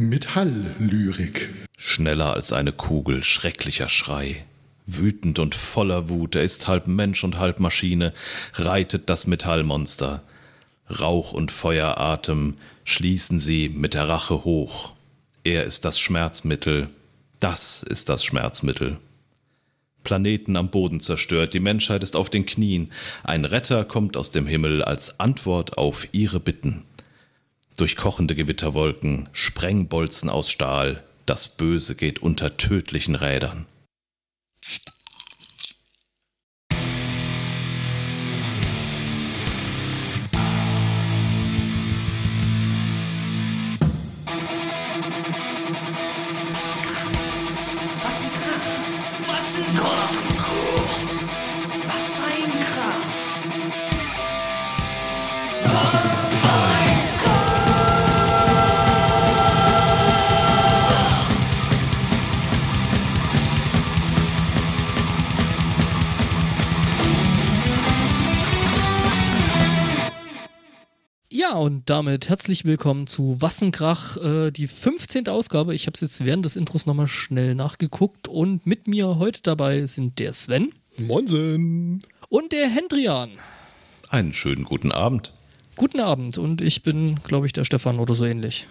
Metalllyrik. Schneller als eine Kugel, schrecklicher Schrei. Wütend und voller Wut, er ist halb Mensch und halb Maschine, reitet das Metallmonster. Rauch und Feueratem schließen sie mit der Rache hoch. Er ist das Schmerzmittel, das ist das Schmerzmittel. Planeten am Boden zerstört, die Menschheit ist auf den Knien. Ein Retter kommt aus dem Himmel als Antwort auf ihre Bitten. Durch kochende Gewitterwolken, Sprengbolzen aus Stahl, das Böse geht unter tödlichen Rädern. Und damit herzlich willkommen zu Wassenkrach, äh, die 15. Ausgabe. Ich habe es jetzt während des Intros nochmal schnell nachgeguckt und mit mir heute dabei sind der Sven. Moinsen. Und der Hendrian. Einen schönen guten Abend. Guten Abend und ich bin, glaube ich, der Stefan oder so ähnlich.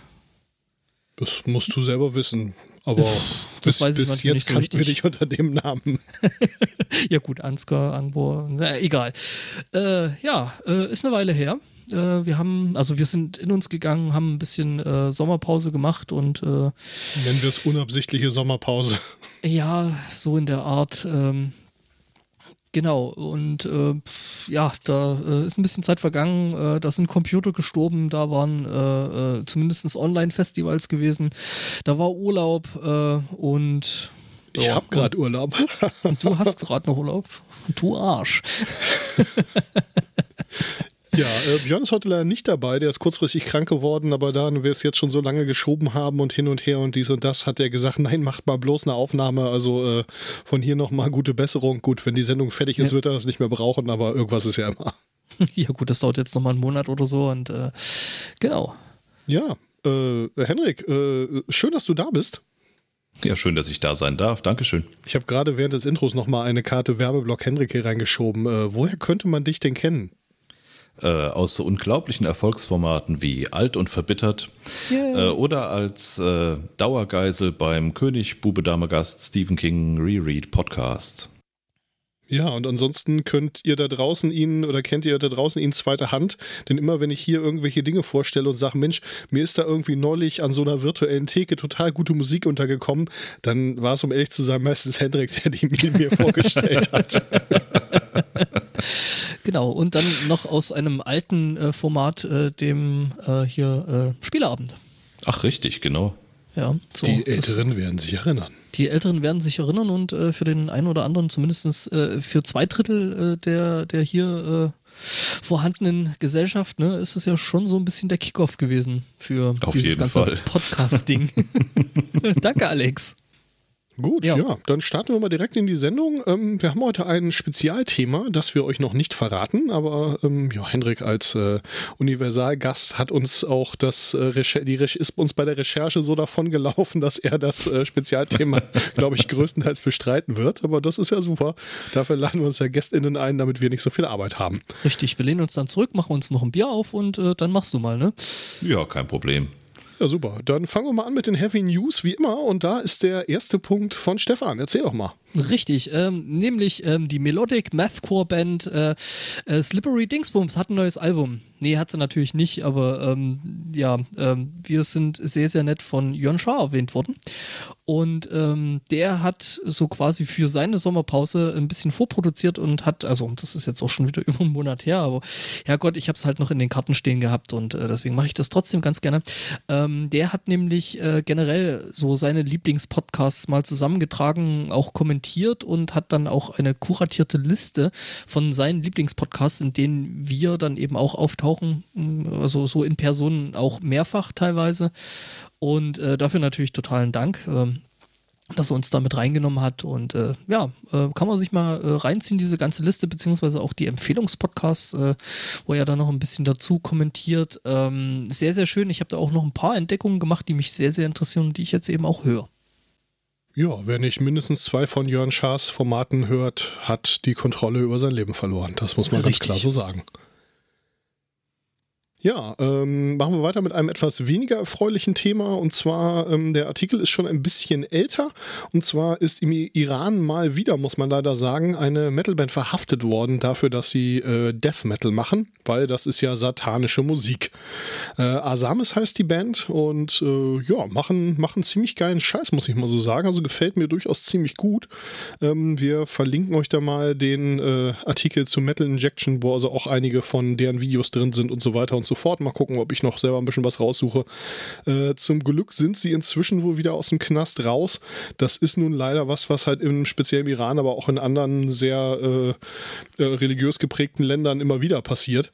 Das musst du selber wissen. Aber das bis, weiß ich bis jetzt so kannten wir dich unter dem Namen. ja gut, Ansgar, Angbo, na, egal. Äh, ja, äh, ist eine Weile her. Äh, wir haben, also wir sind in uns gegangen, haben ein bisschen äh, Sommerpause gemacht und äh, nennen wir es unabsichtliche Sommerpause. Ja, so in der Art. Ähm, Genau, und äh, ja, da äh, ist ein bisschen Zeit vergangen, äh, da sind Computer gestorben, da waren äh, äh, zumindest Online-Festivals gewesen, da war Urlaub äh, und. Ich ja, habe gerade Urlaub. und du hast gerade noch Urlaub. Du Arsch. Ja, äh, Björn ist heute leider nicht dabei. Der ist kurzfristig krank geworden, aber da wir es jetzt schon so lange geschoben haben und hin und her und dies und das, hat er gesagt, nein, macht mal bloß eine Aufnahme. Also äh, von hier nochmal gute Besserung. Gut, wenn die Sendung fertig ist, ja. wird er das nicht mehr brauchen, aber irgendwas ist ja immer. Ja gut, das dauert jetzt nochmal einen Monat oder so und äh, genau. Ja, äh, Henrik, äh, schön, dass du da bist. Ja, schön, dass ich da sein darf. Dankeschön. Ich habe gerade während des Intros nochmal eine Karte Werbeblock Henrik hier reingeschoben. Äh, woher könnte man dich denn kennen? Äh, aus so unglaublichen Erfolgsformaten wie Alt und Verbittert äh, oder als äh, Dauergeisel beim König Bube Dame Gast Stephen King Reread Podcast. Ja, und ansonsten könnt ihr da draußen ihn oder kennt ihr da draußen ihn zweite Hand, denn immer wenn ich hier irgendwelche Dinge vorstelle und sage, Mensch, mir ist da irgendwie neulich an so einer virtuellen Theke total gute Musik untergekommen, dann war es, um ehrlich zu sein, meistens Hendrik, der die mir vorgestellt hat. genau, und dann noch aus einem alten äh, Format, äh, dem äh, hier äh, Spieleabend. Ach, richtig, genau. Ja, so, die Älteren werden sich erinnern. Die Älteren werden sich erinnern und äh, für den einen oder anderen, zumindest äh, für zwei Drittel der, der hier vorhandenen Gesellschaft, ne, ist es ja schon so ein bisschen der Kickoff gewesen für Auf dieses ganze Podcast-Ding. Danke, Alex. Gut, ja. ja. dann starten wir mal direkt in die Sendung. Ähm, wir haben heute ein Spezialthema, das wir euch noch nicht verraten, aber ähm, ja, Hendrik als äh, Universalgast hat uns auch das äh, die ist uns bei der Recherche so davon gelaufen, dass er das äh, Spezialthema, glaube ich, größtenteils bestreiten wird. Aber das ist ja super. Dafür laden wir uns ja GästInnen ein, damit wir nicht so viel Arbeit haben. Richtig, wir lehnen uns dann zurück, machen uns noch ein Bier auf und äh, dann machst du mal, ne? Ja, kein Problem. Ja, super. Dann fangen wir mal an mit den Heavy News, wie immer. Und da ist der erste Punkt von Stefan. Erzähl doch mal. Richtig, ähm, nämlich ähm, die Melodic Mathcore Band äh, äh, Slippery Dingsbums hat ein neues Album. Nee, hat sie natürlich nicht, aber ähm, ja, ähm, wir sind sehr, sehr nett von Jörn Schaar erwähnt worden. Und ähm, der hat so quasi für seine Sommerpause ein bisschen vorproduziert und hat, also das ist jetzt auch schon wieder über einen Monat her, aber Herrgott, ich habe es halt noch in den Karten stehen gehabt und äh, deswegen mache ich das trotzdem ganz gerne. Ähm, der hat nämlich äh, generell so seine Lieblingspodcasts mal zusammengetragen, auch kommentiert und hat dann auch eine kuratierte Liste von seinen Lieblingspodcasts, in denen wir dann eben auch auftauchen auftauchen, also so in Person auch mehrfach teilweise. Und äh, dafür natürlich totalen Dank. Ähm, dass er uns damit reingenommen hat. Und äh, ja, äh, kann man sich mal äh, reinziehen, diese ganze Liste, beziehungsweise auch die Empfehlungspodcasts, äh, wo er da noch ein bisschen dazu kommentiert. Ähm, sehr, sehr schön. Ich habe da auch noch ein paar Entdeckungen gemacht, die mich sehr, sehr interessieren und die ich jetzt eben auch höre. Ja, wer nicht mindestens zwei von Jörn Schaas Formaten hört, hat die Kontrolle über sein Leben verloren. Das muss man Richtig. ganz klar so sagen. Ja, ähm, machen wir weiter mit einem etwas weniger erfreulichen Thema. Und zwar, ähm, der Artikel ist schon ein bisschen älter. Und zwar ist im Iran mal wieder, muss man leider sagen, eine Metalband verhaftet worden dafür, dass sie äh, Death Metal machen, weil das ist ja satanische Musik. Äh, Asamis heißt die Band und äh, ja, machen, machen ziemlich geilen Scheiß, muss ich mal so sagen. Also gefällt mir durchaus ziemlich gut. Ähm, wir verlinken euch da mal den äh, Artikel zu Metal Injection, wo also auch einige von deren Videos drin sind und so weiter und so sofort. Mal gucken, ob ich noch selber ein bisschen was raussuche. Äh, zum Glück sind sie inzwischen wohl wieder aus dem Knast raus. Das ist nun leider was, was halt im speziellen Iran, aber auch in anderen sehr äh, äh, religiös geprägten Ländern immer wieder passiert.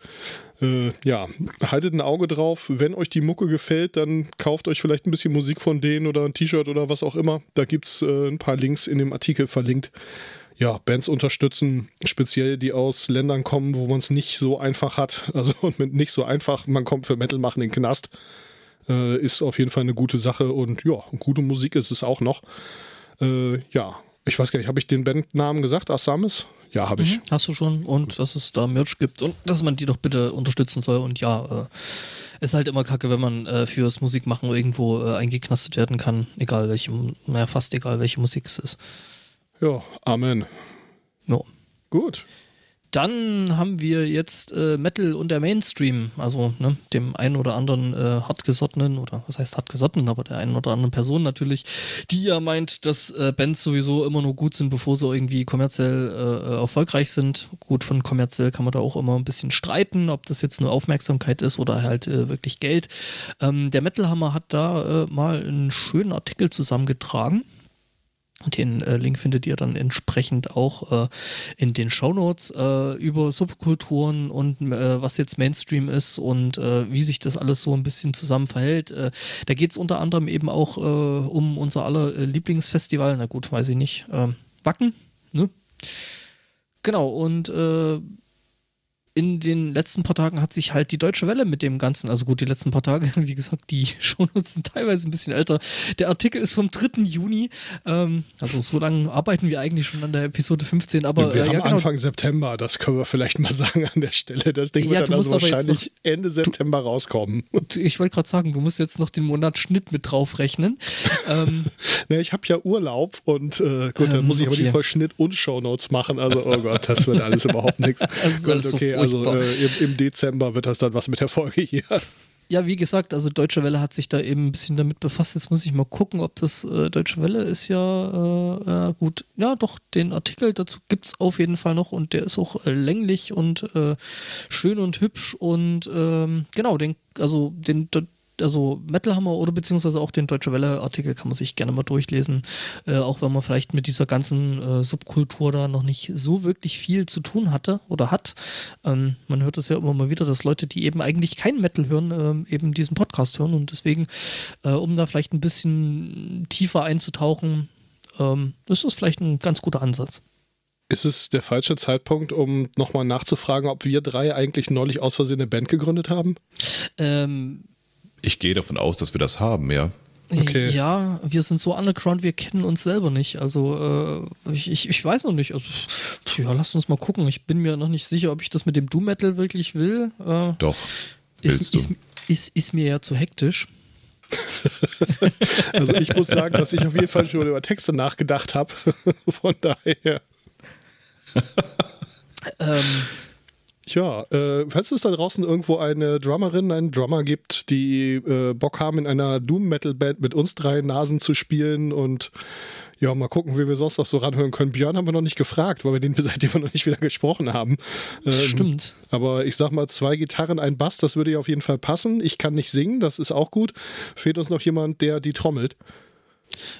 Äh, ja, haltet ein Auge drauf. Wenn euch die Mucke gefällt, dann kauft euch vielleicht ein bisschen Musik von denen oder ein T-Shirt oder was auch immer. Da gibt es äh, ein paar Links in dem Artikel verlinkt ja, Bands unterstützen, speziell die aus Ländern kommen, wo man es nicht so einfach hat. Also und mit nicht so einfach, man kommt für Metal machen in den Knast, äh, ist auf jeden Fall eine gute Sache und ja, gute Musik ist es auch noch. Äh, ja, ich weiß gar nicht, habe ich den Bandnamen gesagt, Assamis? Ja, habe ich. Mhm, hast du schon und dass es da Merch gibt und dass man die doch bitte unterstützen soll und ja, äh, ist halt immer kacke, wenn man äh, fürs Musikmachen irgendwo äh, eingeknastet werden kann, egal welche, naja, fast egal welche Musik es ist. Ja, Amen. Ja. Gut. Dann haben wir jetzt äh, Metal und der Mainstream, also ne, dem einen oder anderen äh, hartgesottenen, oder was heißt hartgesottenen, aber der einen oder anderen Person natürlich, die ja meint, dass äh, Bands sowieso immer nur gut sind, bevor sie irgendwie kommerziell äh, äh, erfolgreich sind. Gut, von kommerziell kann man da auch immer ein bisschen streiten, ob das jetzt nur Aufmerksamkeit ist oder halt äh, wirklich Geld. Ähm, der Metalhammer hat da mal einen schönen Artikel zusammengetragen den äh, Link findet ihr dann entsprechend auch äh, in den Shownotes äh, über Subkulturen und äh, was jetzt Mainstream ist und äh, wie sich das alles so ein bisschen zusammen verhält. Äh, da geht es unter anderem eben auch um unser aller Lieblingsfestival, na gut, weiß ich nicht, ähm, Wacken, ne? Genau, und in den letzten paar Tagen hat sich halt die Deutsche Welle mit dem Ganzen, also gut, die letzten paar Tage, wie gesagt, die Shownotes sind teilweise ein bisschen älter. Der Artikel ist vom 3. Juni, ähm, also so lange arbeiten wir eigentlich schon an der Episode 15, aber wir äh, haben ja, genau. Anfang September, das können wir vielleicht mal sagen an der Stelle. Das Ding ja, wird dann also wahrscheinlich noch, Ende September du, rauskommen. Ich wollte gerade sagen, du musst jetzt noch den Monat Schnitt mit draufrechnen. ähm, ne, ich habe ja Urlaub und äh, gut, dann ähm, muss ich aber diesmal Schnitt und Shownotes machen, also oh Gott, das wird alles überhaupt nichts. Also, okay, so also äh, im, im, Dezember wird das dann was mit der Folge hier. Ja, wie gesagt, also Deutsche Welle hat sich da eben ein bisschen damit befasst. Jetzt muss ich mal gucken, ob das äh, Deutsche Welle ist ja äh, gut. Ja, doch, den Artikel dazu gibt es auf jeden Fall noch und der ist auch äh, länglich und äh, schön und hübsch und ähm, genau, den, also den, also Metal Hammer oder beziehungsweise auch den Deutsche Welle-Artikel kann man sich gerne mal durchlesen, äh, auch wenn man vielleicht mit dieser ganzen äh, Subkultur da noch nicht so wirklich viel zu tun hatte oder hat. Ähm, man hört es ja immer mal wieder, dass Leute, die eben eigentlich kein Metal hören, äh, eben diesen Podcast hören und deswegen, äh, um da vielleicht ein bisschen tiefer einzutauchen, ähm, ist das vielleicht ein ganz guter Ansatz. Ist es der falsche Zeitpunkt, um nochmal nachzufragen, ob wir drei eigentlich neulich aus Versehen eine Band gegründet haben? Ähm, ich gehe davon aus, dass wir das haben, ja. Okay. Ja, wir sind so underground, wir kennen uns selber nicht. Also äh, ich, ich, ich, weiß noch nicht. Also, ja, lasst uns mal gucken. Ich bin mir noch nicht sicher, ob ich das mit dem Doom Metal wirklich will. Äh, Doch. Ist, ist, ist, ist, mir ja zu hektisch. also ich muss sagen, dass ich auf jeden Fall schon über Texte nachgedacht habe. Von daher. ähm, Tja, äh, falls es da draußen irgendwo eine Drummerin, einen Drummer gibt, die äh, Bock haben, in einer Doom-Metal-Band mit uns drei Nasen zu spielen und ja, mal gucken, wie wir sonst noch so ranhören können. Björn haben wir noch nicht gefragt, weil wir den seitdem wir noch nicht wieder gesprochen haben. Ähm, Stimmt. Aber ich sag mal, zwei Gitarren, ein Bass, das würde ja auf jeden Fall passen. Ich kann nicht singen, das ist auch gut. Fehlt uns noch jemand, der die trommelt.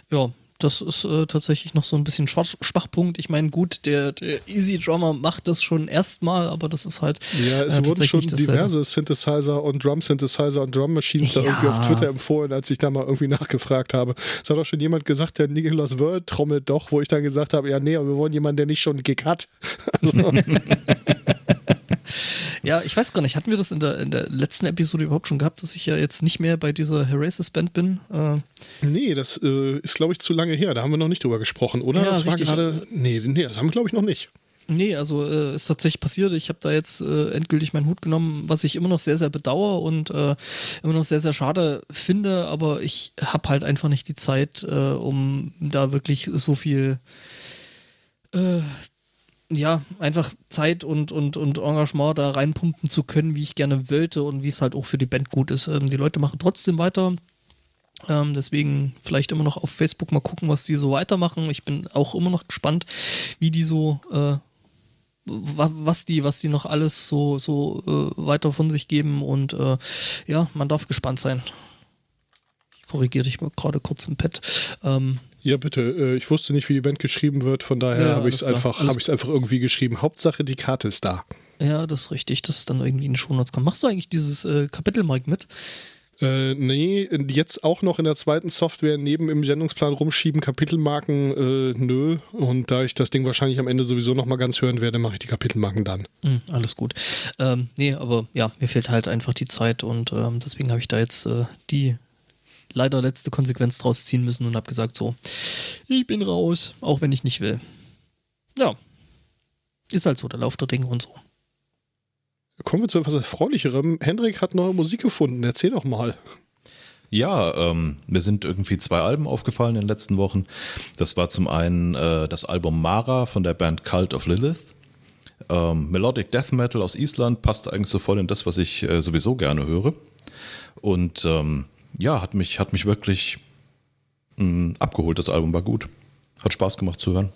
Ja, das ist äh, tatsächlich noch so ein bisschen Schwach Schwachpunkt. Ich meine, gut, der, der Easy Drummer macht das schon erstmal, aber das ist halt. Ja, es äh, wurden schon diverse Synthesizer und Drum Synthesizer und Drum Machines ja. da irgendwie auf Twitter empfohlen, als ich da mal irgendwie nachgefragt habe. Es hat auch schon jemand gesagt, der Nicholas World trommelt doch, wo ich dann gesagt habe, ja, nee, aber wir wollen jemanden, der nicht schon einen Gig hat. Also. ja, ich weiß gar nicht, hatten wir das in der, in der letzten Episode überhaupt schon gehabt, dass ich ja jetzt nicht mehr bei dieser Heraces Band bin? Äh, nee, das äh, ist, glaube ich, zu lange her. Da haben wir noch nicht drüber gesprochen, oder? Ja, das richtig. war gerade. Nee, nee, das haben wir, glaube ich, noch nicht. Nee, also äh, ist tatsächlich passiert. Ich habe da jetzt äh, endgültig meinen Hut genommen, was ich immer noch sehr, sehr bedauere und äh, immer noch sehr, sehr schade finde. Aber ich habe halt einfach nicht die Zeit, äh, um da wirklich so viel äh, ja, einfach Zeit und, und, und Engagement da reinpumpen zu können, wie ich gerne wollte und wie es halt auch für die Band gut ist. Ähm, die Leute machen trotzdem weiter. Ähm, deswegen vielleicht immer noch auf Facebook mal gucken, was die so weitermachen. Ich bin auch immer noch gespannt, wie die so, äh, was die, was die noch alles so, so äh, weiter von sich geben. Und äh, ja, man darf gespannt sein. Ich korrigiere dich mal gerade kurz im Pad. Ähm, ja, bitte. Äh, ich wusste nicht, wie die Band geschrieben wird, von daher ja, habe ich es einfach, hab einfach irgendwie geschrieben. Hauptsache, die Karte ist da. Ja, das ist richtig, dass es dann irgendwie in die Shownotes kommt. Machst du eigentlich dieses äh, Kapitel, Mike, mit? Äh, nee, jetzt auch noch in der zweiten Software neben im Sendungsplan rumschieben, Kapitelmarken, äh, nö. Und da ich das Ding wahrscheinlich am Ende sowieso noch mal ganz hören werde, mache ich die Kapitelmarken dann. Mm, alles gut. Ähm, nee, aber ja, mir fehlt halt einfach die Zeit und ähm, deswegen habe ich da jetzt äh, die leider letzte Konsequenz draus ziehen müssen und habe gesagt, so, ich bin raus, auch wenn ich nicht will. Ja, ist halt so der Lauf der Dinge und so. Kommen wir zu etwas Erfreulicherem. Hendrik hat neue Musik gefunden. Erzähl doch mal. Ja, ähm, mir sind irgendwie zwei Alben aufgefallen in den letzten Wochen. Das war zum einen äh, das Album Mara von der Band Cult of Lilith. Ähm, Melodic Death Metal aus Island passt eigentlich so voll in das, was ich äh, sowieso gerne höre. Und ähm, ja, hat mich, hat mich wirklich mh, mm, abgeholt. Das Album war gut. Hat Spaß gemacht zu hören.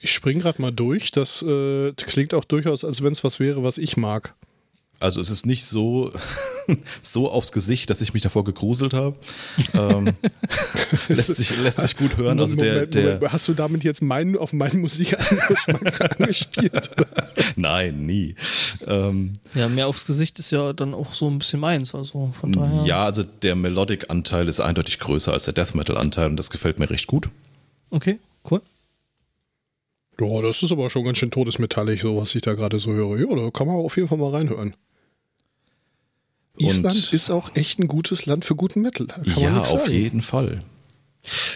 Ich springe gerade mal durch. Das äh, klingt auch durchaus, als wenn es was wäre, was ich mag. Also es ist nicht so, so aufs Gesicht, dass ich mich davor gegruselt habe. ähm, lässt, sich, lässt sich gut hören. Also der, Moment, der Moment. Hast du damit jetzt meinen, auf meinen Musikgeschmack angespielt? Nein, nie. Ähm, ja, mehr aufs Gesicht ist ja dann auch so ein bisschen meins. Also von daher. Ja, also der Melodic-Anteil ist eindeutig größer als der Death Metal-Anteil und das gefällt mir recht gut. Okay, cool. Ja, das ist aber schon ganz schön todesmetallig, so was ich da gerade so höre. Ja, da kann man auf jeden Fall mal reinhören. Island und ist auch echt ein gutes Land für guten Metal. ja, auf jeden Fall.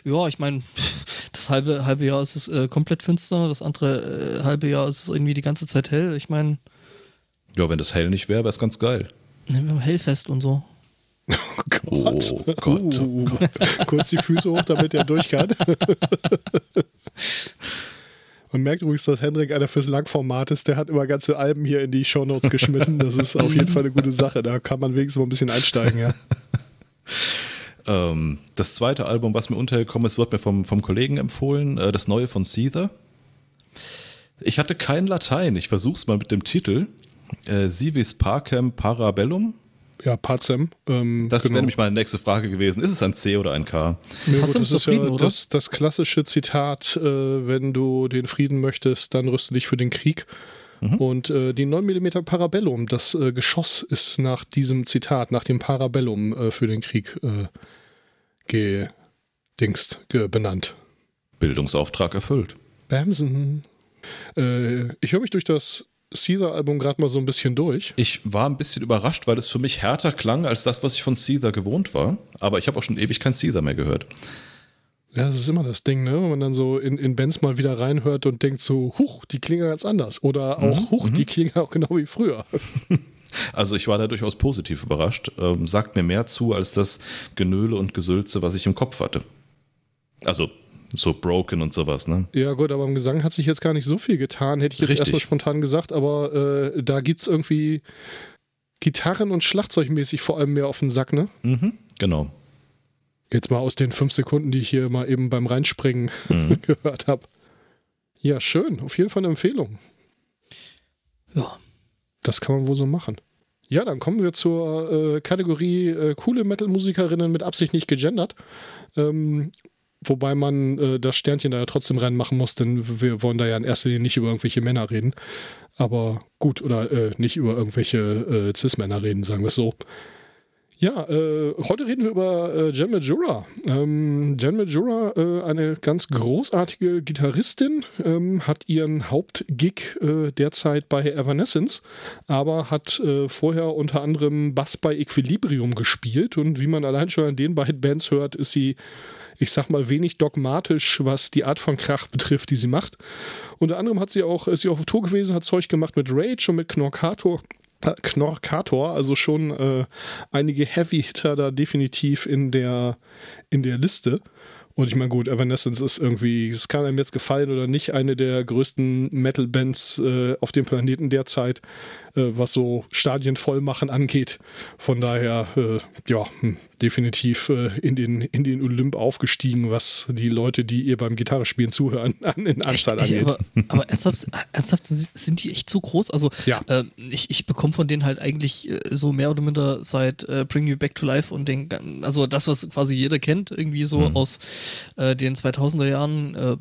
Ja, ich meine, das halbe, halbe Jahr ist es äh, komplett finster, das andere äh, halbe Jahr ist es irgendwie die ganze Zeit hell. Ich meine. Ja, wenn das hell nicht wäre, wäre es ganz geil. Ne, wir haben Hellfest und so. Oh Gott. Oh Gott. Oh Gott. Kurz die Füße hoch, damit er durch kann. Man merkt übrigens, dass Hendrik einer fürs Langformat ist. Der hat immer ganze Alben hier in die Shownotes geschmissen. Das ist auf jeden Fall eine gute Sache. Da kann man wenigstens mal ein bisschen einsteigen, ja. ähm, das zweite Album, was mir untergekommen ist, wird mir vom, vom Kollegen empfohlen. Äh, das neue von Seether. Ich hatte kein Latein. Ich versuch's mal mit dem Titel. Äh, Sivis Parcem Parabellum. Ja, Pazem. Ähm, das genau. wäre nämlich meine nächste Frage gewesen. Ist es ein C oder ein K? Nee, Pazem ist, ist ja Frieden, das, das, klassische Zitat, äh, wenn du den Frieden möchtest, dann rüste dich für den Krieg. Mhm. Und äh, die 9 mm Parabellum, das äh, Geschoss ist nach diesem Zitat, nach dem Parabellum äh, für den Krieg äh, gedingst, benannt. Bildungsauftrag erfüllt. Bamsen. Äh, ich höre mich durch das Caesar-Album gerade mal so ein bisschen durch. Ich war ein bisschen überrascht, weil es für mich härter klang als das, was ich von Caesar gewohnt war. Aber ich habe auch schon ewig kein Caesar mehr gehört. Ja, das ist immer das Ding, ne? Wenn man dann so in, in Bands mal wieder reinhört und denkt so, huch, die klingen ganz anders. Oder auch, mhm, huch, die mhm. klingen auch genau wie früher. Also ich war da durchaus positiv überrascht. Ähm, sagt mir mehr zu als das Genöle und Gesülze, was ich im Kopf hatte. Also so broken und sowas, ne? Ja, gut, aber im Gesang hat sich jetzt gar nicht so viel getan, hätte ich jetzt Richtig. erstmal spontan gesagt, aber äh, da gibt es irgendwie Gitarren- und Schlagzeugmäßig vor allem mehr auf den Sack, ne? Mhm, genau. Jetzt mal aus den fünf Sekunden, die ich hier mal eben beim Reinspringen mhm. gehört habe. Ja, schön. Auf jeden Fall eine Empfehlung. Ja. Das kann man wohl so machen. Ja, dann kommen wir zur äh, Kategorie äh, coole Metal-Musikerinnen mit Absicht nicht gegendert. Ähm, wobei man äh, das Sternchen da ja trotzdem reinmachen muss, denn wir wollen da ja in erster Linie nicht über irgendwelche Männer reden. Aber gut, oder äh, nicht über irgendwelche äh, Cis-Männer reden, sagen wir es so. Ja, äh, heute reden wir über äh, Jen Majura. Ähm, Jen Majura, äh, eine ganz großartige Gitarristin, ähm, hat ihren Hauptgig äh, derzeit bei Evanescence, aber hat äh, vorher unter anderem Bass bei Equilibrium gespielt und wie man allein schon an den beiden Bands hört, ist sie, ich sag mal, wenig dogmatisch, was die Art von Krach betrifft, die sie macht. Unter anderem hat sie auch, ist sie auch auf Tour gewesen, hat Zeug gemacht mit Rage und mit Knorkator. Knorkator, also schon äh, einige Heavy-Hitter da definitiv in der, in der Liste. Und ich meine, gut, Evanescence ist irgendwie, es kann einem jetzt gefallen oder nicht, eine der größten Metal-Bands äh, auf dem Planeten derzeit, äh, was so Stadien vollmachen angeht. Von daher, äh, ja, hm, definitiv äh, in, den, in den Olymp aufgestiegen, was die Leute, die ihr beim Gitarrespielen zuhören, an, in Anzahl angeht. aber, aber ernsthaft, ernsthaft, sind die echt zu groß? Also Ja. äh, ich, ich bekomme von denen halt eigentlich äh, so mehr oder minder seit äh, Bring You Back to Life und den, also das, was quasi jeder kennt, irgendwie so Mhm. aus äh, den 2000er Jahren, äh,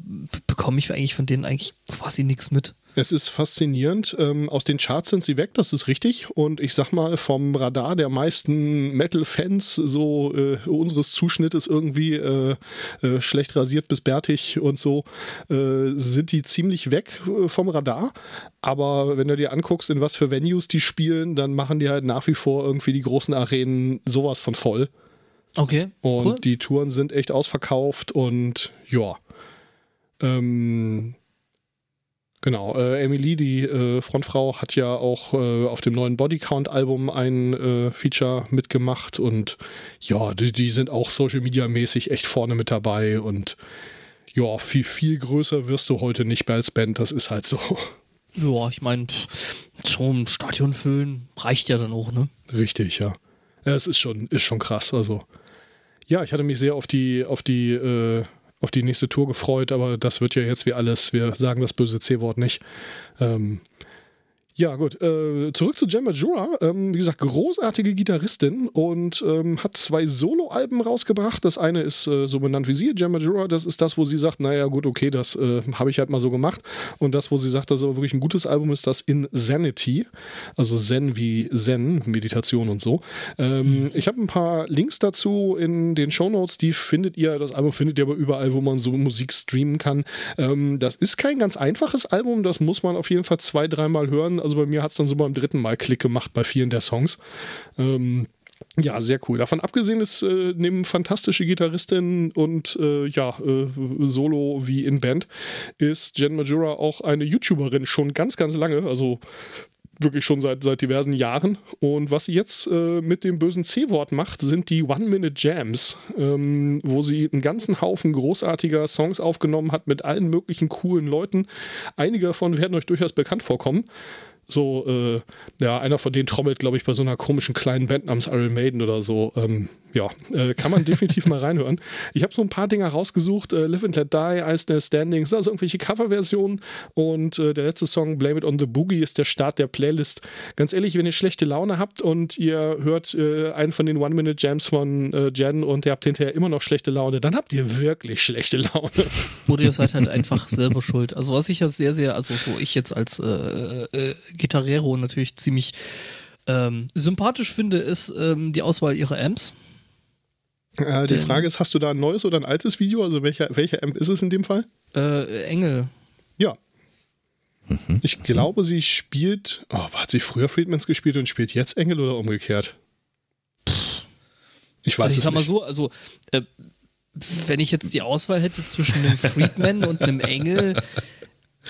bekomme ich eigentlich von denen eigentlich quasi nichts mit. Es ist faszinierend. Ähm, aus den Charts sind sie weg, das ist richtig. Und ich sag mal, vom Radar der meisten Metal-Fans, so äh, unseres Zuschnittes irgendwie äh, äh, schlecht rasiert bis bärtig und so, äh, sind die ziemlich weg äh, vom Radar. Aber wenn du dir anguckst, in was für Venues die spielen, dann machen die halt nach wie vor irgendwie die großen Arenen sowas von voll. Okay, Und cool. die Touren sind echt ausverkauft und ja. Ähm, genau, äh, Emily, die äh, Frontfrau, hat ja auch äh, auf dem neuen Bodycount-Album ein äh, Feature mitgemacht und ja, die, die sind auch Social Media-mäßig echt vorne mit dabei und ja, viel, viel größer wirst du heute nicht mehr als Band, das ist halt so. Ja, ich meine, so ein Stadion füllen reicht ja dann auch, ne? Richtig, ja. Ja, es ist schon, ist schon krass. Also, ja, ich hatte mich sehr auf die, auf die, äh, auf die nächste Tour gefreut, aber das wird ja jetzt wie alles. Wir sagen das böse C-Wort nicht. Ähm, ja, gut. Äh, zurück zu Jen Majura. Ähm, wie gesagt, großartige Gitarristin und ähm, hat zwei Solo-Alben rausgebracht. Das eine ist äh, so benannt wie sie, Jen Majura. Das ist das, wo sie sagt, naja, gut, okay, das äh, habe ich halt mal so gemacht. Und das, wo sie sagt, das ist aber wirklich ein gutes Album, ist das Insanity. Also Zen wie Zen, Meditation und so. Ähm, ich habe ein paar Links dazu in den Shownotes. Die findet ihr, das Album findet ihr aber überall, wo man so Musik streamen kann. Ähm, das ist kein ganz einfaches Album. Das muss man auf jeden Fall zwei, dreimal hören. Also bei mir hat es dann so beim dritten Mal Klick gemacht bei vielen der Songs. Ähm, ja, sehr cool. Davon abgesehen ist äh, neben fantastische Gitarristin und äh, ja, äh, Solo wie in Band, ist Jen Majura auch eine YouTuberin schon ganz, ganz lange. Also wirklich schon seit, seit diversen Jahren. Und was sie jetzt äh, mit dem bösen C-Wort macht, sind die One-Minute-Jams, ähm, wo sie einen ganzen Haufen großartiger Songs aufgenommen hat mit allen möglichen coolen Leuten. Einige davon werden euch durchaus bekannt vorkommen. So, äh, ja, einer von denen trommelt, glaube ich, bei so einer komischen kleinen Band namens Iron Maiden oder so. Ähm, ja, äh, kann man definitiv mal reinhören. Ich habe so ein paar Dinger rausgesucht. Äh, Live and Let Die, Ice There Standing, sind also irgendwelche Coverversionen. Und äh, der letzte Song, Blame It on the Boogie, ist der Start der Playlist. Ganz ehrlich, wenn ihr schlechte Laune habt und ihr hört äh, einen von den One-Minute-Jams von äh, Jen und ihr habt hinterher immer noch schlechte Laune, dann habt ihr wirklich schlechte Laune. Oder ihr seid halt einfach selber schuld. Also was ich ja sehr, sehr, also so ich jetzt als äh, Gitarrero natürlich ziemlich ähm, sympathisch finde, ist ähm, die Auswahl ihrer Amps. Äh, die Frage ist, hast du da ein neues oder ein altes Video? Also welcher, welcher Amp ist es in dem Fall? Äh, Engel. Ja. Ich glaube, sie spielt. Oh, hat sie früher Friedmans gespielt und spielt jetzt Engel oder umgekehrt? Ich weiß Also ich es sag mal nicht. so, also äh, wenn ich jetzt die Auswahl hätte zwischen einem Freakman und einem Engel,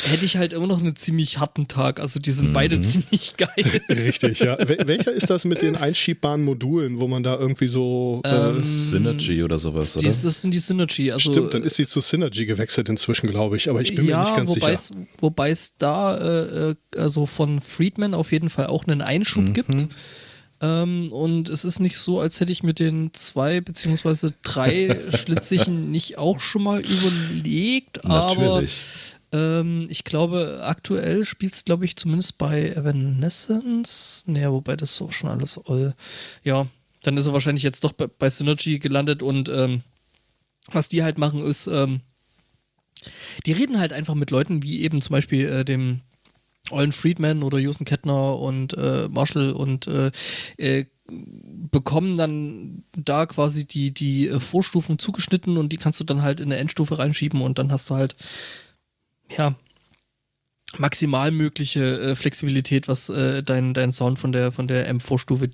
hätte ich halt immer noch einen ziemlich harten Tag. Also die sind beide ziemlich geil. Richtig, ja. Wel welcher ist das mit den einschiebbaren Modulen, wo man da irgendwie so. Ähm, äh, Synergy oder sowas, Die, oder? das sind die Synergy. Also, stimmt, dann ist sie zu Synergy gewechselt inzwischen, glaube ich. Aber ich bin ja, mir nicht ganz sicher. wobei es da äh, äh, also von Friedman auf jeden Fall auch einen Einschub Mhm. gibt. Ähm, und es ist nicht so, als hätte ich mit den zwei beziehungsweise drei Schlitzichen nicht auch schon mal überlegt, aber Natürlich. Ähm, ich glaube, aktuell spielt es, glaube ich, zumindest bei Evanescence. Naja, wobei das ist auch schon alles all. Ja, dann ist er wahrscheinlich jetzt doch bei, bei Synergy gelandet und ähm, was die halt machen, ist, ähm, die reden halt einfach mit Leuten wie eben zum Beispiel äh, dem Olin Friedman oder Houston Kettner und äh, Marshall und äh, äh, bekommen dann da quasi die, die äh, Vorstufen zugeschnitten und die kannst du dann halt in eine Endstufe reinschieben und dann hast du halt, ja, maximal mögliche äh, Flexibilität, was äh, dein, dein Sound von der, von der M-Vorstufe,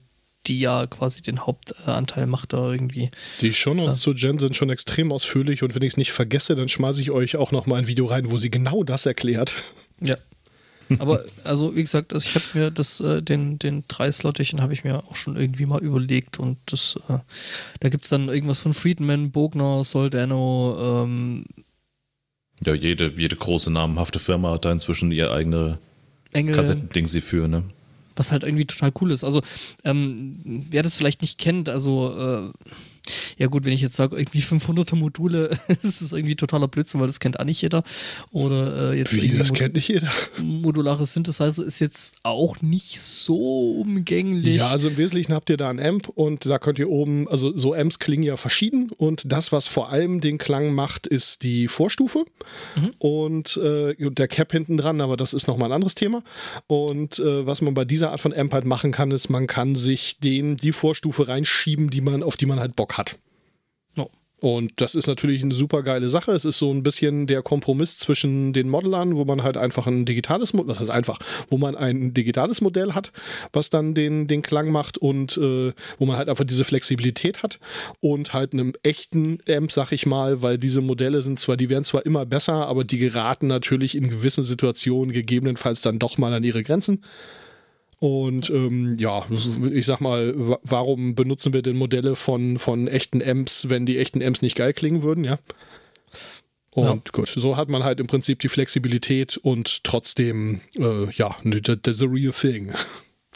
die ja quasi den Hauptanteil macht da irgendwie. Die Shownotes ja. zu Jen sind schon extrem ausführlich und wenn ich es nicht vergesse, dann schmeiße ich euch auch noch mal ein Video rein, wo sie genau das erklärt. Ja, aber also wie gesagt, also ich habe mir das, äh, den, den Dreislottichen habe ich mir auch schon irgendwie mal überlegt und das, äh, da gibt es dann irgendwas von Friedman, Bogner, Soldano, ähm, ja, jede, jede große namhafte Firma hat da inzwischen ihr eigene Kassettending sie für, ne? Was halt irgendwie total cool ist. Also, ähm, wer das vielleicht nicht kennt, also äh, ja gut, wenn ich jetzt sage, irgendwie 500er Module, ist das irgendwie totaler Blödsinn, weil das kennt auch nicht jeder. Oder äh, jetzt Wie, das kennt nicht jeder. Modulare Synthesizer ist jetzt auch nicht so umgänglich. Ja, also im Wesentlichen habt ihr da ein Amp und da könnt ihr oben, also so Amps klingen ja verschieden und das, was vor allem den Klang macht, ist die Vorstufe mhm. und äh, der Cap hinten dran, aber das ist nochmal ein anderes Thema. Und äh, was man bei dieser Art von Amp halt machen kann, ist, man kann sich den, die Vorstufe reinschieben, die man, auf die man halt Bock hat. No. Und das ist natürlich eine super geile Sache. Es ist so ein bisschen der Kompromiss zwischen den Modellern, wo man halt einfach ein digitales Modell, das heißt einfach, wo man ein digitales Modell hat, was dann den, den Klang macht und äh, wo man halt einfach diese Flexibilität hat und halt einem echten Amp, sag ich mal, weil diese Modelle sind zwar, die werden zwar immer besser, aber die geraten natürlich in gewissen Situationen gegebenenfalls dann doch mal an ihre Grenzen. Und ähm, ja, ich sag mal, warum benutzen wir denn Modelle von, von echten Amps, wenn die echten Amps nicht geil klingen würden, ja? Und ja. gut, so hat man halt im Prinzip die Flexibilität und trotzdem, äh, ja, that's a real thing.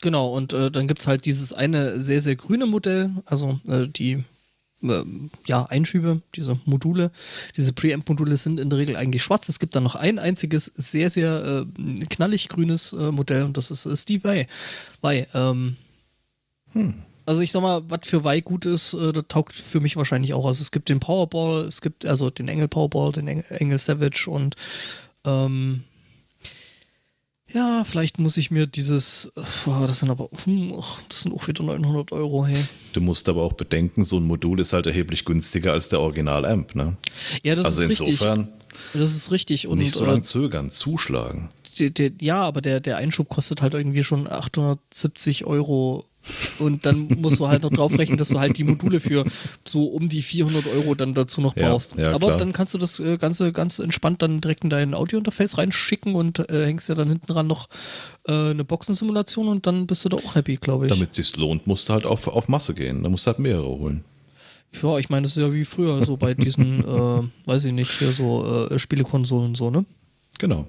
Genau, und äh, dann gibt es halt dieses eine sehr, sehr grüne Modell, also äh, die äh, ja, Einschübe, diese Module, diese Preamp-Module sind in der Regel eigentlich schwarz. Es gibt dann noch ein einziges sehr, sehr äh, knallig grünes äh, Modell und das ist äh, Steve Vai. Vai ähm, hm. Also ich sag mal, was für Vai gut ist, äh, das taugt für mich wahrscheinlich auch. Also es gibt den Powerball, es gibt also den Engel Powerball, den Engel Savage und ähm, ja, vielleicht muss ich mir dieses, das sind aber, hm, das sind auch wieder 900 Euro, hey. Du musst aber auch bedenken, so ein Modul ist halt erheblich günstiger als der Original-Amp, ne? Ja, das also ist richtig. Also insofern. Das ist richtig. Und, nicht so lange zögern, zuschlagen. Der, der, ja, aber der, der Einschub kostet halt irgendwie schon 870 Euro und dann musst du halt noch drauf rechnen, dass du halt die Module für so um die 400 Euro dann dazu noch brauchst. Ja, ja, Aber klar. dann kannst du das äh, Ganze ganz entspannt dann direkt in dein Audio-Interface reinschicken und äh, hängst ja dann hinten dran noch äh, eine Boxensimulation und dann bist du da auch happy, glaube ich. Damit es sich lohnt, musst du halt auf, auf Masse gehen. Da musst du halt mehrere holen. Ja, ich meine, das ist ja wie früher so bei diesen, äh, weiß ich nicht, hier so äh, Spielekonsolen so, ne? Genau.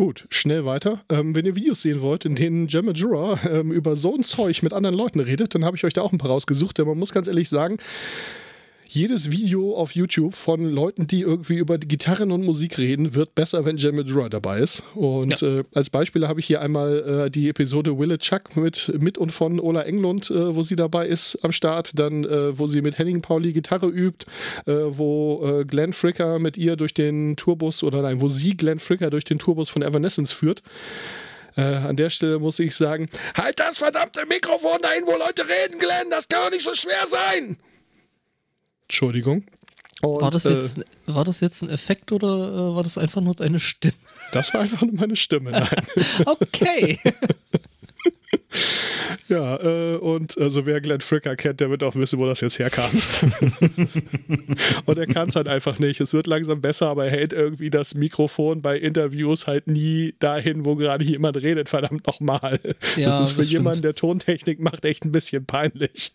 Gut, schnell weiter. Ähm, wenn ihr Videos sehen wollt, in denen Gemma Jura ähm, über so ein Zeug mit anderen Leuten redet, dann habe ich euch da auch ein paar rausgesucht. Denn man muss ganz ehrlich sagen, jedes Video auf YouTube von Leuten, die irgendwie über Gitarren und Musik reden, wird besser, wenn Jamie Dura dabei ist. Und ja. äh, als Beispiel habe ich hier einmal äh, die Episode Wille Chuck mit, mit und von Ola Englund, äh, wo sie dabei ist am Start, dann äh, wo sie mit Henning Pauli Gitarre übt, äh, wo äh, Glenn Fricker mit ihr durch den Tourbus oder nein, wo sie Glenn Fricker durch den Tourbus von Evanescence führt. Äh, an der Stelle muss ich sagen, halt das verdammte Mikrofon dahin, wo Leute reden, Glenn, das kann doch nicht so schwer sein. Entschuldigung. Und, war, das jetzt, äh, war das jetzt ein Effekt oder äh, war das einfach nur deine Stimme? Das war einfach nur meine Stimme, nein. okay. ja, äh, und also wer Glenn Fricker kennt, der wird auch wissen, wo das jetzt herkam. und er kann es halt einfach nicht. Es wird langsam besser, aber er hält irgendwie das Mikrofon bei Interviews halt nie dahin, wo gerade jemand redet, verdammt nochmal. Ja, das ist für das jemanden, der Tontechnik macht, echt ein bisschen peinlich.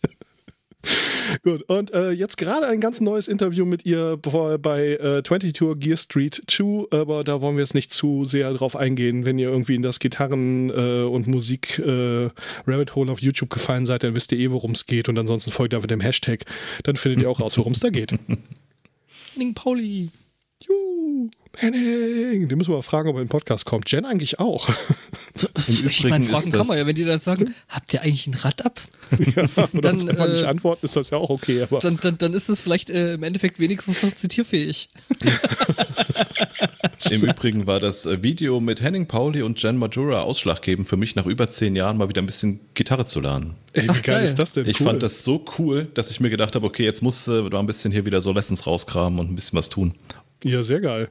Gut, und äh, jetzt gerade ein ganz neues Interview mit ihr bei äh, 22 Gear Street 2, aber da wollen wir jetzt nicht zu sehr drauf eingehen. Wenn ihr irgendwie in das Gitarren- äh, und Musik-Rabbit äh, Hole auf YouTube gefallen seid, dann wisst ihr eh, worum es geht und ansonsten folgt einfach dem Hashtag, dann findet ihr auch raus, worum es da geht. Ning Pauli. Juhu. Henning, den müssen wir mal fragen, ob er in den Podcast kommt. Jen eigentlich auch. ich meine, Fragen kann man ja, wenn die dann sagen, habt ihr eigentlich ein Rad ab? ja, und dann einfach äh, nicht antworten, ist das ja auch okay. Aber. Dann, dann, dann ist es vielleicht äh, im Endeffekt wenigstens noch zitierfähig. Im Übrigen war das äh, Video mit Henning Pauli und Jen Majura ausschlaggebend für mich, nach über zehn Jahren mal wieder ein bisschen Gitarre zu lernen. Ey, wie Ach, geil, geil, ist das denn? Ich cool. fand das so cool, dass ich mir gedacht habe, okay, jetzt musst du da ein bisschen hier wieder so Lessons rauskramen und ein bisschen was tun. Ja, sehr geil.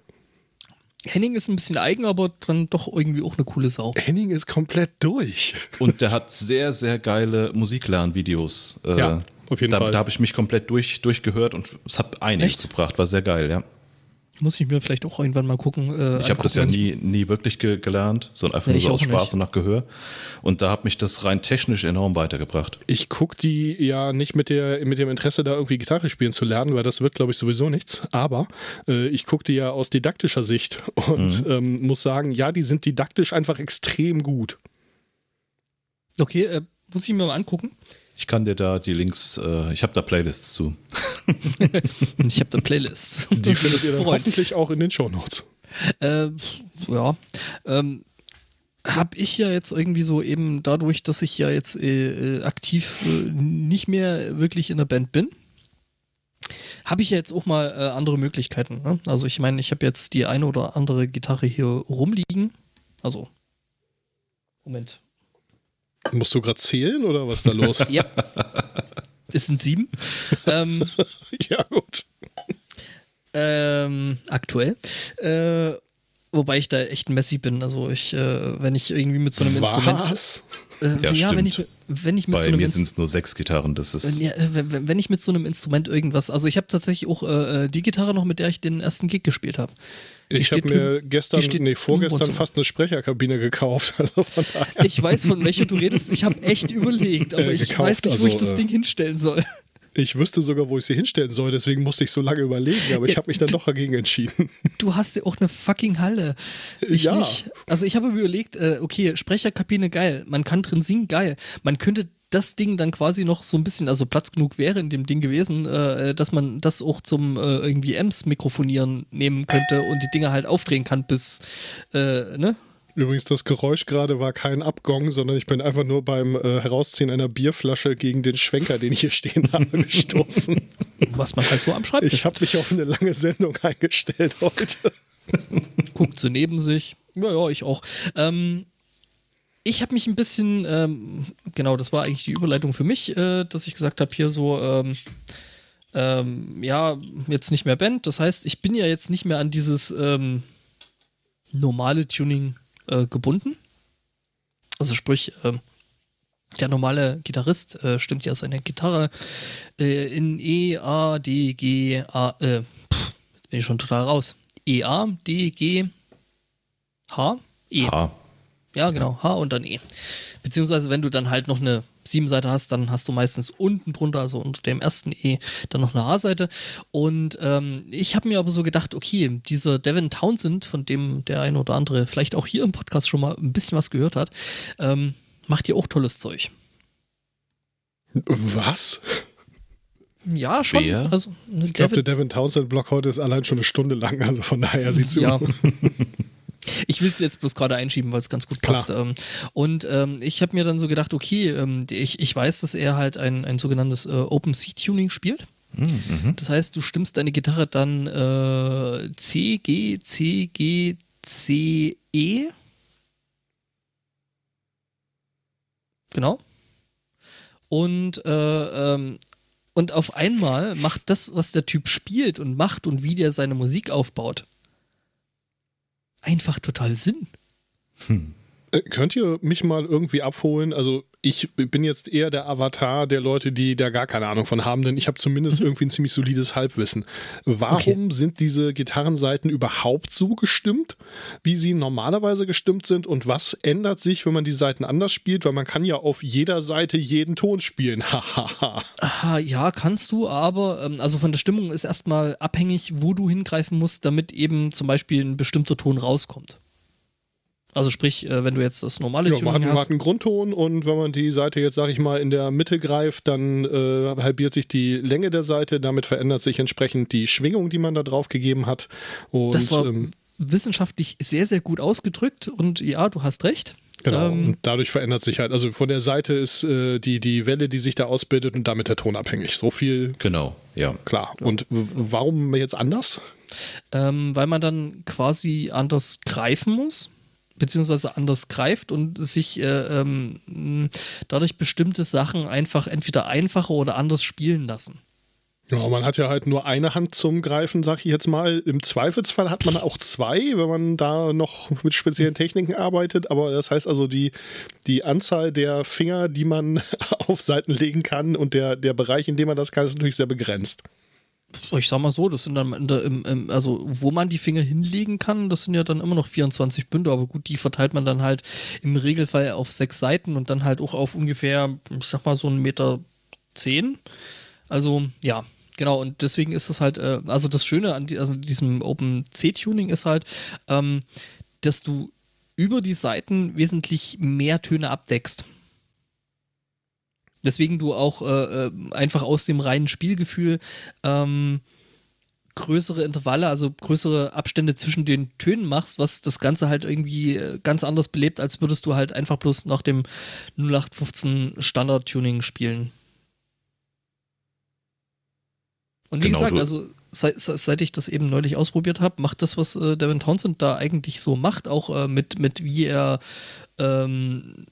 Henning ist ein bisschen eigen, aber dann doch irgendwie auch eine coole Sau. Henning ist komplett durch. Und der hat sehr, sehr geile Musiklernvideos. Äh, ja, auf jeden da, Fall. Da habe ich mich komplett durch, durchgehört und es hat einiges Echt? gebracht. War sehr geil, ja. Muss ich mir vielleicht auch irgendwann mal gucken. Äh, ich habe das ja nie, nie wirklich ge gelernt, sondern einfach nee, nur so aus Spaß nicht. und nach Gehör. Und da hat mich das rein technisch enorm weitergebracht. Ich gucke die ja nicht mit, der, mit dem Interesse, da irgendwie Gitarre spielen zu lernen, weil das wird, glaube ich, sowieso nichts. Aber äh, ich gucke die ja aus didaktischer Sicht und mhm. ähm, muss sagen, ja, die sind didaktisch einfach extrem gut. Okay, äh, muss ich mir mal angucken. Ich kann dir da die Links, äh, ich habe da Playlists zu. ich habe da Playlists. Die findet ihr dann hoffentlich auch in den Shownotes. Äh, ja. Ähm, habe ich ja jetzt irgendwie so eben dadurch, dass ich ja jetzt äh, äh aktiv äh, nicht mehr wirklich in der Band bin, habe ich ja jetzt auch mal äh, andere Möglichkeiten. Ne? Also ich meine, ich habe jetzt die eine oder andere Gitarre hier rumliegen. Also, Moment, Musst du gerade zählen oder was ist da los? ja. Es sind sieben. ähm, ja, gut. Ähm, aktuell. Äh, wobei ich da echt ein Messi bin. Also ich, äh, wenn ich irgendwie mit so einem was? Instrument. Äh, ja, ja wenn ich, wenn ich mit Bei so einem mir sind es nur sechs Gitarren, das ist. Ja, wenn, wenn, ich mit so einem Instrument irgendwas. Also ich habe tatsächlich auch äh, die Gitarre noch, mit der ich den ersten Gig gespielt habe. Ich habe mir gestern, nee, vorgestern fast eine Sprecherkabine gekauft. Also ich weiß, von welcher du redest. Ich habe echt überlegt, aber äh, ich weiß nicht, also, wo ich das äh, Ding hinstellen soll. Ich wüsste sogar, wo ich sie hinstellen soll, deswegen musste ich so lange überlegen, aber ich habe mich dann doch dagegen entschieden. Du hast ja auch eine fucking Halle. Ich ja. Nicht. Also ich habe mir überlegt, äh, okay, Sprecherkabine geil, man kann drin singen geil, man könnte das Ding dann quasi noch so ein bisschen, also Platz genug wäre in dem Ding gewesen, äh, dass man das auch zum äh, irgendwie Ems mikrofonieren nehmen könnte und die Dinge halt aufdrehen kann bis, äh, ne? Übrigens, das Geräusch gerade war kein Abgong, sondern ich bin einfach nur beim äh, Herausziehen einer Bierflasche gegen den Schwenker, den ich hier stehen habe, gestoßen. Was man halt so am Schreibtisch Ich habe mich auf eine lange Sendung eingestellt heute. Guckt so neben sich. Ja, ja, ich auch. Ähm, ich habe mich ein bisschen, ähm, genau, das war eigentlich die Überleitung für mich, äh, dass ich gesagt habe, hier so, ähm, ähm, ja, jetzt nicht mehr Band. Das heißt, ich bin ja jetzt nicht mehr an dieses ähm, normale Tuning äh, gebunden. Also sprich, ähm, der normale Gitarrist äh, stimmt ja seine Gitarre äh, in E, A, D, G, A, äh, pff, jetzt bin ich schon total raus. E, A, D, G, H, E. H. Ja, genau. H und dann E. Beziehungsweise, wenn du dann halt noch eine Siebenseite hast, dann hast du meistens unten drunter, also unter dem ersten E, dann noch eine H-Seite. Und ähm, ich habe mir aber so gedacht, okay, dieser Devin Townsend, von dem der ein oder andere vielleicht auch hier im Podcast schon mal ein bisschen was gehört hat, ähm, macht ja auch tolles Zeug. Was? Ja, schon. Wer? Also, ich glaube, der Devin Townsend-Block heute ist allein schon eine Stunde lang, also von daher sieht es ja. Ich will es jetzt bloß gerade einschieben, weil es ganz gut passt. Ähm, und ähm, ich habe mir dann so gedacht, okay, ähm, ich, ich weiß, dass er halt ein, ein sogenanntes äh, Open C-Tuning spielt. Mhm. Das heißt, du stimmst deine Gitarre dann äh, C, G, C, G, C, E. Genau. Und, äh, ähm, und auf einmal macht das, was der Typ spielt und macht und wie der seine Musik aufbaut, einfach total Sinn. Hm. Äh, könnt ihr mich mal irgendwie abholen? Also ich bin jetzt eher der Avatar der Leute, die da gar keine Ahnung von haben, denn ich habe zumindest mhm. irgendwie ein ziemlich solides Halbwissen. Warum okay. sind diese Gitarrenseiten überhaupt so gestimmt, wie sie normalerweise gestimmt sind? Und was ändert sich, wenn man die Seiten anders spielt? Weil man kann ja auf jeder Seite jeden Ton spielen. Aha, ja, kannst du, aber ähm, also von der Stimmung ist erstmal abhängig, wo du hingreifen musst, damit eben zum Beispiel ein bestimmter Ton rauskommt. Also sprich, äh, wenn du jetzt das normale ja, Tuning man hat, hast. Man hat einen Grundton und wenn man die Seite jetzt, sag ich mal, in der Mitte greift, dann äh, halbiert sich die Länge der Seite. Damit verändert sich entsprechend die Schwingung, die man da drauf gegeben hat. Und, das war ähm, wissenschaftlich sehr, sehr gut ausgedrückt und ja, du hast recht. Genau, ähm, und dadurch verändert sich halt, also von der Seite ist äh, die, die Welle, die sich da ausbildet und damit der Ton abhängig. So viel. Genau, ja. Klar. Und warum jetzt anders? Ähm, weil man dann quasi anders greifen muss, beziehungsweise anders greift und sich äh, ähm, dadurch bestimmte Sachen einfach entweder einfacher oder anders spielen lassen. Ja, man hat ja halt nur eine Hand zum Greifen, sag ich jetzt mal. Im Zweifelsfall hat man auch zwei, wenn man da noch mit speziellen Techniken arbeitet. Aber das heißt also, die, die Anzahl der Finger, die man auf Seiten legen kann und der, der Bereich, in dem man das kann, ist natürlich sehr begrenzt. Ich sag mal so, das sind dann, im, im, also wo man die Finger hinlegen kann, das sind ja dann immer noch 24 Bünde, aber gut, die verteilt man dann halt im Regelfall auf sechs Seiten und dann halt auch auf ungefähr, ich sag mal so einen Meter zehn. Also ja, genau, und deswegen ist es halt, äh, also das Schöne an die, also diesem Open C-Tuning ist halt, ähm, dass du über die Seiten wesentlich mehr Töne abdeckst. Weswegen du auch äh, äh einfach aus dem reinen Spielgefühl ähm, größere Intervalle, also größere Abstände zwischen den Tönen machst, was das Ganze halt irgendwie äh, ganz anders belebt, als würdest du halt einfach bloß nach dem 0815 Standard-Tuning spielen. Und wie genau, gesagt, also seit, seit, ich das eben neulich ausprobiert habe, macht das, was äh, Devin Townsend da eigentlich so macht, auch äh, mit, mit wie er ähm,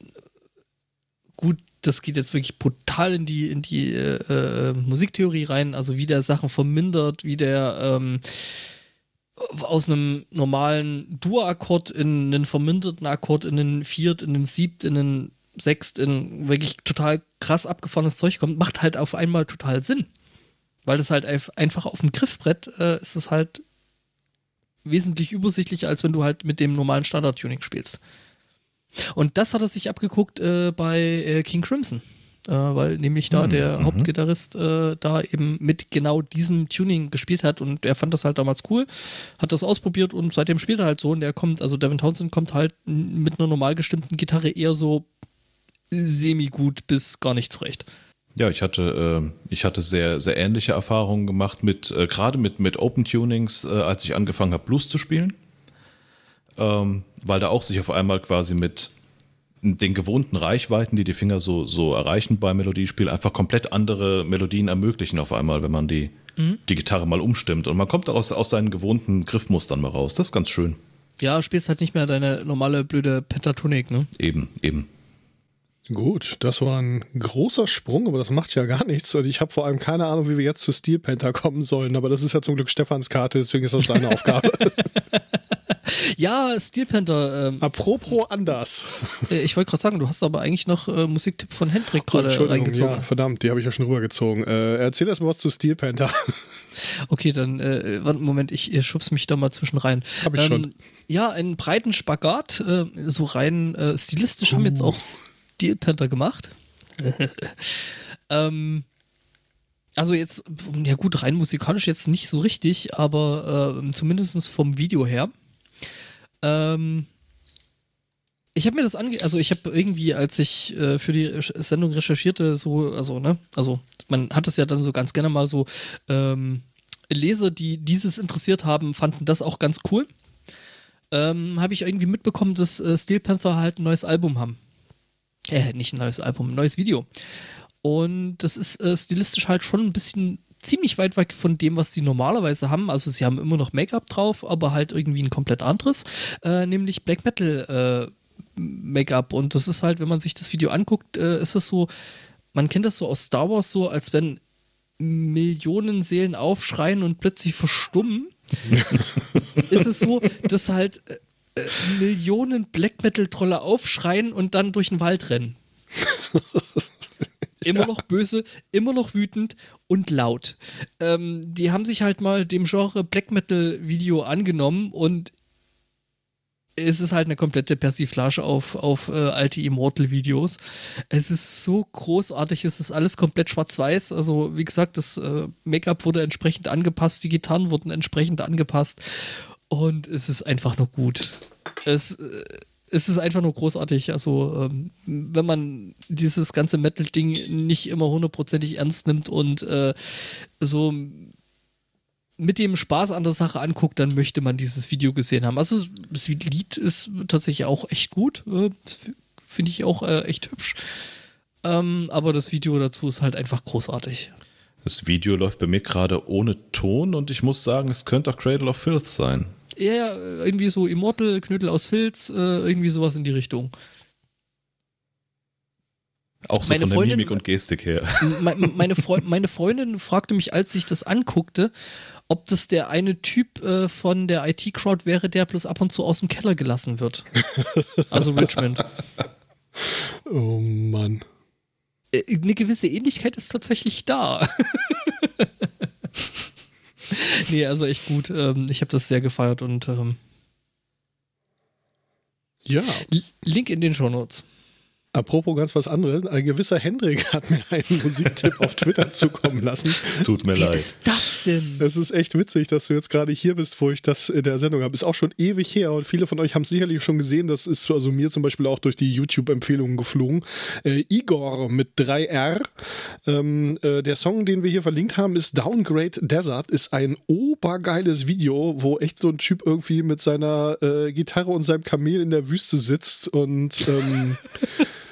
gut, das geht jetzt wirklich brutal in die, in die äh, äh Musiktheorie rein, also wie der Sachen vermindert, wie der ähm, aus einem normalen Dur-Akkord in einen verminderten Akkord, in einen Viert, in einen Siebt, in einen Sechst, in wirklich total krass abgefahrenes Zeug kommt, macht halt auf einmal total Sinn. Weil das halt einfach auf dem Griffbrett äh, ist es halt wesentlich übersichtlicher, als wenn du halt mit dem normalen Standard-Tuning spielst. Und das hat er sich abgeguckt äh, bei äh, King Crimson. Äh, weil nämlich da mhm. der. Hauptgitarrist äh, da eben mit genau diesem Tuning gespielt hat und er fand das halt damals cool, hat das ausprobiert und seitdem spielt er halt so und er kommt, also Devin Townsend kommt halt mit einer normal gestimmten Gitarre eher so semi-gut bis gar nicht zurecht. Ja, ich hatte, äh, ich hatte sehr, sehr ähnliche Erfahrungen gemacht mit, äh, gerade mit, mit Open Tunings, äh, als ich angefangen habe, Blues zu spielen. Ähm, weil da auch sich auf einmal quasi mit den gewohnten Reichweiten, die die Finger so, so erreichen beim Melodiespiel, einfach komplett andere Melodien ermöglichen auf einmal, wenn man die, mhm. die Gitarre mal umstimmt. Und man kommt aus, aus seinen gewohnten Griffmustern mal raus. Das ist ganz schön. Ja, spielst halt nicht mehr deine normale blöde Pentatonik, ne? Eben, eben. Gut, das war ein großer Sprung, aber das macht ja gar nichts. Und ich habe vor allem keine Ahnung, wie wir jetzt zu Steel Panther kommen sollen. Aber das ist ja zum Glück Stefans Karte, deswegen ist das seine Aufgabe. ja, Steel Panther. Ähm, Apropos anders. Äh, ich wollte gerade sagen, du hast aber eigentlich noch äh, Musiktipp von Hendrik gerade reingezogen. Ja, verdammt, die habe ich ja schon rübergezogen. Äh, erzähl erst mal was zu Steel Panther. Okay, dann, äh, Moment, ich, ich schub's mich da mal zwischen rein. Hab ich ähm, schon. Ja, einen breiten Spagat, äh, so rein äh, stilistisch uh. haben jetzt auch Steel Panther gemacht. ähm, also jetzt, ja gut, rein musikalisch jetzt nicht so richtig, aber äh, zumindest vom Video her. Ähm, ich habe mir das ange... Also ich habe irgendwie, als ich äh, für die Sendung recherchierte, so, also, ne, also man hat es ja dann so ganz gerne mal so, ähm, Leser, die dieses interessiert haben, fanden das auch ganz cool. Ähm, habe ich irgendwie mitbekommen, dass äh, Steel Panther halt ein neues Album haben. Äh, nicht ein neues Album, ein neues Video. Und das ist äh, stilistisch halt schon ein bisschen ziemlich weit weg von dem, was die normalerweise haben. Also sie haben immer noch Make-up drauf, aber halt irgendwie ein komplett anderes, äh, nämlich Black Metal äh, Make-up. Und das ist halt, wenn man sich das Video anguckt, äh, ist es so, man kennt das so aus Star Wars so, als wenn Millionen Seelen aufschreien und plötzlich verstummen. ist es so, dass halt äh, äh, Millionen Black Metal-Trolle aufschreien und dann durch den Wald rennen. immer noch böse, immer noch wütend und laut. Ähm, die haben sich halt mal dem Genre Black Metal Video angenommen und es ist halt eine komplette Persiflage auf, auf äh, alte Immortal-Videos. Es ist so großartig, es ist alles komplett schwarz-weiß. Also, wie gesagt, das äh, Make-up wurde entsprechend angepasst, die Gitarren wurden entsprechend angepasst und es ist einfach nur gut. Es, äh, es ist einfach nur großartig. Also, ähm, wenn man dieses ganze Metal-Ding nicht immer hundertprozentig ernst nimmt und äh, so mit dem Spaß an der Sache anguckt, dann möchte man dieses Video gesehen haben. Also das Lied ist tatsächlich auch echt gut. Äh, Finde ich auch äh, echt hübsch. Ähm, aber das Video dazu ist halt einfach großartig. Das Video läuft bei mir gerade ohne Ton und ich muss sagen, es könnte auch Cradle of Filth sein. Ja, irgendwie so Immortal, Knödel aus Filz, äh, irgendwie sowas in die Richtung. Auch so meine von Freundin, der Mimik und Gestik her. Meine, Freund, meine Freundin fragte mich, als ich das anguckte, ob das der eine Typ äh, von der IT-Crowd wäre, der bloß ab und zu aus dem Keller gelassen wird. Also Richmond. Oh Mann. Äh, eine gewisse Ähnlichkeit ist tatsächlich da. nee, also echt gut. Ähm, ich habe das sehr gefeiert und ähm, ja. Link in den Show Notes. Apropos ganz was anderes, ein gewisser Hendrik hat mir einen Musiktipp auf Twitter zukommen lassen. Es tut mir Wie leid. Was ist das denn? Es ist echt witzig, dass du jetzt gerade hier bist, wo ich das in der Sendung habe. Ist auch schon ewig her und viele von euch haben es sicherlich schon gesehen. Das ist also mir zum Beispiel auch durch die YouTube-Empfehlungen geflogen. Äh, Igor mit 3R. Ähm, äh, der Song, den wir hier verlinkt haben, ist Downgrade Desert. Ist ein obergeiles Video, wo echt so ein Typ irgendwie mit seiner äh, Gitarre und seinem Kamel in der Wüste sitzt und ähm,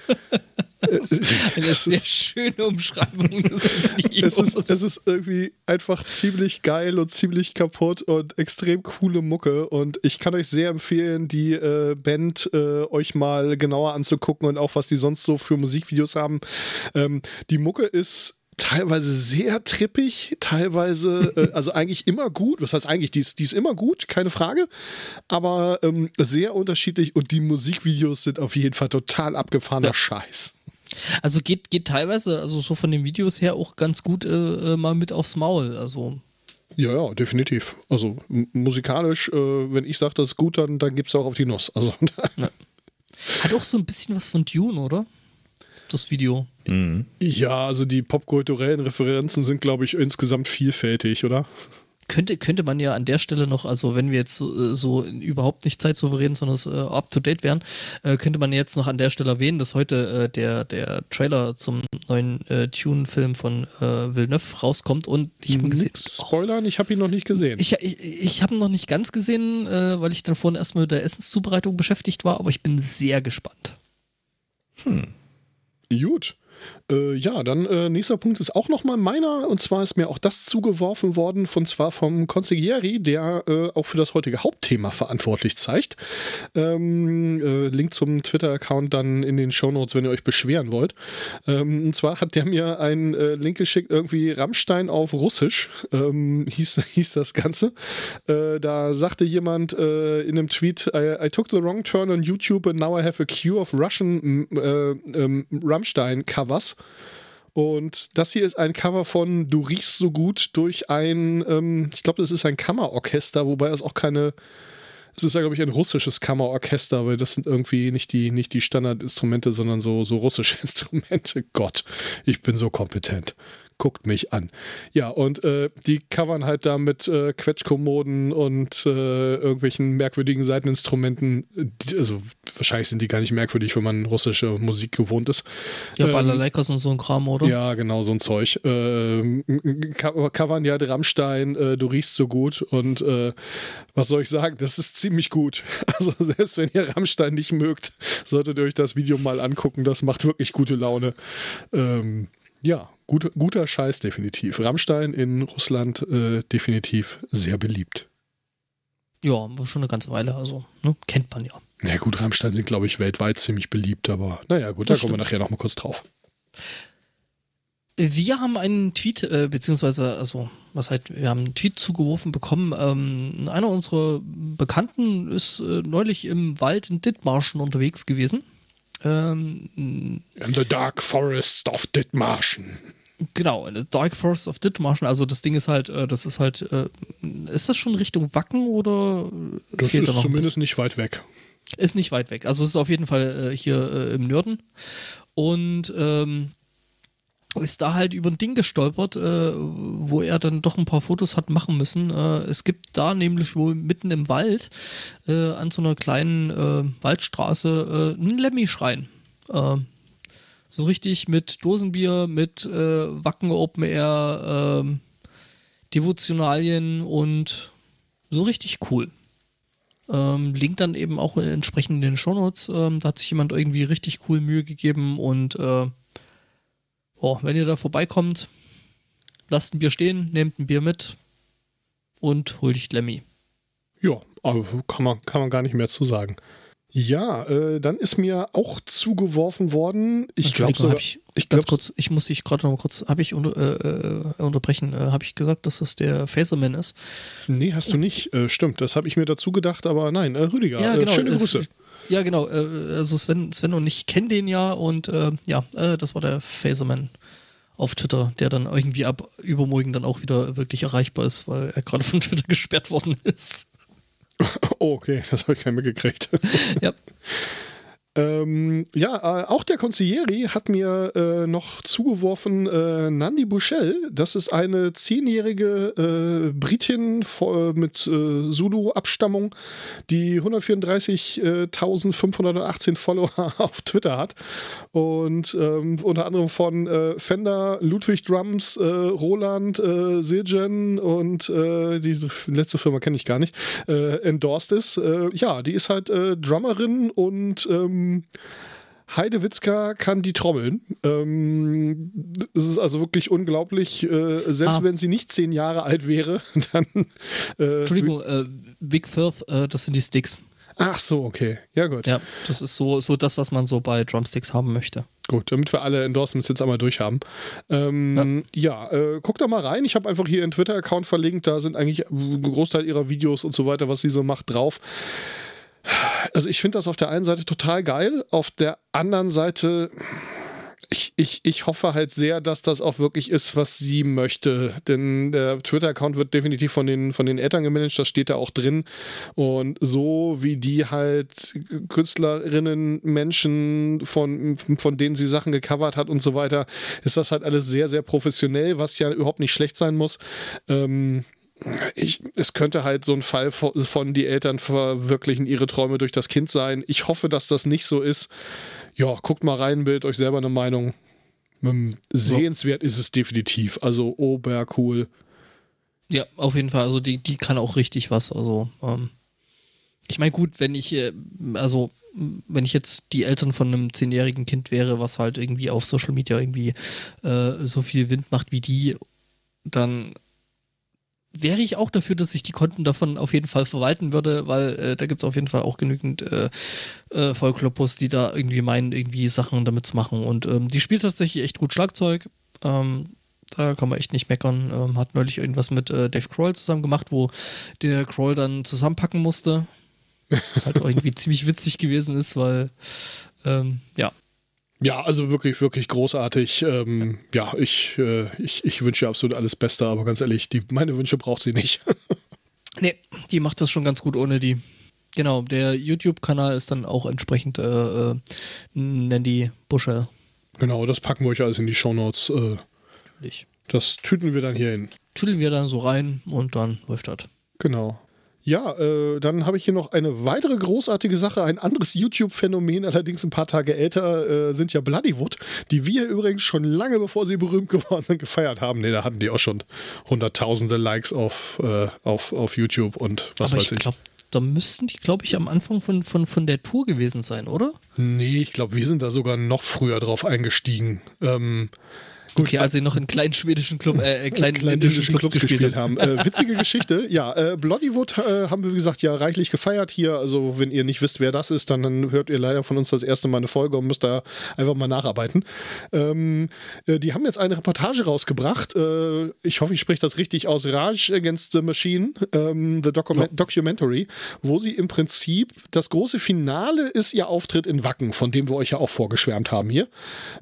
eine sehr schöne Umschreibung des Videos. Es ist, es ist irgendwie einfach ziemlich geil und ziemlich kaputt und extrem coole Mucke. Und ich kann euch sehr empfehlen, die äh, Band äh, euch mal genauer anzugucken und auch was die sonst so für Musikvideos haben. Ähm, die Mucke ist teilweise sehr trippig, teilweise, äh, also eigentlich immer gut. Was heißt eigentlich, die ist, die ist immer gut, keine Frage, aber ähm, sehr unterschiedlich und die Musikvideos sind auf jeden Fall total abgefahrener ja. Scheiß. Also geht, geht teilweise, also so von den Videos her auch ganz gut äh, äh mal mit aufs Maul. Also. Ja, ja, definitiv. Also musikalisch, äh, wenn ich sage, das ist gut, dann, dann gibt es auch auf die Nuss. Also. Hat auch so ein bisschen was von Dune, oder? Das Video. Mhm. Ja, also die popkulturellen Referenzen sind, glaube ich, insgesamt vielfältig, oder? könnte, könnte man ja an der Stelle noch, also wenn wir jetzt so, äh, so überhaupt nicht zeitsouverän, sondern uh, up to date wären, äh, könnte man jetzt noch an der Stelle erwähnen, dass heute äh, der, der Trailer zum neuen äh, Tune-Film von äh, Villeneuve rauskommt und ich habe gesehen. Spoilern, ich habe ihn noch nicht gesehen. Ich, ich, ich habe ihn noch nicht ganz gesehen, weil ich dann vorhin erstmal mit der Essenszubereitung beschäftigt war, aber ich bin sehr gespannt. Hm. Gut. Äh, ja, dann äh, nächster Punkt ist auch nochmal meiner. Und zwar ist mir auch das zugeworfen worden, von zwar vom Consiglieri, der äh, auch für das heutige Hauptthema verantwortlich zeigt. Ähm, äh, Link zum Twitter-Account dann in den Shownotes, wenn ihr euch beschweren wollt. Ähm, und zwar hat der mir einen äh, Link geschickt, irgendwie Rammstein auf Russisch, ähm, hieß, hieß das Ganze. Äh, da sagte jemand in einem Tweet, I, I, took the wrong turn on YouTube and now I have a queue of Russian ähm, Rammstein-Cover was. Und das hier ist ein Cover von Du riechst so gut durch ein, ähm, ich glaube, das ist ein Kammerorchester, wobei es auch keine, es ist ja, glaube ich, ein russisches Kammerorchester, weil das sind irgendwie nicht die, nicht die Standardinstrumente, sondern so, so russische Instrumente. Gott, ich bin so kompetent guckt mich an. Ja, und äh, die covern halt da mit äh, Quetschkommoden und äh, irgendwelchen merkwürdigen Seiteninstrumenten. Also wahrscheinlich sind die gar nicht merkwürdig, wenn man russische Musik gewohnt ist. Ja, ähm, Balalaikas und so ein Kram, oder? Ja, genau, so ein Zeug. Ähm, covern ja Rammstein, äh, du riechst so gut und äh, was soll ich sagen, das ist ziemlich gut. Also selbst wenn ihr Rammstein nicht mögt, solltet ihr euch das Video mal angucken, das macht wirklich gute Laune. Ähm, ja, Gut, guter Scheiß definitiv. Rammstein in Russland äh, definitiv sehr beliebt. Ja, schon eine ganze Weile, also ne? kennt man ja. Na ja, gut, Rammstein sind, glaube ich, weltweit ziemlich beliebt, aber naja, gut, da kommen wir nachher nochmal kurz drauf. Wir haben einen Tweet, äh, beziehungsweise, also, was halt, wir haben einen Tweet zugeworfen bekommen. Ähm, einer unserer Bekannten ist äh, neulich im Wald in Dithmarschen unterwegs gewesen. Ähm, in the Dark Forest of Dithmarschen. Genau, Dark Forest of Dithmarschen. Also das Ding ist halt, äh, das ist halt, äh, ist das schon Richtung Wacken oder? Das ist da zumindest nicht weit weg. Ist nicht weit weg. Also es ist auf jeden Fall äh, hier im Norden. Und ähm, ist da halt über ein Ding gestolpert, äh, wo er dann doch ein paar Fotos hat machen müssen. Äh, es gibt da nämlich wohl mitten im Wald äh, an so einer kleinen Waldstraße einen Lemmy-Schrein so richtig mit Dosenbier, mit äh, Wacken Open Air, ähm, Devotionalien und so richtig cool. Ähm, Link dann eben auch entsprechend in den Shownotes. Ähm, da hat sich jemand irgendwie richtig cool Mühe gegeben und äh, oh, wenn ihr da vorbeikommt, lasst ein Bier stehen, nehmt ein Bier mit und holt dich Lemmy. Ja, aber kann man, kann man gar nicht mehr zu sagen. Ja, äh, dann ist mir auch zugeworfen worden. Ich glaube sogar, ich, ich ganz kurz, ich muss dich gerade noch mal kurz, habe ich unter, äh, äh unterbrechen, äh, habe ich gesagt, dass das der Phaserman ist? Nee, hast du nicht. Äh, stimmt, das habe ich mir dazu gedacht, aber nein, äh, Rüdiger, ja, genau, schöne Grüße. Ja, genau, also Sven, Sven und ich kennen den ja und ja, das war der Phaserman auf Twitter, der dann irgendwie ab übermorgen dann auch wieder wirklich erreichbar ist, weil er gerade von Twitter gesperrt worden ist. Oh, okay, das habe ich keinen mitgekriegt. ja. Ähm, ja, äh, auch der Consiglieri hat mir äh, noch zugeworfen, äh, Nandi Bushell, das ist eine zehnjährige äh, Britin mit äh, Zulu-Abstammung, die 134.518 Follower auf Twitter hat und ähm, unter anderem von Fender, Ludwig Drums, Roland, äh, Siljan und die letzte Firma kenne ich gar nicht, endorsed ist. ja, die ist halt Drummerin und ähm, ähm, Heidewitzka kann die trommeln. Ähm, das ist also wirklich unglaublich. Äh, selbst ah. wenn sie nicht zehn Jahre alt wäre, dann. Äh, Entschuldigung, äh, Big Firth, äh, das sind die Sticks. Ach so, okay. Ja, gut. Ja, das ist so, so das, was man so bei Drumsticks haben möchte. Gut, damit wir alle Endorsements jetzt einmal durchhaben. Ähm, ja, ja äh, guckt da mal rein. Ich habe einfach hier einen Twitter-Account verlinkt. Da sind eigentlich ein Großteil ihrer Videos und so weiter, was sie so macht, drauf. Also ich finde das auf der einen Seite total geil, auf der anderen Seite, ich, ich, ich hoffe halt sehr, dass das auch wirklich ist, was sie möchte. Denn der Twitter-Account wird definitiv von den, von den Eltern gemanagt, das steht da auch drin. Und so wie die halt Künstlerinnen, Menschen, von, von denen sie Sachen gecovert hat und so weiter, ist das halt alles sehr, sehr professionell, was ja überhaupt nicht schlecht sein muss. Ähm, ich, es könnte halt so ein Fall von, die Eltern verwirklichen ihre Träume durch das Kind sein. Ich hoffe, dass das nicht so ist. Ja, guckt mal rein, bildet euch selber eine Meinung. Sehenswert ist es definitiv. Also obercool. Ja, auf jeden Fall. Also die, die kann auch richtig was. Also ähm, ich meine, gut, wenn ich, äh, also wenn ich jetzt die Eltern von einem zehnjährigen Kind wäre, was halt irgendwie auf Social Media irgendwie äh, so viel Wind macht wie die, dann wäre ich auch dafür, dass ich die Konten davon auf jeden Fall verwalten würde, weil äh, da gibt es auf jeden Fall auch genügend äh, äh, Vollkloppus, die da irgendwie meinen, irgendwie Sachen damit zu machen. Und ähm, die spielt tatsächlich echt gut Schlagzeug. Ähm, da kann man echt nicht meckern. Ähm, hat neulich irgendwas mit äh, Dave Kroll zusammen gemacht, wo der Kroll dann zusammenpacken musste. Was halt irgendwie ziemlich witzig gewesen ist, weil ähm, ja, ja, also wirklich, wirklich großartig. Ähm, ja, ich, äh, ich, ich wünsche ihr absolut alles Beste, aber ganz ehrlich, die, meine Wünsche braucht sie nicht. nee, die macht das schon ganz gut ohne die. Genau, der YouTube-Kanal ist dann auch entsprechend äh, äh, Nandy Buscher. Genau, das packen wir euch alles in die Shownotes. Äh, Natürlich. Das tüten wir dann hier hin. Tüdeln wir dann so rein und dann läuft das. Genau. Ja, äh, dann habe ich hier noch eine weitere großartige Sache. Ein anderes YouTube-Phänomen, allerdings ein paar Tage älter, äh, sind ja Bloodywood, die wir übrigens schon lange bevor sie berühmt geworden sind, gefeiert haben. Ne, da hatten die auch schon hunderttausende Likes auf, äh, auf, auf YouTube und was Aber weiß ich. Glaub, da müssten die, glaube ich, am Anfang von, von, von der Tour gewesen sein, oder? Nee, ich glaube, wir sind da sogar noch früher drauf eingestiegen. Ähm, Gut, okay, als sie noch in kleinen schwedischen Club, äh, äh kleinen, kleinen indischen Clubs, Clubs gespielt, gespielt haben. äh, witzige Geschichte. Ja, äh, Bloodywood äh, haben wir, wie gesagt, ja reichlich gefeiert hier. Also, wenn ihr nicht wisst, wer das ist, dann, dann hört ihr leider von uns das erste Mal eine Folge und müsst da einfach mal nacharbeiten. Ähm, äh, die haben jetzt eine Reportage rausgebracht. Äh, ich hoffe, ich spreche das richtig aus. Rage Against the Machine, ähm, The Document ja. Documentary, wo sie im Prinzip das große Finale ist ihr Auftritt in Wacken, von dem wir euch ja auch vorgeschwärmt haben hier.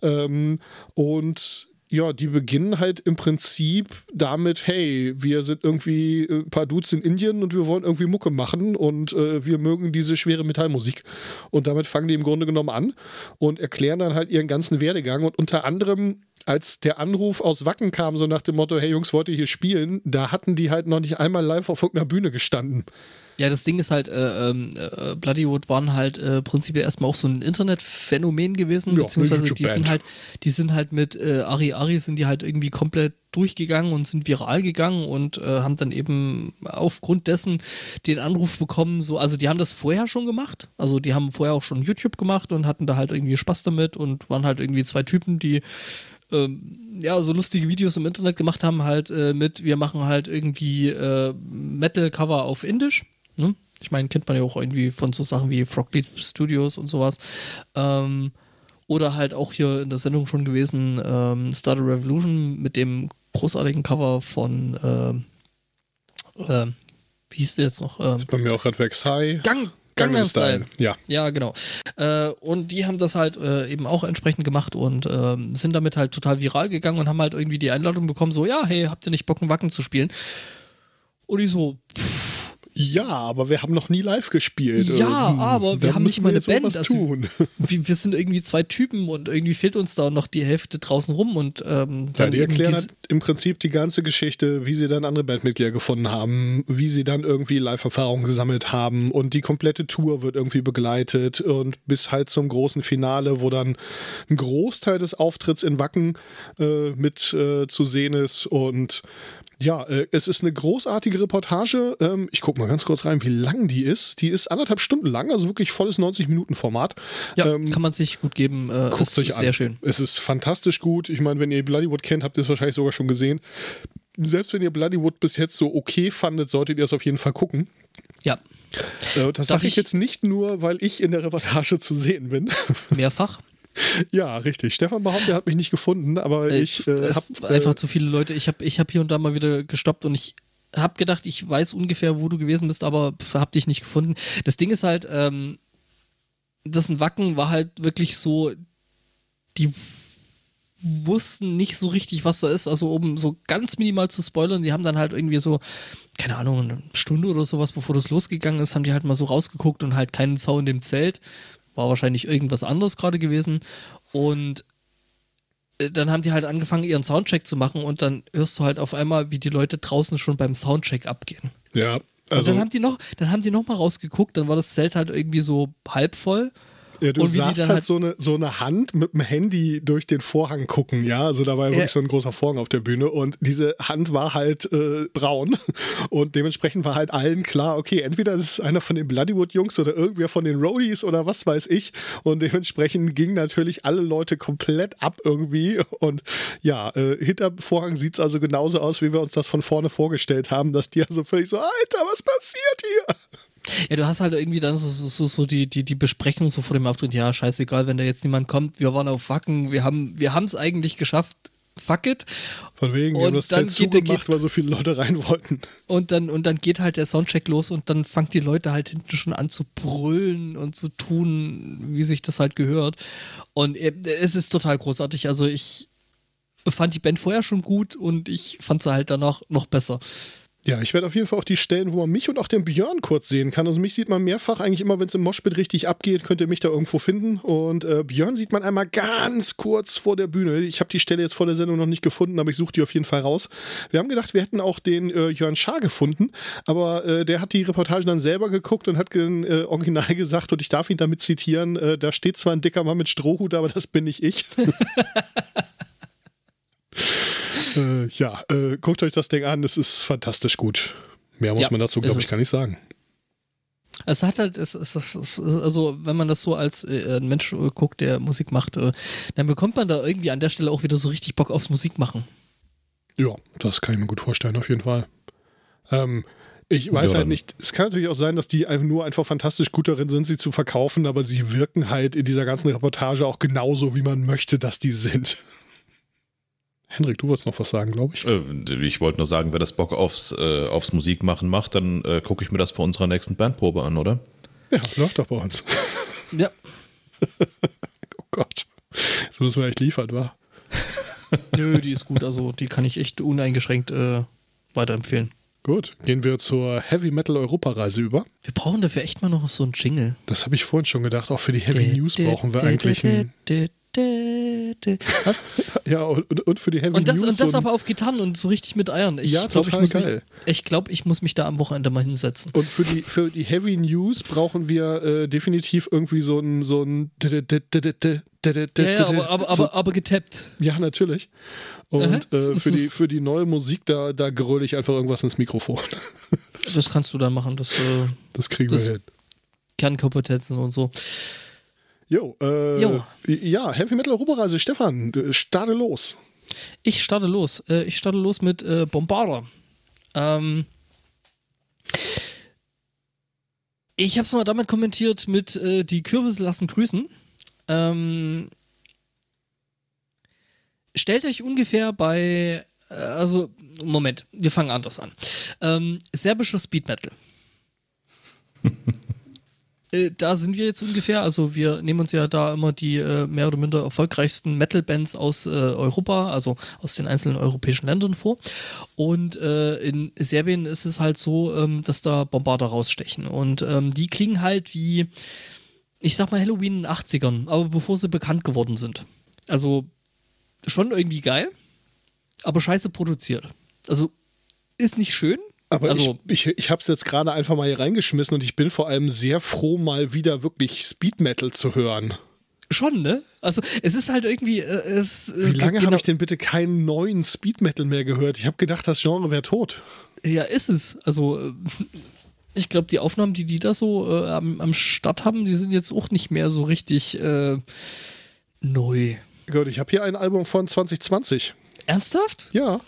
Ähm, und ja, die beginnen halt im Prinzip damit, hey, wir sind irgendwie ein paar Dudes in Indien und wir wollen irgendwie Mucke machen und äh, wir mögen diese schwere Metallmusik. Und damit fangen die im Grunde genommen an und erklären dann halt ihren ganzen Werdegang. Und unter anderem, als der Anruf aus Wacken kam, so nach dem Motto, hey Jungs, wollt ihr hier spielen, da hatten die halt noch nicht einmal live auf irgendeiner Bühne gestanden. Ja, das Ding ist halt, äh, ähm, äh, Bloodywood waren halt äh, prinzipiell erstmal auch so ein Internetphänomen gewesen, ja, beziehungsweise die sind halt, die sind halt mit äh, Ari Ari sind die halt irgendwie komplett durchgegangen und sind viral gegangen und äh, haben dann eben aufgrund dessen den Anruf bekommen, so, also die haben das vorher schon gemacht, also die haben vorher auch schon YouTube gemacht und hatten da halt irgendwie Spaß damit und waren halt irgendwie zwei Typen, die ähm, ja, so lustige Videos im Internet gemacht haben, halt äh, mit, wir machen halt irgendwie äh, Metal-Cover auf Indisch. Ne? Ich meine, kennt man ja auch irgendwie von so Sachen wie Froglead Studios und sowas. Ähm, oder halt auch hier in der Sendung schon gewesen, ähm, Start a Revolution mit dem großartigen Cover von, äh, äh, wie hieß der jetzt noch? Ähm, das ist bei mir auch gerade weg. Sai. Gang, Gangnam Style. Ja. Ja, genau. Äh, und die haben das halt äh, eben auch entsprechend gemacht und äh, sind damit halt total viral gegangen und haben halt irgendwie die Einladung bekommen, so, ja, hey, habt ihr nicht Bock, ein Wacken zu spielen? Und ich so, pff, ja, aber wir haben noch nie live gespielt. Ja, ähm, aber wir haben nicht mal eine Band. Also, tun. Wir, wir, sind irgendwie zwei Typen und irgendwie fehlt uns da noch die Hälfte draußen rum. Und, ähm, ja, die erklären halt im Prinzip die ganze Geschichte, wie sie dann andere Bandmitglieder gefunden haben, wie sie dann irgendwie Live-Erfahrungen gesammelt haben und die komplette Tour wird irgendwie begleitet und bis halt zum großen Finale, wo dann ein Großteil des Auftritts in Wacken äh, mit äh, zu sehen ist und ja, äh, es ist eine großartige Reportage. Ähm, ich gucke mal ganz kurz rein, wie lang die ist. Die ist anderthalb Stunden lang, also wirklich volles 90-Minuten-Format. Ja, ähm, kann man sich gut geben. Äh, guckt es euch an. Sehr schön. Es ist fantastisch gut. Ich meine, wenn ihr Bloodywood kennt, habt ihr es wahrscheinlich sogar schon gesehen. Selbst wenn ihr Bloodywood bis jetzt so okay fandet, solltet ihr es auf jeden Fall gucken. Ja. Äh, das sage ich jetzt nicht nur, weil ich in der Reportage zu sehen bin. Mehrfach. Ja, richtig. Stefan behauptet, er hat mich nicht gefunden, aber äh, ich äh, habe einfach äh, zu viele Leute. Ich habe ich hab hier und da mal wieder gestoppt und ich habe gedacht, ich weiß ungefähr, wo du gewesen bist, aber habe dich nicht gefunden. Das Ding ist halt, ähm, das ein Wacken war halt wirklich so, die wussten nicht so richtig, was da ist. Also um so ganz minimal zu spoilern, die haben dann halt irgendwie so, keine Ahnung, eine Stunde oder sowas, bevor das losgegangen ist, haben die halt mal so rausgeguckt und halt keinen Zaun in dem Zelt war wahrscheinlich irgendwas anderes gerade gewesen. Und äh, dann haben die halt angefangen, ihren Soundcheck zu machen und dann hörst du halt auf einmal, wie die Leute draußen schon beim Soundcheck abgehen. Ja. Also und dann haben die noch, dann haben die noch mal rausgeguckt, dann war das Zelt halt irgendwie so halb voll ja, du sahst halt, halt, so, eine, so eine Hand mit dem Handy durch den Vorhang gucken, ja. Also da war ja wirklich äh, so ein großer Vorhang auf der Bühne und diese Hand war halt äh, braun und dementsprechend war halt allen klar, okay, entweder das ist einer von den Bloodywood-Jungs oder irgendwer von den Roadies oder was weiß ich. Und dementsprechend gingen natürlich alle Leute komplett ab irgendwie. Und ja, äh, hinter Vorhang sieht es also genauso aus, wie wir uns das von vorne vorgestellt haben, dass die also völlig so, Alter, was passiert hier? Ja, du hast halt irgendwie dann so, so, so die, die, die Besprechung so vor dem Auftritt, ja, scheißegal, wenn da jetzt niemand kommt, wir waren auf Wacken, wir haben wir es eigentlich geschafft, fuck it. Von wegen, wir haben das Zelt zugemacht, geht, weil so viele Leute rein wollten. Und dann, und dann geht halt der Soundcheck los und dann fangen die Leute halt hinten schon an zu brüllen und zu tun, wie sich das halt gehört. Und äh, es ist total großartig. Also ich fand die Band vorher schon gut und ich fand sie halt danach noch besser. Ja, ich werde auf jeden Fall auch die Stellen, wo man mich und auch den Björn kurz sehen kann. Also mich sieht man mehrfach, eigentlich immer, wenn es im Moshpit richtig abgeht, könnt ihr mich da irgendwo finden. Und äh, Björn sieht man einmal ganz kurz vor der Bühne. Ich habe die Stelle jetzt vor der Sendung noch nicht gefunden, aber ich suche die auf jeden Fall raus. Wir haben gedacht, wir hätten auch den äh, Jörn Schaar gefunden, aber äh, der hat die Reportage dann selber geguckt und hat äh, original gesagt, und ich darf ihn damit zitieren, äh, da steht zwar ein dicker Mann mit Strohhut, aber das bin nicht ich. äh, ja, äh, guckt euch das Ding an, es ist fantastisch gut. Mehr muss ja, man dazu, glaube ich, gar nicht sagen. Es hat halt, es, es, es, also wenn man das so als äh, Mensch äh, guckt, der Musik macht, äh, dann bekommt man da irgendwie an der Stelle auch wieder so richtig Bock aufs Musikmachen. Ja, das kann ich mir gut vorstellen, auf jeden Fall. Ähm, ich weiß ja, halt nicht, es kann natürlich auch sein, dass die nur einfach fantastisch gut darin sind, sie zu verkaufen, aber sie wirken halt in dieser ganzen Reportage auch genauso, wie man möchte, dass die sind. Henrik, du wolltest noch was sagen, glaube ich. Äh, ich wollte nur sagen, wer das Bock aufs, äh, aufs Musikmachen macht, dann äh, gucke ich mir das vor unserer nächsten Bandprobe an, oder? Ja, läuft doch bei uns. Ja. oh Gott. So müssen wir echt liefern, wa? Nö, die ist gut. Also, die kann ich echt uneingeschränkt äh, weiterempfehlen. Gut, gehen wir zur Heavy Metal Europareise über. Wir brauchen dafür echt mal noch so einen Jingle. Das habe ich vorhin schon gedacht. Auch für die Heavy News brauchen wir eigentlich einen. Was? Ja, und, und für die Heavy Und das, News. und das aber auf Gitarren und so richtig mit Eiern. Ich Ja, glaub, ich total muss geil. Mich, ich glaube, ich muss mich da am Wochenende mal hinsetzen. Und für die, für die Heavy News brauchen wir äh, definitiv irgendwie so ein so ein Ja, ja aber, aber, aber, aber getappt. ja natürlich. Und äh, für, die, für die neue Musik, da, da gröle ich einfach irgendwas ins Mikrofon. Das kannst du dann machen, das äh, Das kriegen Das- wir hin. Kernkompetenzen und so. Jo, äh, Jo. ja, Heavy Metal Europareise, Stefan, starte los. Ich starte los. Äh, ich starte los mit äh, Bombarder. Ähm, ich habe es mal damit kommentiert mit äh, die Kürbisse lassen grüßen. Ähm, stellt euch ungefähr bei, äh, also Moment, wir fangen anders an. Ähm, serbischer Speed Metal. Äh, da sind wir jetzt ungefähr. Also wir nehmen uns ja da immer die äh, mehr oder minder erfolgreichsten Metal-Bands aus äh, Europa, also aus den einzelnen europäischen Ländern vor. Und äh, in Serbien ist es halt so, ähm, dass da Bombarder rausstechen. Und ähm, die klingen halt wie, ich sag mal Halloween in den 80ern, aber bevor sie bekannt geworden sind. Also schon irgendwie geil, aber scheiße produziert. Also ist nicht schön. Aber also, ich, ich, ich habe es jetzt gerade einfach mal hier reingeschmissen und ich bin vor allem sehr froh, mal wieder wirklich Speed Metal zu hören. Schon, ne? Also es ist halt irgendwie. Äh, es, Wie lange genau, habe ich denn bitte keinen neuen Speed Metal mehr gehört? Ich habe gedacht, das Genre wäre tot. Ja, ist es. Also äh, ich glaube, die Aufnahmen, die die da so äh, am, am Start haben, die sind jetzt auch nicht mehr so richtig äh, neu. Gut, ich habe hier ein Album von 2020. Ernsthaft? Ja.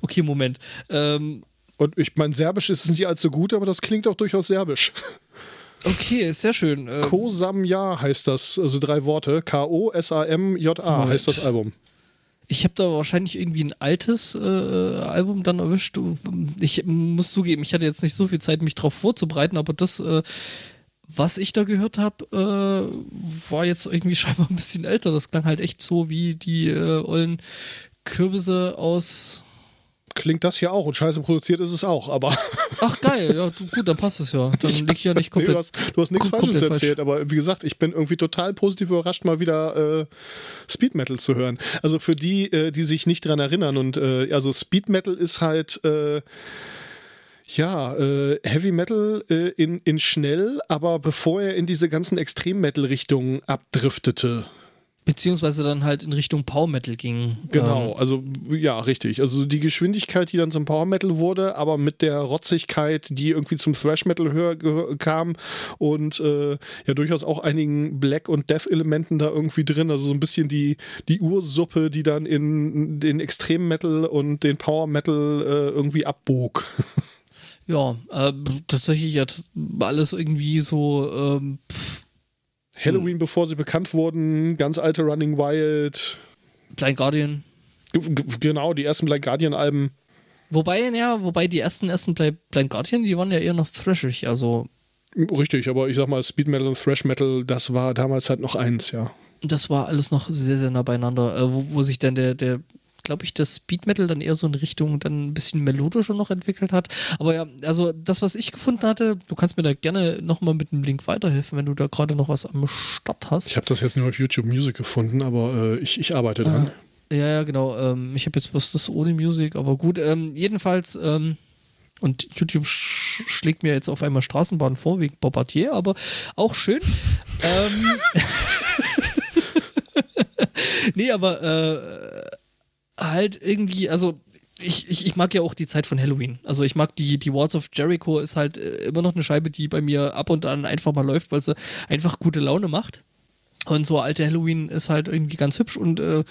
Okay, Moment. Ähm, Und ich mein Serbisch ist nicht allzu gut, aber das klingt auch durchaus serbisch. okay, sehr schön. Äh, Kosamja heißt das, also drei Worte. K-O-S-A-M-J-A heißt das Album. ich habe da wahrscheinlich irgendwie ein altes äh, Album dann erwischt. Ich muss zugeben, ich hatte jetzt nicht so viel Zeit, mich darauf vorzubereiten, aber das, äh, was ich da gehört habe, äh, war jetzt irgendwie scheinbar ein bisschen älter. Das klang halt echt so wie die äh, ollen Kürbisse aus. Klingt das hier auch und scheiße produziert ist es auch, aber Ach geil, ja, du, gut, dann passt es ja. Dann lieg ich ja nicht nee, komplett. du, hast, du hast nichts kom- Falsches erzählt, aber wie gesagt, ich bin irgendwie total positiv überrascht, mal wieder äh, Speed Metal zu hören. Also für die, äh, die sich nicht dran erinnern und äh, also Speed Metal ist halt äh, ja, äh, Heavy Metal äh, in, in schnell, aber bevor er in diese ganzen Extrem-Metal-Richtungen abdriftete. Beziehungsweise dann halt in Richtung Power Metal ging. Genau, Ähm, also ja, richtig. Also die Geschwindigkeit, die dann zum Power Metal wurde, aber mit der Rotzigkeit, die irgendwie zum Thrash Metal gehör- kam und äh, ja durchaus auch einigen Black- und Death-Elementen da irgendwie drin. Also so ein bisschen die, die Ursuppe, die dann in den Extrem Metal und den Power Metal äh, irgendwie abbog. ja, äh, tatsächlich jetzt alles irgendwie so. Ähm, pff, Halloween, bevor sie bekannt wurden, ganz alte Running Wild. Blind Guardian. Genau, die ersten Blind Guardian-Alben. Wobei, ja, wobei die ersten ersten Bli- Blind Guardian, die waren ja eher noch thrashig, also Richtig, aber ich sag mal, Speed Metal und Thrash Metal, das war damals halt noch eins, ja. das war alles noch sehr, sehr nah beieinander, äh, wo, wo sich dann der, der glaube ich, das Speed Metal dann eher so in Richtung dann ein bisschen melodischer noch entwickelt hat. Aber ja, also das, was ich gefunden hatte, du kannst mir da gerne nochmal mit einem Link weiterhelfen, wenn du da gerade noch was am Start hast. Ich habe das jetzt nur auf YouTube Music gefunden, aber äh, ich, ich arbeite dran. Ja, ja, genau. Ähm, ich habe jetzt bloß das ohne Musik, aber gut. Ähm, jedenfalls, ähm, und YouTube sch schlägt mir jetzt auf einmal Straßenbahn vor wegen Bombardier, aber auch schön. ähm, nee, aber äh, halt irgendwie, also ich, ich, ich mag ja auch die Zeit von Halloween. Also ich mag die, die Walls of Jericho ist halt äh, immer noch eine Scheibe, die bei mir ab und an einfach mal läuft, weil sie einfach gute Laune macht. Und so alte Halloween ist halt irgendwie ganz hübsch und äh,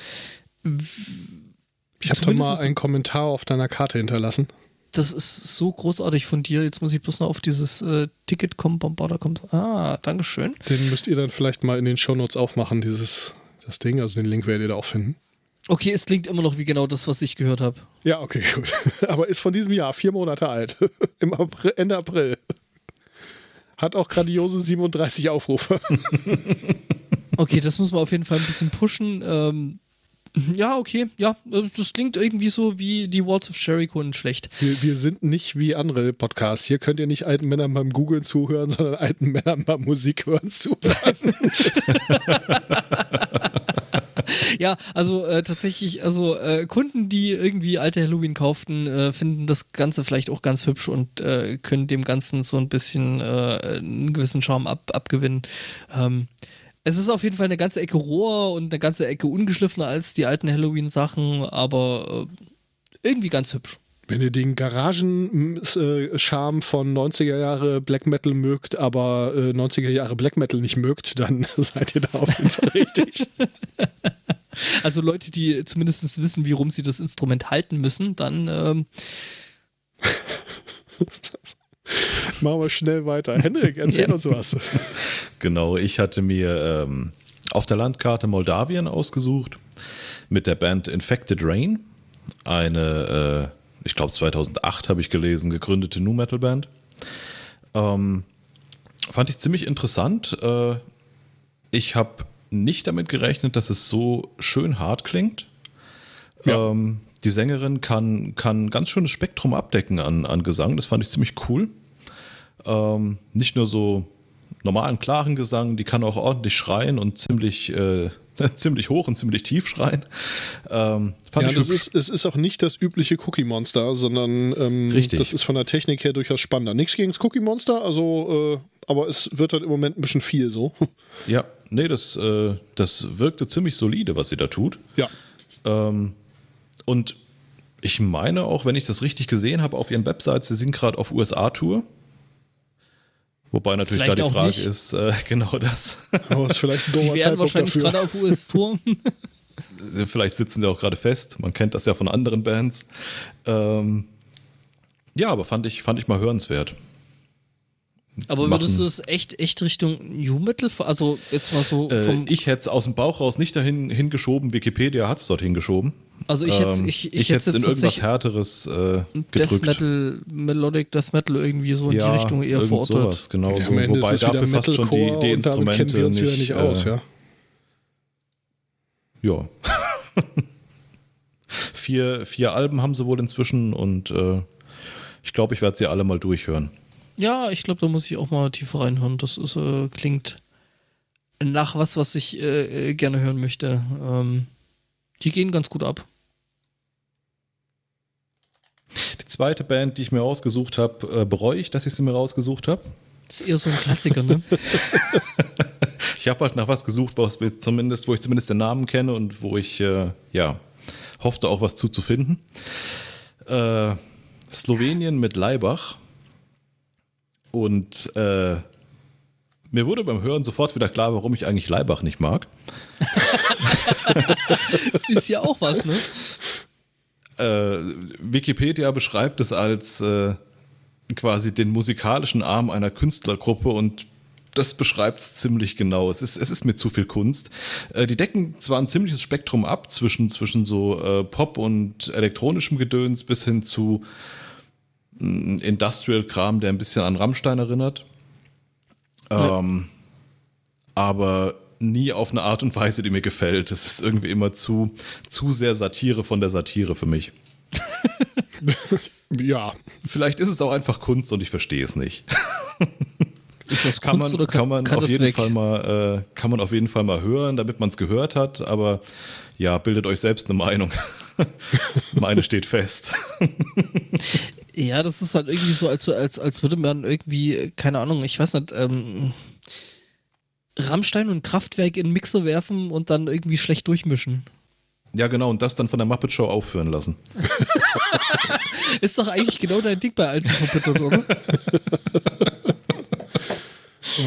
Ich habe doch mal einen Kommentar auf deiner Karte hinterlassen. das ist so großartig von dir. Jetzt muss ich bloß noch auf dieses äh, Ticket kommen, Bombarder kommt. Ah, Dankeschön. Den müsst ihr dann vielleicht mal in den Shownotes aufmachen, dieses das Ding. Also den Link werdet ihr da auch finden. Okay, es klingt immer noch wie genau das, was ich gehört habe. Ja, okay, gut. Aber ist von diesem Jahr, vier Monate alt. Im April, Ende April. Hat auch grandiose 37 Aufrufe. Okay, das muss man auf jeden Fall ein bisschen pushen. Ähm, ja, okay, ja, äh, das klingt irgendwie so wie die Walls of Jericho in schlecht. Wir, wir sind nicht wie andere Podcasts. Hier könnt ihr nicht alten Männern beim Googlen zuhören, sondern alten Männern beim Musik hören zuhören. ja, also äh, tatsächlich, also äh, Kunden, die irgendwie alte Halloween kauften, äh, finden das Ganze vielleicht auch ganz hübsch und äh, können dem Ganzen so ein bisschen äh, einen gewissen Charme ab, abgewinnen. Ähm, es ist auf jeden Fall eine ganze Ecke roher und eine ganze Ecke ungeschliffener als die alten Halloween-Sachen, aber äh, irgendwie ganz hübsch. Wenn ihr den Garagen-Charme von 90er Jahre Black Metal mögt, aber 90er Jahre Black Metal nicht mögt, dann seid ihr da auf jeden Fall richtig. Also Leute, die zumindest wissen, wie rum sie das Instrument halten müssen, dann ähm Machen wir schnell weiter. Henrik, erzähl ja. uns was. Genau, ich hatte mir ähm, auf der Landkarte Moldawien ausgesucht mit der Band Infected Rain. Eine, äh, ich glaube 2008 habe ich gelesen, gegründete Nu Metal Band. Ähm, fand ich ziemlich interessant. Äh, ich habe nicht damit gerechnet, dass es so schön hart klingt. Ja. Ähm, die Sängerin kann, kann ganz schönes Spektrum abdecken an, an Gesang. Das fand ich ziemlich cool. Ähm, nicht nur so normalen, klaren Gesang, die kann auch ordentlich schreien und ziemlich, äh, ziemlich hoch und ziemlich tief schreien. Ähm, ja, das ist, es ist auch nicht das übliche Cookie Monster, sondern ähm, Richtig. das ist von der Technik her durchaus spannender. Nichts gegen das Cookie Monster, also, äh, aber es wird halt im Moment ein bisschen viel so. Ja, nee, das, äh, das wirkte ziemlich solide, was sie da tut. Ja. Ähm, und ich meine auch, wenn ich das richtig gesehen habe, auf ihren Websites, sie sind gerade auf USA-Tour. Wobei natürlich vielleicht da die Frage nicht. ist, äh, genau das. Aber ist vielleicht ein Sie wären Zeitpunkt wahrscheinlich gerade auf US-Tour. vielleicht sitzen sie auch gerade fest. Man kennt das ja von anderen Bands. Ähm, ja, aber fand ich, fand ich mal hörenswert. Aber würdest du es echt, echt Richtung New Metal, also jetzt mal so äh, vom äh, Ich hätte es aus dem Bauch raus nicht dahin hingeschoben, Wikipedia hat es dorthin geschoben. Also ich hätte es ich, ich, ich hätte in irgendwas härteres äh, gedrückt. Death Metal, Melodic Death Metal irgendwie so in ja, die Richtung eher verortet. Sowas, genau. Ja, so, wobei dafür fast schon die, die Instrumente nicht, nicht aus, äh, ja. Ja. vier, vier Alben haben sie wohl inzwischen und äh, ich glaube, ich werde sie alle mal durchhören. Ja, ich glaube, da muss ich auch mal tiefer reinhören. Das ist, äh, klingt nach was, was ich äh, äh, gerne hören möchte. Ähm, die gehen ganz gut ab. Die zweite Band, die ich mir ausgesucht habe, äh, bereue ich, dass ich sie mir rausgesucht habe. Das ist eher so ein Klassiker, ne? ich habe halt nach was gesucht, wo, zumindest, wo ich zumindest den Namen kenne und wo ich äh, ja hoffte auch was zuzufinden. Äh, Slowenien mit Leibach und äh, mir wurde beim Hören sofort wieder klar, warum ich eigentlich Leibach nicht mag. Ist ja auch was, ne? Äh, Wikipedia beschreibt es als äh, quasi den musikalischen Arm einer Künstlergruppe und das beschreibt es ziemlich genau. Es ist, es ist mir zu viel Kunst. Äh, die decken zwar ein ziemliches Spektrum ab zwischen, zwischen so äh, Pop und elektronischem Gedöns bis hin zu Industrial-Kram, der ein bisschen an Rammstein erinnert. Ja. Ähm, aber nie auf eine Art und Weise, die mir gefällt. Es ist irgendwie immer zu, zu sehr Satire von der Satire für mich. ja. Vielleicht ist es auch einfach Kunst und ich verstehe es nicht. Ist das kann Kunst man, oder kann, kann man kann auf jeden weg? Fall mal, äh, kann man auf jeden Fall mal hören, damit man es gehört hat. Aber ja, bildet euch selbst eine Meinung. Meine steht fest. Ja, das ist halt irgendwie so, als, als, als würde man irgendwie, keine Ahnung, ich weiß nicht, ähm, Rammstein und Kraftwerk in Mixer werfen und dann irgendwie schlecht durchmischen. Ja, genau, und das dann von der Muppet Show aufführen lassen. ist doch eigentlich genau dein Ding bei alten Muppet, oder?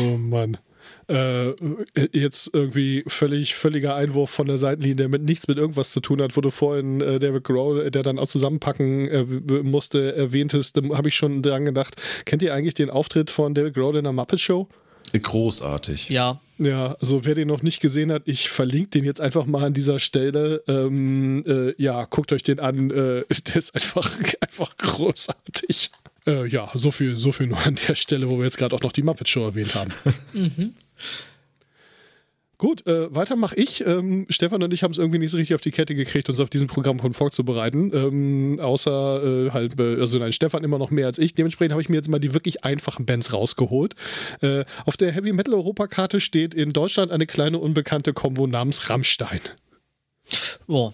oh Mann äh, jetzt irgendwie völlig völliger Einwurf von der Seitenlinie, der mit nichts mit irgendwas zu tun hat, wo du vorhin äh, David Grohl, der dann auch zusammenpacken äh, musste, erwähntest, da habe ich schon dran gedacht. Kennt ihr eigentlich den Auftritt von David Grohl in der Muppet Show? Großartig. Ja. Ja, also wer den noch nicht gesehen hat, ich verlinke den jetzt einfach mal an dieser Stelle. Ähm, äh, ja, guckt euch den an. Äh, der ist einfach, einfach großartig. Äh, ja, so viel, so viel nur an der Stelle, wo wir jetzt gerade auch noch die Muppet Show erwähnt haben. mhm. Gut, äh, weiter mache ich. Ähm, Stefan und ich haben es irgendwie nicht so richtig auf die Kette gekriegt, uns auf diesem Programm vorzubereiten. Ähm, außer äh, halt, äh, also nein, Stefan immer noch mehr als ich. Dementsprechend habe ich mir jetzt mal die wirklich einfachen Bands rausgeholt. Äh, auf der Heavy Metal Europakarte steht in Deutschland eine kleine unbekannte Kombo namens Rammstein. Oh.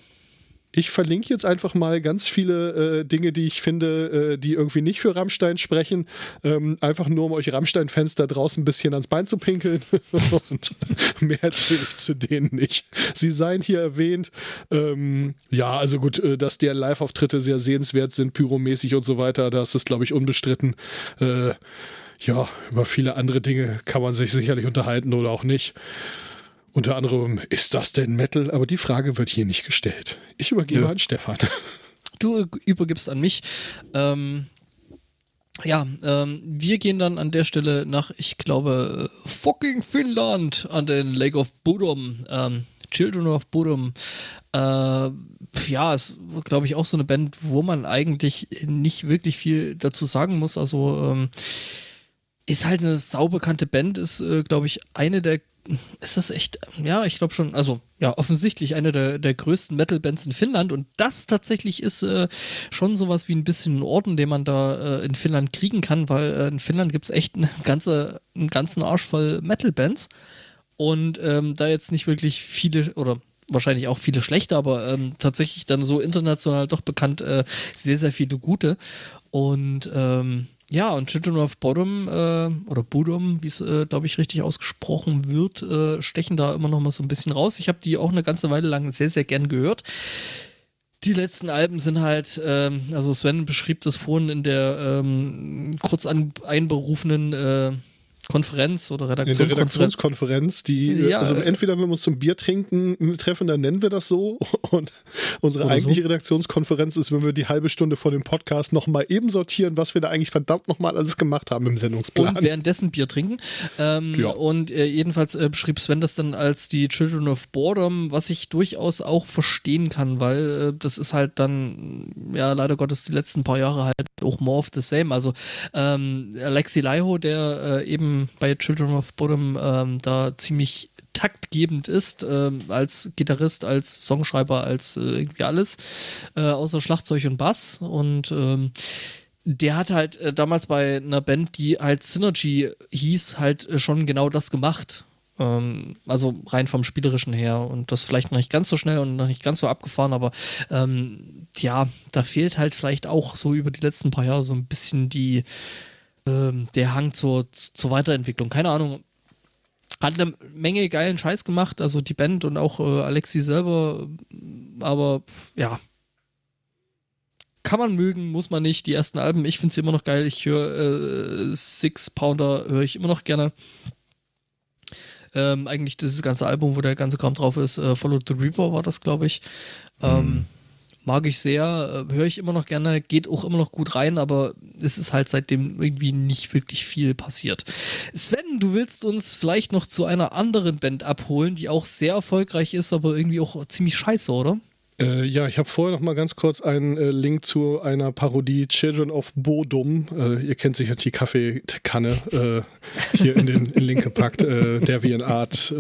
Ich verlinke jetzt einfach mal ganz viele äh, Dinge, die ich finde, äh, die irgendwie nicht für Rammstein sprechen. Ähm, einfach nur, um euch Rammstein-Fans da draußen ein bisschen ans Bein zu pinkeln. Und mehr erzähle ich zu denen nicht. Sie seien hier erwähnt. Ähm, ja, also gut, äh, dass deren Live-Auftritte sehr sehenswert sind, pyromäßig und so weiter, das ist, glaube ich, unbestritten. Äh, ja, über viele andere Dinge kann man sich sicherlich unterhalten oder auch nicht. Unter anderem, ist das denn Metal? Aber die Frage wird hier nicht gestellt. Ich übergebe ja. an Stefan. Du übergibst an mich. Ähm, ja, ähm, wir gehen dann an der Stelle nach, ich glaube, fucking Finnland an den Lake of Bodom. Ähm, Children of Bodom. Äh, ja, ist, glaube ich, auch so eine Band, wo man eigentlich nicht wirklich viel dazu sagen muss. Also, ähm, ist halt eine saubekannte Band, ist, äh, glaube ich, eine der ist das echt, ja, ich glaube schon, also ja, offensichtlich eine der, der größten Metal-Bands in Finnland und das tatsächlich ist äh, schon sowas wie ein bisschen ein Orden, den man da äh, in Finnland kriegen kann, weil äh, in Finnland gibt es echt eine ganze, einen ganzen Arsch voll Metal-Bands und ähm, da jetzt nicht wirklich viele oder wahrscheinlich auch viele schlechte, aber ähm, tatsächlich dann so international doch bekannt äh, sehr, sehr viele gute und ähm, ja, und Children of Bottom äh, oder Budom, wie es, äh, glaube ich, richtig ausgesprochen wird, äh, stechen da immer noch mal so ein bisschen raus. Ich habe die auch eine ganze Weile lang sehr, sehr gern gehört. Die letzten Alben sind halt, ähm, also Sven beschrieb das vorhin in der ähm, kurz an, einberufenen äh, Konferenz oder Redaktionskonferenz. In der Redaktionskonferenz, die, äh, ja, also entweder wenn wir uns zum Bier trinken treffen, dann nennen wir das so. Und unsere eigentliche so. Redaktionskonferenz ist, wenn wir die halbe Stunde vor dem Podcast nochmal eben sortieren, was wir da eigentlich verdammt nochmal alles gemacht haben im Sendungsplan. Und währenddessen Bier trinken. Ähm, ja. Und äh, jedenfalls äh, beschrieb Sven das dann als die Children of Boredom, was ich durchaus auch verstehen kann, weil äh, das ist halt dann, ja, leider Gottes die letzten paar Jahre halt auch more of the same. Also ähm, Alexi Laiho, der äh, eben bei Children of Bottom ähm, da ziemlich taktgebend ist, ähm, als Gitarrist, als Songschreiber, als äh, irgendwie alles, äh, außer Schlagzeug und Bass. Und ähm, der hat halt äh, damals bei einer Band, die halt Synergy hieß, halt äh, schon genau das gemacht. Ähm, also rein vom Spielerischen her und das vielleicht noch nicht ganz so schnell und noch nicht ganz so abgefahren, aber ähm, ja, da fehlt halt vielleicht auch so über die letzten paar Jahre so ein bisschen die ähm, der Hang zur, zur Weiterentwicklung. Keine Ahnung. Hat eine Menge geilen Scheiß gemacht, also die Band und auch äh, Alexi selber, aber ja. Kann man mögen, muss man nicht. Die ersten Alben, ich finde sie immer noch geil. Ich höre äh, Six Pounder, höre ich immer noch gerne. Ähm, eigentlich dieses ganze Album, wo der ganze Kram drauf ist, äh, Follow the Reaper war das, glaube ich. Ähm, mhm mag ich sehr, äh, höre ich immer noch gerne, geht auch immer noch gut rein, aber es ist halt seitdem irgendwie nicht wirklich viel passiert. Sven, du willst uns vielleicht noch zu einer anderen Band abholen, die auch sehr erfolgreich ist, aber irgendwie auch ziemlich scheiße, oder? Äh, ja, ich habe vorher noch mal ganz kurz einen äh, Link zu einer Parodie Children of Bodum. Äh, ihr kennt sicher die Kaffeekanne äh, hier in den in Link gepackt, äh, der wie eine Art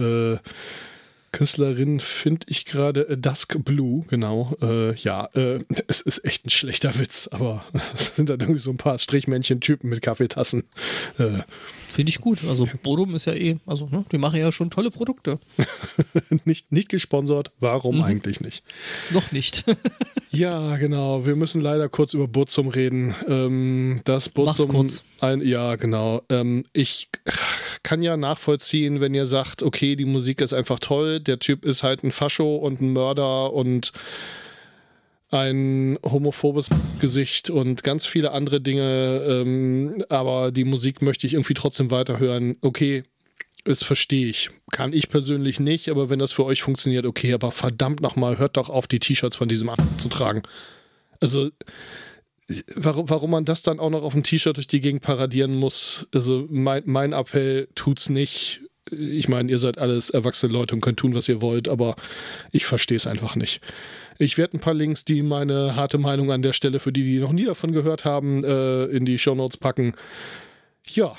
Künstlerin finde ich gerade äh, Dusk Blue, genau. Äh, ja, äh, es ist echt ein schlechter Witz, aber es sind dann irgendwie so ein paar Strichmännchen-Typen mit Kaffeetassen. Äh, Finde ich gut. Also Bodum ist ja eh, also ne, die machen ja schon tolle Produkte. nicht, nicht gesponsert, warum mhm. eigentlich nicht? Noch nicht. ja, genau. Wir müssen leider kurz über Burzum reden. Ähm, das Burzum. kurz. Ein, ja, genau. Ähm, ich kann ja nachvollziehen, wenn ihr sagt, okay, die Musik ist einfach toll, der Typ ist halt ein Fascho und ein Mörder und ein homophobes Gesicht und ganz viele andere Dinge, ähm, aber die Musik möchte ich irgendwie trotzdem weiterhören. Okay, das verstehe ich. Kann ich persönlich nicht, aber wenn das für euch funktioniert, okay, aber verdammt nochmal, hört doch auf, die T-Shirts von diesem zu tragen. Also, warum, warum man das dann auch noch auf dem T-Shirt durch die Gegend paradieren muss, also mein, mein Appell tut's nicht. Ich meine, ihr seid alles erwachsene Leute und könnt tun, was ihr wollt, aber ich verstehe es einfach nicht. Ich werde ein paar Links, die meine harte Meinung an der Stelle, für die, die noch nie davon gehört haben, äh, in die Show Notes packen. Ja.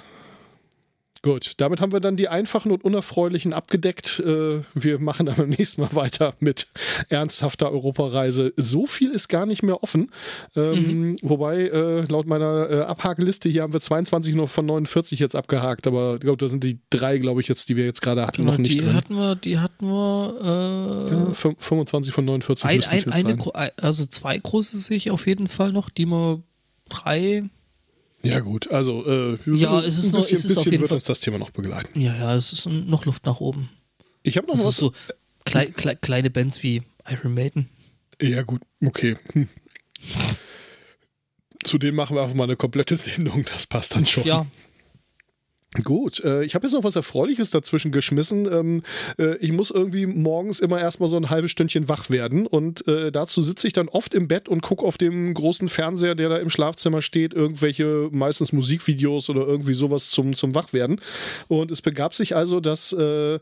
Gut, damit haben wir dann die einfachen und unerfreulichen abgedeckt. Äh, wir machen dann beim nächsten Mal weiter mit ernsthafter Europareise. So viel ist gar nicht mehr offen. Ähm, mhm. Wobei, äh, laut meiner äh, Abhakeliste hier haben wir 22 noch von 49 jetzt abgehakt, aber ich glaube, da sind die drei, glaube ich, jetzt, die wir jetzt gerade hatten, genau, noch nicht die drin. Hatten wir, die hatten wir. Äh, ja, 25 von 49 ein, ein, eine, Also zwei große sehe ich auf jeden Fall noch, die wir drei ja, gut, also äh, ja, es ist ein noch, bisschen, es ist bisschen wird Fall, uns das Thema noch begleiten. Ja, ja, es ist noch Luft nach oben. Ich habe noch es was. so klei klei kleine Bands wie Iron Maiden. Ja, gut, okay. Hm. Zudem machen wir einfach mal eine komplette Sendung, das passt dann schon. Ja, Gut, äh, ich habe jetzt noch was Erfreuliches dazwischen geschmissen. Ähm, äh, ich muss irgendwie morgens immer erstmal so ein halbes Stündchen wach werden und äh, dazu sitze ich dann oft im Bett und gucke auf dem großen Fernseher, der da im Schlafzimmer steht, irgendwelche meistens Musikvideos oder irgendwie sowas zum, zum Wachwerden. Und es begab sich also, dass äh, äh,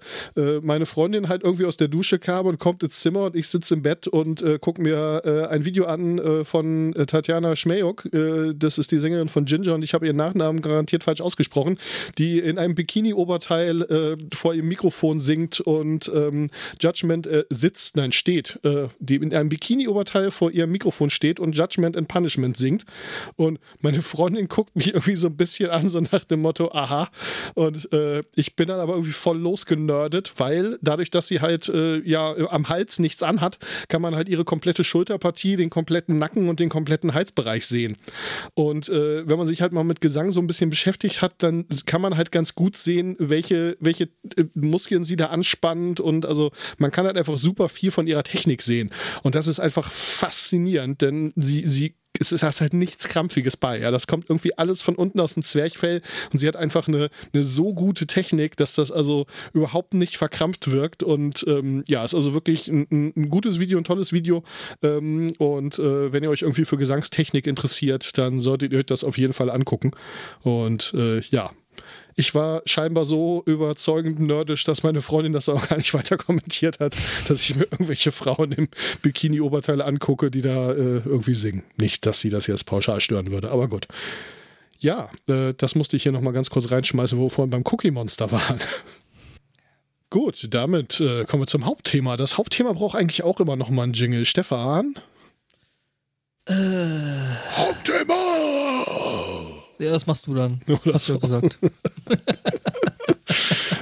meine Freundin halt irgendwie aus der Dusche kam und kommt ins Zimmer und ich sitze im Bett und äh, gucke mir ein Video an von Tatjana Schmejok. Das ist die Sängerin von Ginger und ich habe ihren Nachnamen garantiert falsch ausgesprochen. Die die in einem Bikini-Oberteil äh, vor ihrem Mikrofon singt und ähm, Judgment äh, sitzt, nein, steht, äh, die in einem Bikini-Oberteil vor ihrem Mikrofon steht und Judgment and Punishment singt. Und meine Freundin guckt mich irgendwie so ein bisschen an, so nach dem Motto, aha. Und äh, ich bin dann aber irgendwie voll losgenördet, weil dadurch, dass sie halt äh, ja am Hals nichts anhat, kann man halt ihre komplette Schulterpartie, den kompletten Nacken und den kompletten Halsbereich sehen. Und äh, wenn man sich halt mal mit Gesang so ein bisschen beschäftigt hat, dann kann man halt ganz gut sehen, welche, welche äh, Muskeln sie da anspannt und also man kann halt einfach super viel von ihrer Technik sehen. Und das ist einfach faszinierend, denn sie, sie es ist halt nichts Krampfiges bei. Ja, das kommt irgendwie alles von unten aus dem Zwerchfell und sie hat einfach eine, eine so gute Technik, dass das also überhaupt nicht verkrampft wirkt. Und ähm, ja, ist also wirklich ein, ein, gutes Video, ein tolles Video. Ähm, und äh, wenn ihr euch irgendwie für Gesangstechnik interessiert, dann solltet ihr euch das auf jeden Fall angucken. Und äh, ja, ich war scheinbar so überzeugend nerdisch, dass meine Freundin das auch gar nicht weiter kommentiert hat, dass ich mir irgendwelche Frauen im Bikini-Oberteil angucke, die da äh, irgendwie singen. Nicht, dass sie das jetzt pauschal stören würde, aber gut. Ja, äh, das musste ich hier nochmal ganz kurz reinschmeißen, wo wir vorhin beim Cookie Monster waren. Gut, damit äh, kommen wir zum Hauptthema. Das Hauptthema braucht eigentlich auch immer nochmal einen Jingle. Stefan? Äh. Hauptthema! Ja, das machst du dann. Oder hast du ja gesagt.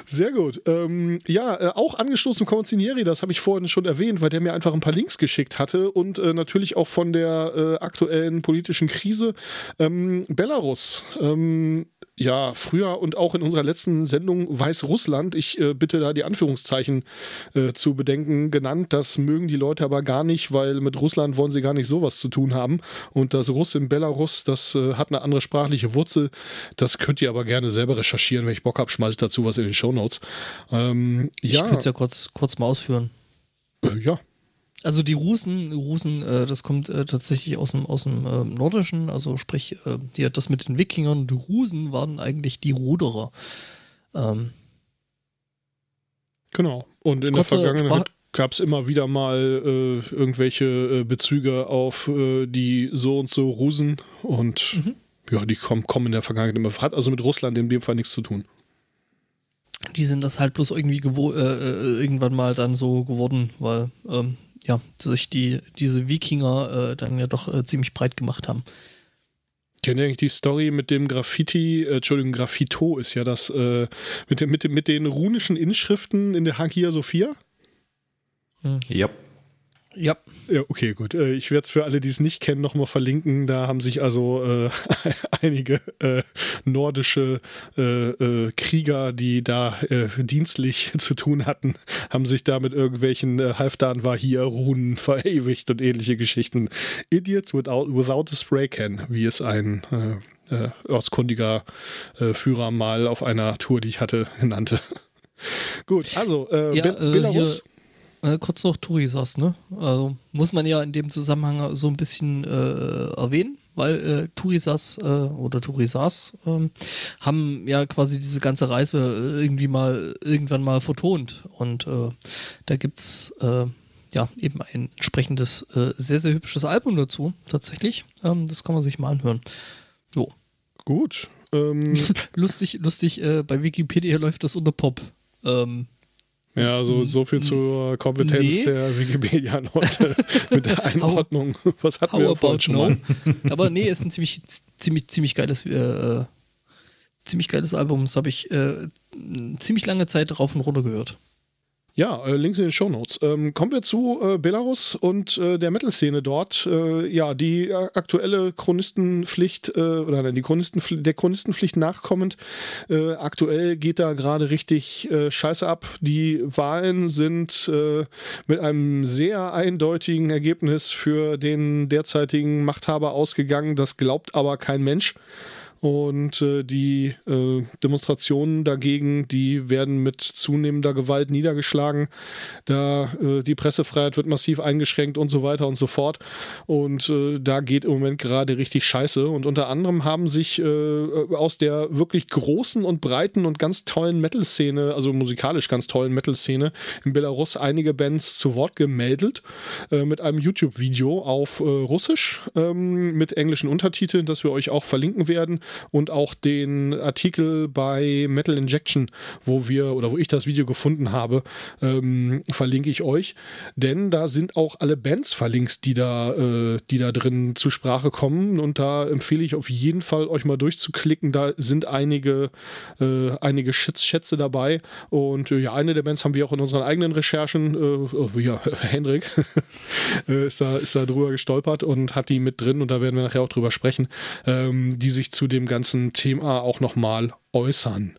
Sehr gut. Ähm, ja, äh, auch angestoßen vom Konzinieri, das habe ich vorhin schon erwähnt, weil der mir einfach ein paar Links geschickt hatte und äh, natürlich auch von der äh, aktuellen politischen Krise. Ähm, Belarus. Ähm, ja, früher und auch in unserer letzten Sendung Weißrussland, ich äh, bitte da die Anführungszeichen äh, zu bedenken, genannt. Das mögen die Leute aber gar nicht, weil mit Russland wollen sie gar nicht sowas zu tun haben. Und das Russ in Belarus, das äh, hat eine andere sprachliche Wurzel. Das könnt ihr aber gerne selber recherchieren. Wenn ich Bock habe, schmeiße ich dazu was in den Shownotes. Ähm, ja. Ich könnte es ja kurz, kurz mal ausführen. Äh, ja. Also die Rusen, Rusen, äh, das kommt äh, tatsächlich aus dem, aus dem äh, Nordischen, also sprich, äh, die, das mit den Wikingern, die Rusen waren eigentlich die Ruderer. Ähm, genau. Und in der Vergangenheit gab es immer wieder mal äh, irgendwelche äh, Bezüge auf die so und so Rusen und mhm. ja, die kommen, kommen in der Vergangenheit immer. Hat also mit Russland in dem Fall nichts zu tun die sind das halt bloß irgendwie äh, irgendwann mal dann so geworden, weil ähm, ja, sich die, diese Wikinger äh, dann ja doch äh, ziemlich breit gemacht haben. Kennt ihr eigentlich die Story mit dem Graffiti, äh, Entschuldigung, Graffito ist ja das, äh, mit, dem, mit, dem, mit den runischen Inschriften in der Hagia Sophia? Hm. Ja. Ja. Ja, okay, gut. Äh, ich werde es für alle, die es nicht kennen, nochmal verlinken. Da haben sich also äh, einige äh, nordische äh, äh, Krieger, die da äh, dienstlich zu tun hatten, haben sich da mit irgendwelchen äh, Halfdan war hier Runen verewigt und ähnliche Geschichten. Idiots without, without a spray can, wie es ein ortskundiger Führer mal auf einer Tour, die ich hatte, nannte. Gut, also ja, Be Belarus. Äh, kurz noch Turisas, ne? Also muss man ja in dem Zusammenhang so ein bisschen äh, erwähnen, weil äh, Turisas äh, oder Turisas ähm, haben ja quasi diese ganze Reise äh, irgendwie mal irgendwann mal vertont. Und da gibt's äh, ja eben ein entsprechendes, äh, sehr, sehr hübsches Album dazu, tatsächlich. Ähm, das kann man sich mal anhören. Jo. Gut. Ähm, lustig, lustig, äh, bei Wikipedia läuft das unter Pop. Ähm, ja, so, so viel zur Kompetenz nee. der Wikipedia-Leute mit der Einordnung. Was hatten How wir vorhin schon mal? Aber nee, ist ein ziemlich, ziemlich, ziemlich geiles, äh, äh ziemlich geiles Album. Das habe ich äh, ziemlich lange Zeit rauf und runter gehört. Ja, äh, Links in den Show Notes. Ähm, kommen wir zu äh, Belarus und äh, der Metal-Szene dort. Äh, ja, die äh, aktuelle Chronistenpflicht oder nein, die Chronistenpflicht, der Chronistenpflicht nachkommend. aktuell geht da gerade richtig Scheiße ab. Die Wahlen sind mit einem sehr eindeutigen Ergebnis für den derzeitigen Machthaber ausgegangen. Das glaubt aber kein Mensch. Und äh, die äh, Demonstrationen dagegen, die werden mit zunehmender Gewalt niedergeschlagen. Da äh, die Pressefreiheit wird massiv eingeschränkt und so weiter und so fort. Und äh, da geht im Moment gerade richtig Scheiße. Und unter anderem haben sich äh, aus der wirklich großen und breiten und ganz tollen Metal-Szene, also musikalisch ganz tollen Metal-Szene in Belarus einige Bands zu Wort gemeldet äh, mit einem YouTube-Video auf Russisch ähm, mit englischen Untertiteln, das wir euch auch verlinken werden und auch den Artikel bei Metal Injection, wo wir oder wo ich das Video gefunden habe, ähm, verlinke ich euch. Denn da sind auch alle Bands verlinkt, die da, äh, die da drin zur Sprache kommen. Und da empfehle ich auf jeden Fall, euch mal durchzuklicken. Da sind einige, äh, einige Schätze dabei. Und äh, ja, eine der Bands haben wir auch in unseren eigenen Recherchen, äh, ja, Hendrik, äh, ist, da, ist da drüber gestolpert und hat die mit drin. Und da werden wir nachher auch drüber sprechen, ähm, die sich zu dem dem ganzen Thema auch nochmal äußern.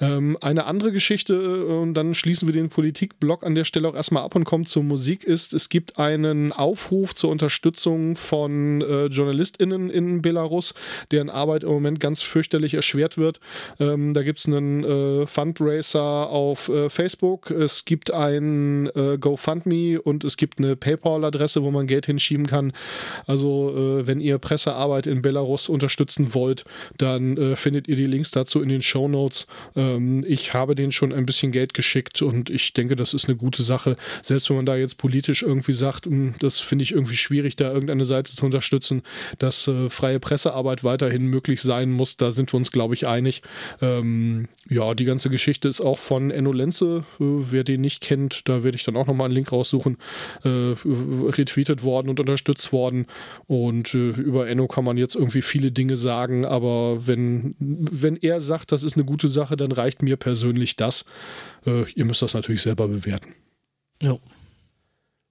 Ähm, eine andere Geschichte, äh, und dann schließen wir den Politikblock an der Stelle auch erstmal ab und kommen zur Musik, ist, es gibt einen Aufruf zur Unterstützung von äh, JournalistInnen in Belarus, deren Arbeit im Moment ganz fürchterlich erschwert wird. Ähm, da gibt es einen äh, Fundraiser auf äh, Facebook, es gibt ein äh, GoFundMe und es gibt eine PayPal-Adresse, wo man Geld hinschieben kann. Also, äh, wenn ihr Pressearbeit in Belarus unterstützen wollt, dann findet ihr die Links dazu in den Show Notes. Ähm, ich habe denen schon ein bisschen Geld geschickt und ich denke, das ist eine gute Sache. Selbst wenn man da jetzt politisch irgendwie sagt, hm, das finde ich irgendwie schwierig, da irgendeine Seite zu unterstützen, dass äh, freie Pressearbeit weiterhin möglich sein muss, da sind wir uns, glaube ich, einig. Ähm, ja, die ganze Geschichte ist auch von Enno Lenze. Äh, wer den nicht kennt, da werde ich dann auch nochmal einen Link raussuchen. Äh, retweetet worden und unterstützt worden. Und äh, über Enno kann man jetzt irgendwie viele Dinge sagen, aber wenn, wenn er sagt, das ist eine gute Sache, dann reicht mir persönlich das. Äh, ihr müsst das natürlich selber bewerten. Ja.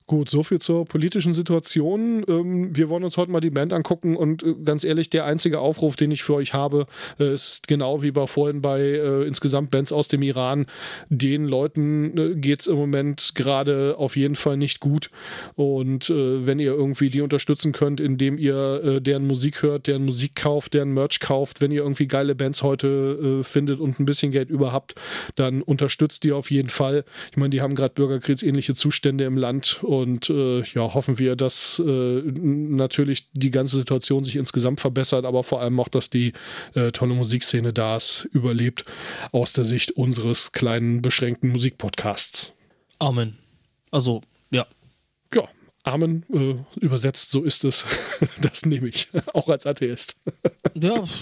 Gut, soviel zur politischen Situation. Ähm, wir wollen uns heute mal die Band angucken und äh, ganz ehrlich, der einzige Aufruf, den ich für euch habe, äh, ist genau wie bei vorhin bei äh, insgesamt Bands aus dem Iran. Den Leuten geht es im Moment gerade auf jeden Fall nicht gut. Und wenn ihr irgendwie die unterstützen könnt, indem ihr deren Musik hört, deren Musik kauft, deren Merch kauft, wenn ihr irgendwie geile Bands heute findet und ein bisschen Geld über habt, dann unterstützt die auf jeden Fall. Ich meine, die haben gerade bürgerkriegsähnliche Zustände im Land. Und äh, ja, hoffen wir, dass äh, natürlich die ganze Situation sich insgesamt verbessert, aber vor allem auch, dass die äh, tolle Musikszene da ist, überlebt aus der Sicht unseres kleinen, beschränkten Musikpodcasts. Amen. Also, ja. Ja, Amen, äh, übersetzt, so ist es. das nehme ich, auch als Atheist. ja.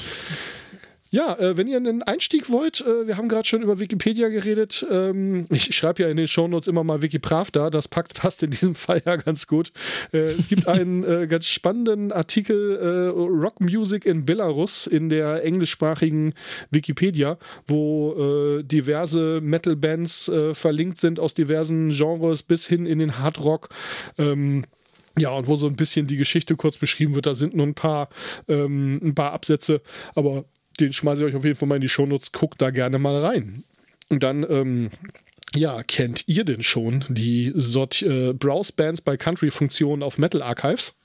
Ja, äh, wenn ihr einen Einstieg wollt, äh, wir haben gerade schon über Wikipedia geredet. Ähm, ich schreibe ja in den Shownotes immer mal Wikipravda, das packt, passt in diesem Fall ja ganz gut. Äh, es gibt einen äh, ganz spannenden Artikel äh, Rock Music in Belarus in der englischsprachigen Wikipedia, wo äh, diverse Metal-Bands verlinkt sind aus diversen Genres bis hin in den Hardrock. Ähm, ja, und wo so ein bisschen die Geschichte kurz beschrieben wird. Da sind nur ein paar, ähm, ein paar Absätze, aber den schmeiße ich euch auf jeden Fall mal in die Shownotes. Guckt da gerne mal rein. Und dann, ähm, ja, kennt ihr denn schon die Sort äh, Browse-Bands bei Country-Funktion auf Metal Archives?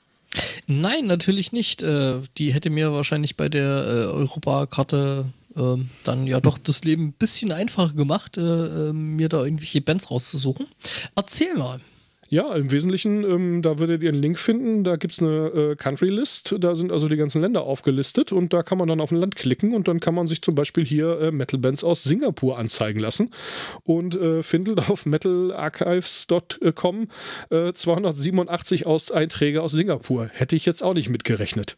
Nein, natürlich nicht. Äh, die hätte mir wahrscheinlich bei der äh, Europakarte äh, dann ja doch das Leben ein bisschen einfacher gemacht, äh, äh, mir da irgendwelche Bands rauszusuchen. Erzähl mal. Ja, im Wesentlichen, ähm, da würdet ihr einen Link finden, da gibt es eine äh, Country-List, da sind also die ganzen Länder aufgelistet und da kann man dann auf ein Land klicken und dann kann man sich zum Beispiel hier äh, Metal-Bands aus Singapur anzeigen lassen und äh, findet auf metalarchives.com 287 aus Einträge aus Singapur. Hätte ich jetzt auch nicht mitgerechnet.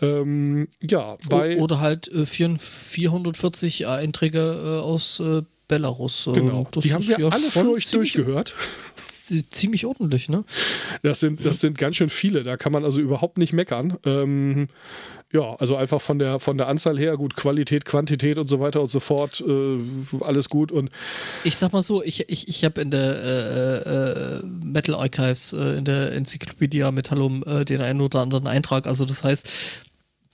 Ähm, ja, bei. Oder halt äh, 440 Einträge äh, aus äh, Belarus. Ähm, genau, die haben wir ja alle für euch durchgehört. Ziemlich ordentlich, ne? Das sind, das sind ganz schön viele, da kann man also überhaupt nicht meckern. Ähm, ja, also einfach von der, von der Anzahl her, gut, Qualität, Quantität und so weiter und so fort, äh, alles gut. Und ich sag mal so, ich, ich, ich habe in der äh, äh, Metal Archives, äh, in der Enzyklopädie Metallum äh, den einen oder anderen Eintrag. Also das heißt,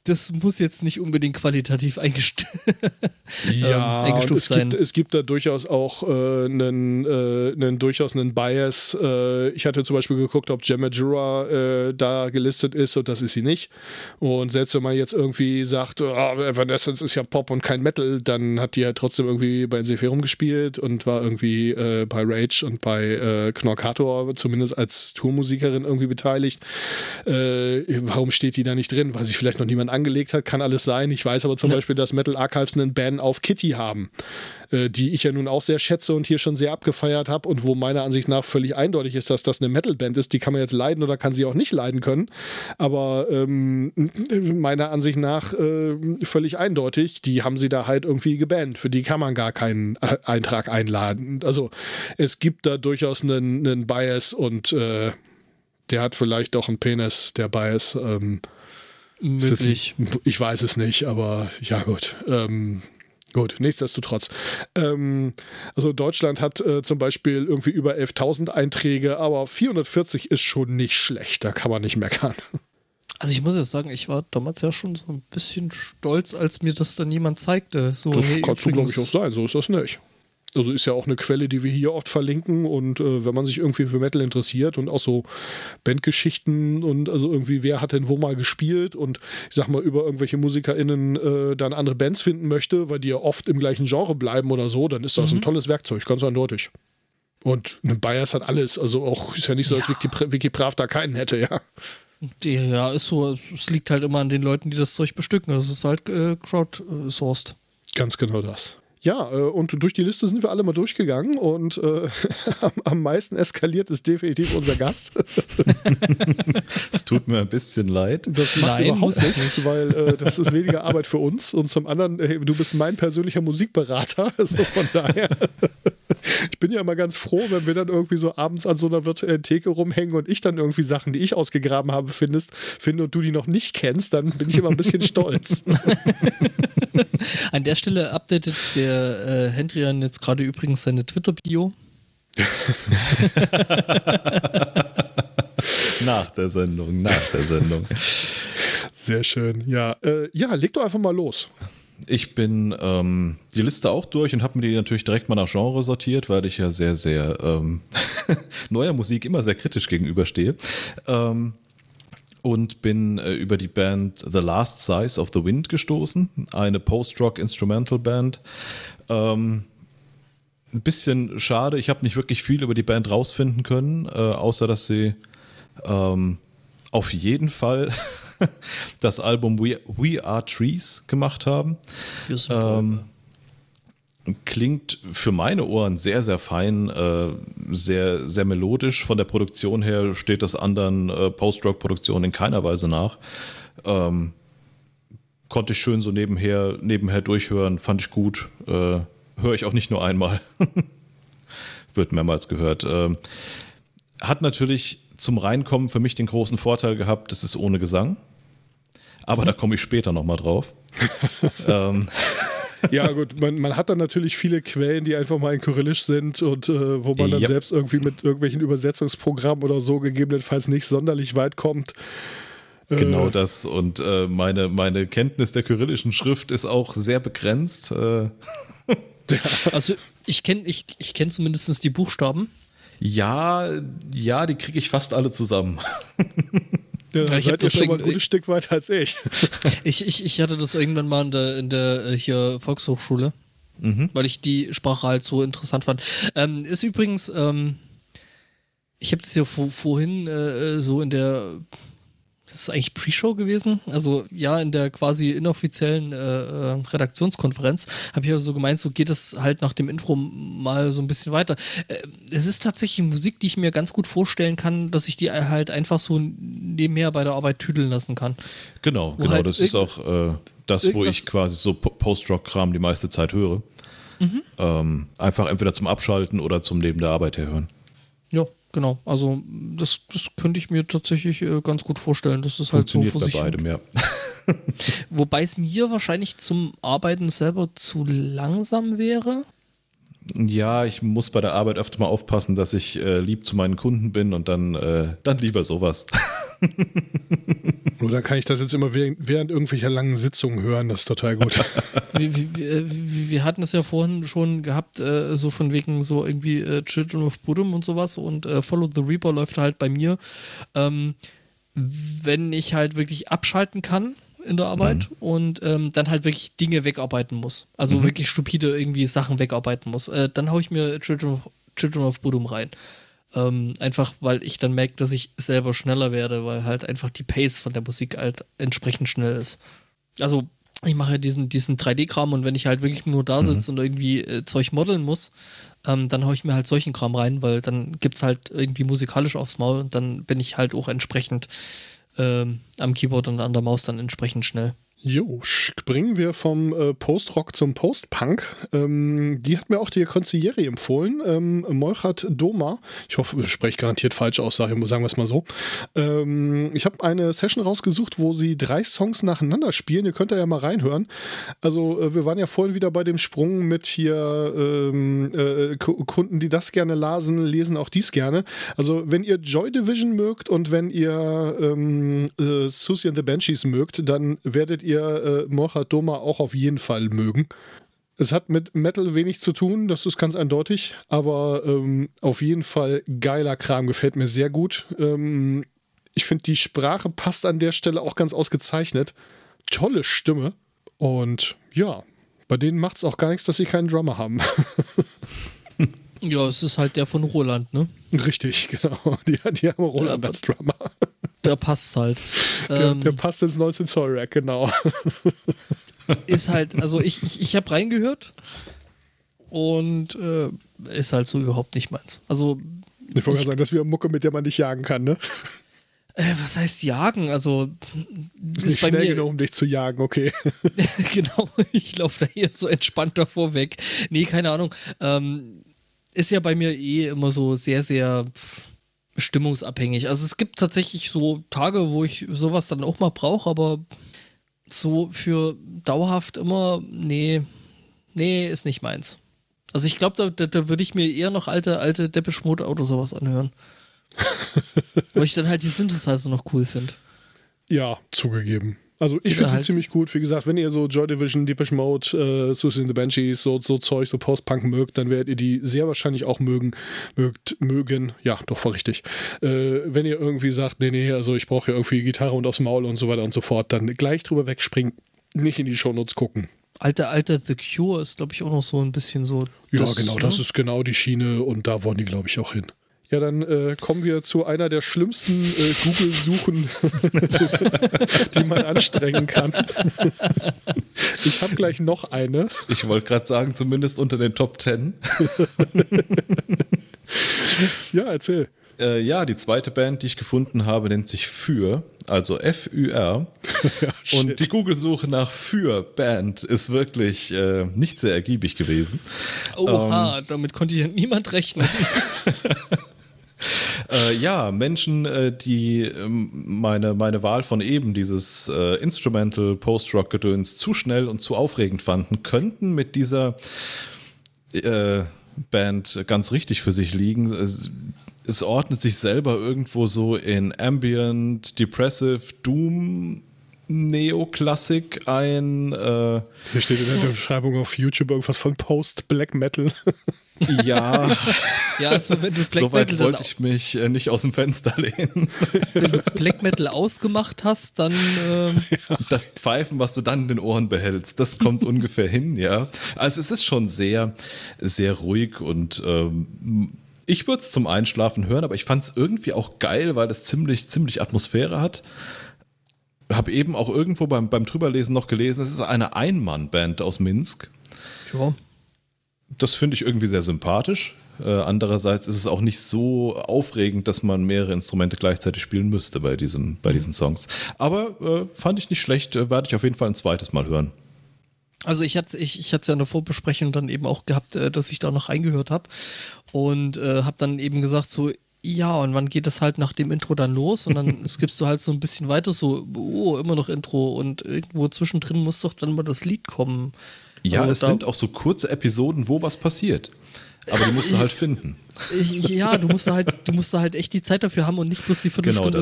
das muss jetzt nicht unbedingt qualitativ eingest ja, ähm, eingestuft es sein. Gibt, es gibt da durchaus auch äh, einen, äh, einen, durchaus einen Bias. Äh, ich hatte zum Beispiel geguckt, ob Gemma Jura äh, da gelistet ist und das ist sie nicht. Und selbst wenn man jetzt irgendwie sagt, oh, Evanescence ist ja Pop und kein Metal, dann hat die ja trotzdem irgendwie bei Seferum gespielt und war irgendwie äh, bei Rage und bei äh, Knorkator zumindest als Tourmusikerin irgendwie beteiligt. Warum steht die da nicht drin? Weil sich vielleicht noch niemand angelegt hat, kann alles sein. Ich weiß aber zum ja. Beispiel, dass Metal Archives einen Ban auf Kitty haben, äh, die ich ja nun auch sehr schätze und hier schon sehr abgefeiert habe und wo meiner Ansicht nach völlig eindeutig ist, dass das eine Metal-Band ist. Die kann man jetzt leiden oder kann sie auch nicht leiden können. Aber ähm, meiner Ansicht nach äh, völlig eindeutig, die haben sie da halt irgendwie gebannt. Für die kann man gar keinen äh, Eintrag einladen. Also es gibt da durchaus einen, einen Bias und äh, der hat vielleicht auch einen Penis, der Bias. Ähm, möglich. Ich weiß es nicht, aber ja gut. Ähm, Gut, nichtsdestotrotz. Ähm, also Deutschland hat äh, zum Beispiel irgendwie über 11.000 Einträge, aber 440 ist schon nicht schlecht, da kann man nicht meckern. Also ich muss jetzt sagen, ich war damals ja schon so ein bisschen stolz, als mir das dann jemand zeigte. So, das hey, kannst du, glaube ich, auch sein, so ist das nicht. Also ist ja auch eine Quelle, die wir hier oft verlinken und äh, wenn man sich irgendwie für Metal interessiert und auch so Bandgeschichten und also irgendwie wer hat denn wo mal gespielt und ich sag mal über irgendwelche MusikerInnen äh, dann andere Bands finden möchte, weil die ja oft im gleichen Genre bleiben oder so, dann ist das mhm. ein tolles Werkzeug, ganz eindeutig. Und eine Bias hat alles, also auch ist ja nicht so, ja. dass Wikiprav da keinen hätte, ja. Ja, ist so. Es liegt halt immer an den Leuten, die das Zeug bestücken. Das ist halt äh, crowdsourced. Ganz genau das. Ja, äh, und durch die Liste sind wir alle mal durchgegangen und äh, am meisten eskaliert ist definitiv unser Gast. Es tut mir ein bisschen leid. Das macht Nein, überhaupt nichts, weil äh, das ist weniger Arbeit für uns und zum anderen, hey, du bist mein persönlicher Musikberater, also von daher. ich bin ja immer ganz froh, wenn wir dann irgendwie so abends an so einer virtuellen Theke rumhängen und ich dann irgendwie Sachen, die ich ausgegraben habe, findest, finde und du die noch nicht kennst, dann bin ich immer ein bisschen stolz. An der Stelle updatet der äh, Hendrian jetzt gerade übrigens seine Twitter-Bio. nach der Sendung, nach der Sendung. Sehr schön. Ja, äh, ja, leg doch einfach mal los. Ich bin ähm, die Liste auch durch und habe mir die natürlich direkt mal nach Genre sortiert, weil ich ja sehr, sehr ähm, neuer Musik immer sehr kritisch gegenüberstehe. Ähm, und bin äh, über die Band The Last Size of the Wind gestoßen, eine Post-Rock-Instrumental-Band. Ähm, ein bisschen schade, ich habe nicht wirklich viel über die Band rausfinden können, äh, außer dass sie ähm, auf jeden Fall das Album We, We, Are Trees gemacht haben. Ähm, klingt für meine Ohren sehr, sehr fein, äh, sehr, sehr melodisch. Von der Produktion her steht das anderen äh, Post-Rock-Produktionen in keiner Weise nach. Ähm, konnte ich schön so nebenher, nebenher durchhören, fand ich gut. Äh, Höre ich auch nicht nur einmal. Wird mehrmals gehört. Ähm, hat natürlich zum Reinkommen für mich den großen Vorteil gehabt, es ist ohne Gesang. Aber da komme ich später nochmal drauf. ähm, ja, gut, man, man, hat dann natürlich viele Quellen, die einfach mal in Kyrillisch sind und äh, wo man dann yep. selbst irgendwie mit irgendwelchen Übersetzungsprogrammen oder so gegebenenfalls nicht sonderlich weit kommt. Äh, genau das. Und äh, meine, meine Kenntnis der kyrillischen Schrift ist auch sehr begrenzt. Äh. Also ich kenne ich, ich kenn zumindest die Buchstaben. Ja, ja, die kriege ich fast alle zusammen. Ja, dann ich seid ihr schon mal ein gutes Stück weiter als ich. ich, ich. Ich hatte das irgendwann mal in der, in der äh, hier Volkshochschule, mhm. weil ich die Sprache halt so interessant fand. Ähm, ist übrigens, ähm, ich habe das ja vor, vorhin äh, so in der das ist eigentlich Pre-Show gewesen. Also ja, in der quasi inoffiziellen äh, äh Redaktionskonferenz habe ich ja so gemeint, so geht es halt nach dem Intro mal so ein bisschen weiter. Äh, es ist tatsächlich Musik, die ich mir ganz gut vorstellen kann, dass ich die halt einfach so nebenher bei der Arbeit tüdeln lassen kann. Genau, wo genau, halt das ist auch äh, das, wo ich quasi so Post-Rock-Kram die meiste Zeit höre. Mhm. Ähm, einfach entweder zum Abschalten oder zum Neben der Arbeit her hören. Ja, genau. Also das, das könnte ich mir tatsächlich äh, ganz gut vorstellen. Das ist halt so für bei beidem, ja. Wobei es mir wahrscheinlich zum Arbeiten selber zu langsam wäre. Ja, ich muss bei der Arbeit öfter mal aufpassen, dass ich äh, lieb zu meinen Kunden bin und dann, äh, dann lieber sowas. Nur dann kann ich das jetzt immer während, irgendwelcher langen Sitzungen hören, das ist total gut. wir, wir, wir, hatten es ja vorhin schon gehabt, äh, so von wegen so irgendwie äh, Children of Bodom und sowas und äh, Follow the Reaper läuft halt bei mir. Ähm, wenn ich halt wirklich abschalten kann, in der Arbeit mhm. und ähm, dann halt wirklich Dinge wegarbeiten muss. Also mhm. wirklich stupide irgendwie Sachen wegarbeiten muss. Äh, dann haue ich mir Children of, Children of Bodom rein. Ähm, einfach weil ich dann merke, dass ich selber schneller werde, weil halt einfach die Pace von der Musik halt entsprechend schnell ist. Also ich mache diesen, diesen 3D-Kram und wenn ich halt wirklich nur da sitze mhm. und irgendwie äh, Zeug modeln muss, ähm, dann haue ich mir halt solchen Kram rein, weil dann gibt es halt irgendwie musikalisch aufs Maul und dann bin ich halt auch entsprechend ähm, am Keyboard und an der Maus dann entsprechend schnell. Jo, springen wir vom äh, Post-Rock zum Post-Punk. Ähm, die hat mir auch die Consigliere empfohlen, ähm, Molchat Doma. Ich hoffe, ich spreche garantiert falsch aus, sagen wir es mal so. Ähm, ich habe eine Session rausgesucht, wo sie drei Songs nacheinander spielen. Ihr könnt da ja mal reinhören. Also, äh, wir waren ja vorhin wieder bei dem Sprung mit hier ähm, äh, Kunden, die das gerne lasen, lesen auch dies gerne. Also, wenn ihr Joy Division mögt und wenn ihr ähm, äh, Susie and the Banshees mögt, dann werdet ihr ihr äh, Morchat Doma auch auf jeden Fall mögen. Es hat mit Metal wenig zu tun, das ist ganz eindeutig, aber ähm, auf jeden Fall geiler Kram, gefällt mir sehr gut. Ähm, ich finde, die Sprache passt an der Stelle auch ganz ausgezeichnet. Tolle Stimme und ja, bei denen macht es auch gar nichts, dass sie keinen Drummer haben. ja, es ist halt der von Roland, ne? Richtig, genau. Die, die haben Roland ja, als Drummer der passt halt. Der, ähm, der passt ins 19 Zoll Rack, genau. Ist halt, also ich, ich, ich habe reingehört und äh, ist halt so überhaupt nicht meins. Also. Ich wollte sagen, das wäre Mucke, mit der man nicht jagen kann, ne? Äh, was heißt jagen? Also ist, ist nicht bei schnell mir, genug, um dich zu jagen, okay. genau, ich laufe da hier so entspannt davor weg. Nee, keine Ahnung. Ähm, ist ja bei mir eh immer so sehr, sehr pff, stimmungsabhängig. Also es gibt tatsächlich so Tage, wo ich sowas dann auch mal brauche, aber so für dauerhaft immer, nee, nee, ist nicht meins. Also ich glaube, da, da, da würde ich mir eher noch alte, alte Depeche Mode oder sowas anhören. Weil ich dann halt die Synthesizer noch cool finde. Ja, zugegeben. Also ich finde halt. die ziemlich gut. Wie gesagt, wenn ihr so Joy Division, Deepish Mode, äh, Suicide in the Banshees, so, so Zeug, so Post-Punk mögt, dann werdet ihr die sehr wahrscheinlich auch mögen. Mögt, mögen. Ja, doch, war richtig. Äh, wenn ihr irgendwie sagt, nee, nee, also ich brauche ja irgendwie Gitarre und aus Maul und so weiter und so fort, dann gleich drüber wegspringen, nicht in die Shownotes gucken. Alter, alter The Cure ist, glaube ich, auch noch so ein bisschen so. Ja, das, genau, ne? das ist genau die Schiene und da wollen die, glaube ich, auch hin. Ja, dann äh, kommen wir zu einer der schlimmsten äh, Google-Suchen, die man anstrengen kann. ich habe gleich noch eine. Ich wollte gerade sagen, zumindest unter den Top Ten. ja, erzähl. Äh, ja, die zweite Band, die ich gefunden habe, nennt sich Für, also F-Ü-R. ja, und die Google-Suche nach Für Band ist wirklich äh, nicht sehr ergiebig gewesen. Oha, ähm, damit konnte hier niemand rechnen. äh, ja, Menschen, äh, die äh, meine, meine Wahl von eben, dieses äh, Instrumental Post-Rock-Gedöns, zu schnell und zu aufregend fanden, könnten mit dieser äh, Band ganz richtig für sich liegen. Es, es ordnet sich selber irgendwo so in Ambient, Depressive, Doom Neoklassik ein. Äh, Hier steht in der Beschreibung auf YouTube irgendwas von Post-Black Metal. Ja. ja, also wenn du Black so weit Metal wollte ich mich äh, nicht aus dem Fenster lehnen. Wenn du Black Metal ausgemacht hast, dann. Ähm das Pfeifen, was du dann in den Ohren behältst, das kommt ungefähr hin, ja. Also es ist schon sehr, sehr ruhig und ähm, ich würde es zum Einschlafen hören, aber ich fand es irgendwie auch geil, weil es ziemlich, ziemlich Atmosphäre hat. habe eben auch irgendwo beim, beim Drüberlesen noch gelesen, es ist eine Ein-Mann-Band aus Minsk. Ja. Das finde ich irgendwie sehr sympathisch. Äh, andererseits ist es auch nicht so aufregend, dass man mehrere Instrumente gleichzeitig spielen müsste bei, diesem, bei diesen Songs. Aber äh, fand ich nicht schlecht, äh, werde ich auf jeden Fall ein zweites Mal hören. Also ich hatte ich, ich hatte ja eine Vorbesprechung dann eben auch gehabt, äh, dass ich da noch reingehört habe und habe dann eben gesagt so ja, und wann geht es halt nach dem Intro dann los? Und dann skippst du halt so ein bisschen weiter, so, oh, immer noch Intro und irgendwo zwischendrin muss doch dann mal das Lied kommen. Ja, also es sind auch so kurze Episoden, wo was passiert. Aber die musst du halt finden. Ja, du musst da halt, du musst da halt echt die Zeit dafür haben und nicht bloß die Viertelstunde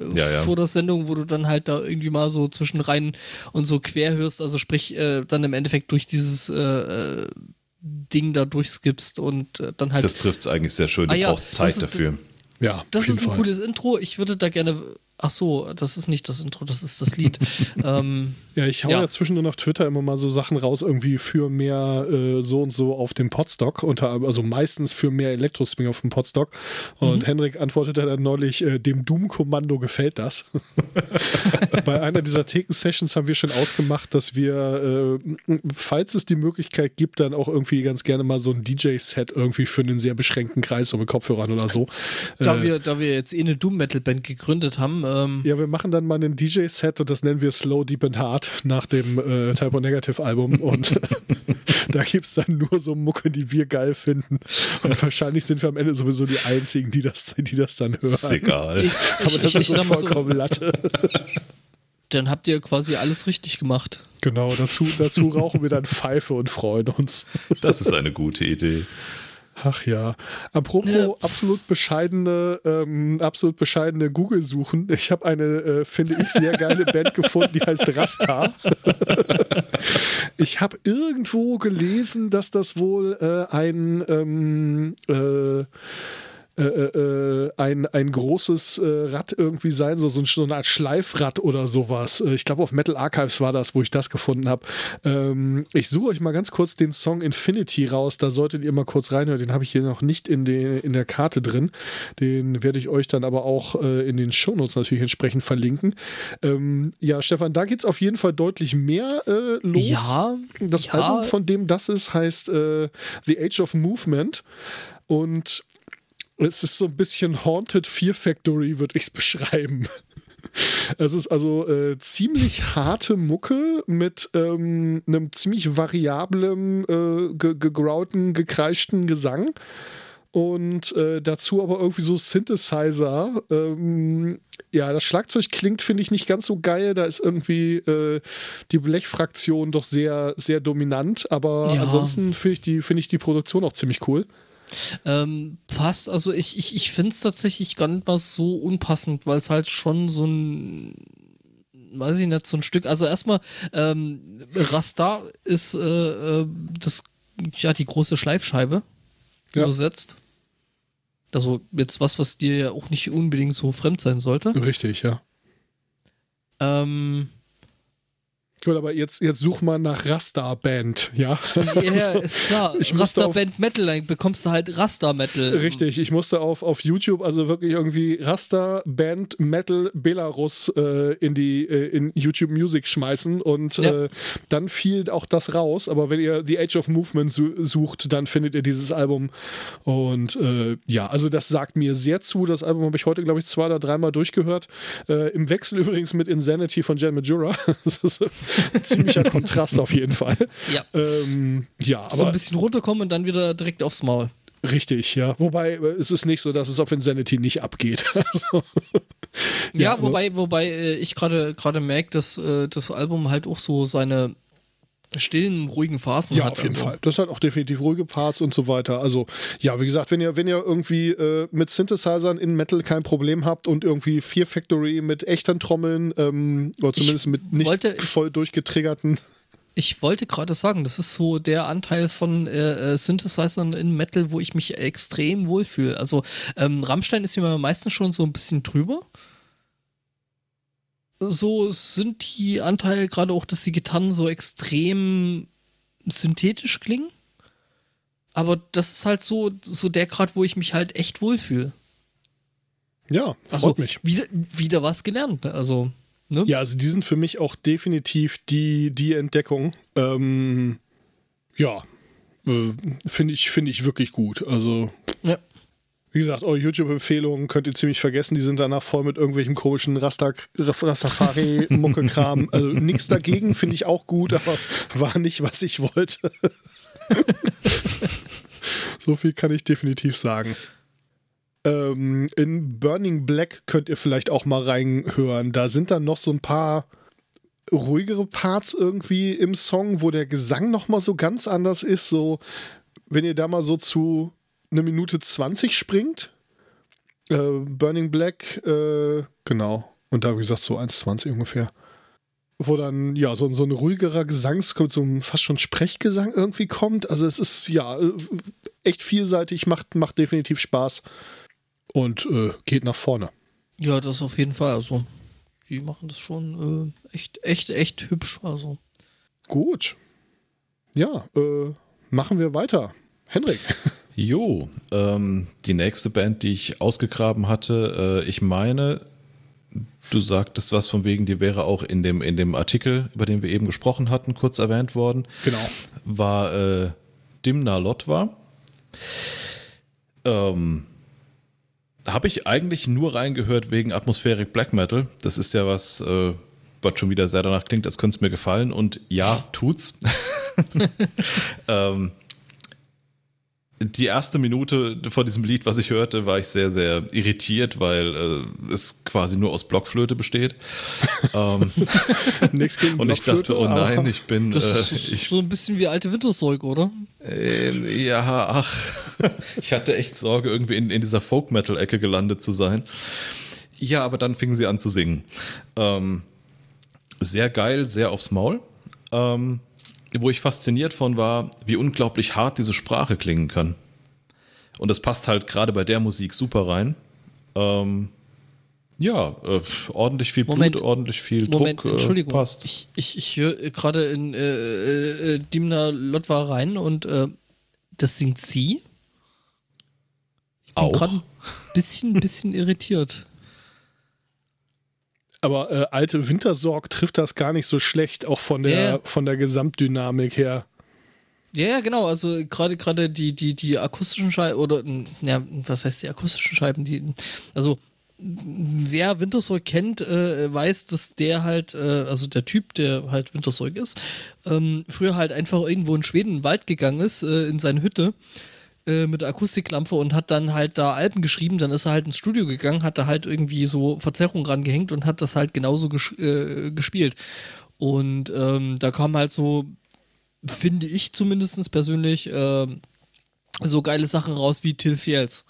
genau äh, ja, ja. vor der Sendung, wo du dann halt da irgendwie mal so zwischen rein und so quer hörst, also sprich äh, dann im Endeffekt durch dieses äh, äh Ding da durchskippst und äh, dann halt. Das trifft es eigentlich sehr schön. Du ah, brauchst Zeit dafür. Ja, das ist ein Fall. cooles Intro. Ich würde da gerne Ach so, das ist nicht das Intro, das ist das Lied. ähm, ja, ich hau ja. ja zwischendurch auf Twitter immer mal so Sachen raus, irgendwie für mehr äh, so und so auf dem Podstock, unter, also meistens für mehr Elektroswing auf dem Podstock. Und mhm. Henrik antwortete dann neulich, äh, dem Doom-Kommando gefällt das. Bei einer dieser Theken-Sessions haben wir schon ausgemacht, dass wir, äh, falls es die Möglichkeit gibt, dann auch irgendwie ganz gerne mal so ein DJ-Set irgendwie für einen sehr beschränkten Kreis, so mit Kopfhörern oder so. Da, äh, wir, da wir jetzt eh eine Doom-Metal-Band gegründet haben, ähm ja, wir machen dann mal einen DJ-Set und das nennen wir Slow, Deep and Hard nach dem äh, Typo Negative Album. Und da gibt es dann nur so Mucke, die wir geil finden. Und wahrscheinlich sind wir am Ende sowieso die Einzigen, die das, die das dann hören. Ist egal. Ich, Aber das ich, ist uns vollkommen so, Latte. Dann habt ihr quasi alles richtig gemacht. Genau, dazu, dazu rauchen wir dann Pfeife und freuen uns. Das ist eine gute Idee. Ach ja. Apropos ja. absolut bescheidene, ähm, absolut bescheidene Google-Suchen. Ich habe eine, äh, finde ich, sehr geile Band gefunden, die heißt Rasta. ich habe irgendwo gelesen, dass das wohl äh, ein ähm, äh, äh, äh, äh, ein, ein großes äh, Rad irgendwie sein, so, so eine Art Schleifrad oder sowas. Äh, ich glaube, auf Metal Archives war das, wo ich das gefunden habe. Ähm, ich suche euch mal ganz kurz den Song Infinity raus, da solltet ihr mal kurz reinhören. Den habe ich hier noch nicht in, den, in der Karte drin. Den werde ich euch dann aber auch äh, in den Shownotes natürlich entsprechend verlinken. Ähm, ja, Stefan, da geht es auf jeden Fall deutlich mehr los. Ja. Das ja. Album, von dem das ist, heißt The Age of Movement. Und es ist so ein bisschen Haunted Fear Factory, würde ich es beschreiben. Es ist also äh, ziemlich harte Mucke mit ähm, einem ziemlich variablen, äh, ge gegrauten, gekreischten Gesang. Und äh, dazu aber irgendwie so Synthesizer. Ähm, ja, das Schlagzeug klingt, finde ich, nicht ganz so geil. Da ist irgendwie äh, die Blechfraktion doch sehr, sehr dominant. Aber ja. ansonsten finde ich, die, find ich die Produktion auch ziemlich cool. Ähm, passt, also ich, ich, ich finde es tatsächlich gar nicht mal so unpassend, weil es halt schon so ein, weiß ich nicht, so ein Stück, also erstmal, ähm, Rasta ist äh, äh, das, ja, die große Schleifscheibe ja. übersetzt. Also jetzt was, was dir ja auch nicht unbedingt so fremd sein sollte. Richtig, ja. Ähm, Gut, aber jetzt, jetzt such mal nach Rasta-Band, ja? Ja, ist klar. Rasta-Band Metal, dann bekommst du halt Rasta-Metal. Richtig, ich musste auf, auf YouTube also wirklich irgendwie Rasta-Band Metal Belarus äh, in die äh, in YouTube Music schmeißen und ja. äh, dann fiel auch das raus. Aber wenn ihr The Age of Movement su sucht, dann findet ihr dieses Album. Und äh, ja, also das sagt mir sehr zu. Das Album habe ich heute, glaube ich, zwei oder dreimal durchgehört. Äh, Im Wechsel übrigens mit Insanity von Jan Majura. das ist Ziemlicher Kontrast auf jeden Fall. Ja. Ähm, ja, aber. So ein bisschen runterkommen und dann wieder direkt aufs Maul. Richtig, ja. Wobei äh, es ist nicht so, dass es auf Insanity nicht abgeht. Also, ja, ja, wobei, wobei äh, ich gerade gerade merke, dass äh, das Album halt auch so seine stillen, ruhigen Phasen ja, hat. Ja, auf jeden also. Fall. Das hat auch definitiv ruhige Parts und so weiter. Also, ja, wie gesagt, wenn ihr, wenn ihr irgendwie äh, mit Synthesizern in Metal kein Problem habt und irgendwie Fear Factory mit echten Trommeln ähm, oder zumindest ich mit nicht wollte, voll durchgetriggerten. Ich wollte gerade sagen, das ist so der Anteil von äh, äh, Synthesizern in Metal, wo ich mich extrem wohlfühle. Also, ähm, Rammstein ist mir meistens schon so ein bisschen drüber so sind die Anteile gerade auch, dass die Gitarren so extrem synthetisch klingen. Aber das ist halt so, so der Grad, wo ich mich halt echt wohlfühle. Ja, freut also, mich. Wieder, wieder was gelernt. Ne? Also. Ne? Ja, also die sind für mich auch definitiv die, die Entdeckung. Ähm, ja, äh, finde ich, find ich wirklich gut. Also, ja. Wie gesagt, eure YouTube-Empfehlungen könnt ihr ziemlich vergessen. Die sind danach voll mit irgendwelchem komischen Rastafari-Mucke-Kram. also nichts dagegen, finde ich auch gut, aber war nicht, was ich wollte. so viel kann ich definitiv sagen. Ähm, in Burning Black könnt ihr vielleicht auch mal reinhören. Da sind dann noch so ein paar ruhigere Parts irgendwie im Song, wo der Gesang noch mal so ganz anders ist. So, wenn ihr da mal so zu eine Minute 20 springt, äh, Burning Black, äh, genau. Und da, wie gesagt, so 1,20 ungefähr. Wo dann, ja, so, so ein ruhigerer Gesangs, so ein fast schon Sprechgesang irgendwie kommt. Also es ist, ja, äh, echt vielseitig, macht, macht definitiv Spaß und äh, geht nach vorne. Ja, das auf jeden Fall. Also, die machen das schon äh, echt, echt, echt hübsch. Also. Gut. Ja, äh, machen wir weiter. Henrik. Jo, ähm, die nächste Band, die ich ausgegraben hatte, äh, ich meine, du sagtest was von wegen, die wäre auch in dem, in dem Artikel, über den wir eben gesprochen hatten, kurz erwähnt worden. Genau. War äh, Dimna Lotwa. Ähm, habe ich eigentlich nur reingehört wegen Atmosphärik Black Metal. Das ist ja was, äh, was schon wieder sehr danach klingt, als könnte es mir gefallen. Und ja, tut's. ähm, die erste Minute von diesem Lied, was ich hörte, war ich sehr, sehr irritiert, weil äh, es quasi nur aus Blockflöte besteht. ähm, Nichts gegen Und ich dachte, oh nein, ich bin. Das äh, ist ich, so ein bisschen wie alte Winterzeug, oder? Äh, ja, ach. ich hatte echt Sorge, irgendwie in, in dieser Folk-Metal-Ecke gelandet zu sein. Ja, aber dann fingen sie an zu singen. Ähm, sehr geil, sehr aufs Maul. Ähm, wo ich fasziniert von war, wie unglaublich hart diese Sprache klingen kann. Und das passt halt gerade bei der Musik super rein. Ähm, ja, äh, ordentlich viel Moment, Blut, ordentlich viel Moment, Druck. Äh, Entschuldigung, passt. ich, ich, ich höre gerade in äh, äh, äh, Dimna Lotwa rein und äh, das singt sie. Ich bin gerade ein bisschen, bisschen irritiert. Aber äh, alte Wintersorg trifft das gar nicht so schlecht, auch von der, yeah. von der Gesamtdynamik her. Ja, ja, genau. Also gerade gerade die, die, die akustischen Scheiben oder ja, was heißt die akustischen Scheiben? Die, also wer Wintersorg kennt, äh, weiß, dass der halt, äh, also der Typ, der halt Wintersorg ist, ähm, früher halt einfach irgendwo in Schweden in den Wald gegangen ist, äh, in seine Hütte äh, mit der Akustiklampe und hat dann halt da Alben geschrieben. Dann ist er halt ins Studio gegangen, hat da halt irgendwie so Verzerrung rangehängt und hat das halt genauso ges äh, gespielt. Und ähm, da kam halt so, finde ich zumindest persönlich, äh, so geile Sachen raus wie Till Fields.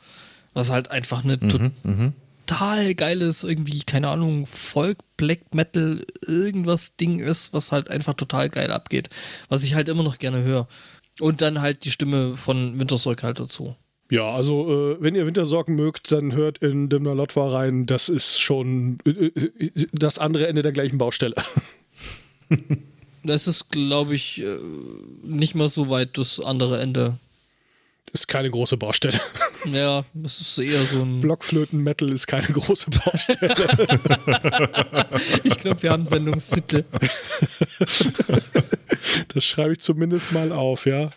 Was halt einfach eine mhm, mhm, total geiles, irgendwie, keine Ahnung, Folk, Black Metal, irgendwas Ding ist, was halt einfach total geil abgeht. Was ich halt immer noch gerne höre. Und dann halt die Stimme von Wintersorg halt dazu. Ja, also äh, wenn ihr Wintersorgen mögt, dann hört in Dimna Lotwa rein. Das ist schon äh, äh, das andere Ende der gleichen Baustelle. das ist, glaube ich, äh, nicht mal so weit das andere Ende. Ist keine große Baustelle. Ja, das ist eher so ein. Blockflöten-Metal ist keine große Baustelle. ich glaube, wir haben Sendungstitel. Das schreibe ich zumindest mal auf, ja.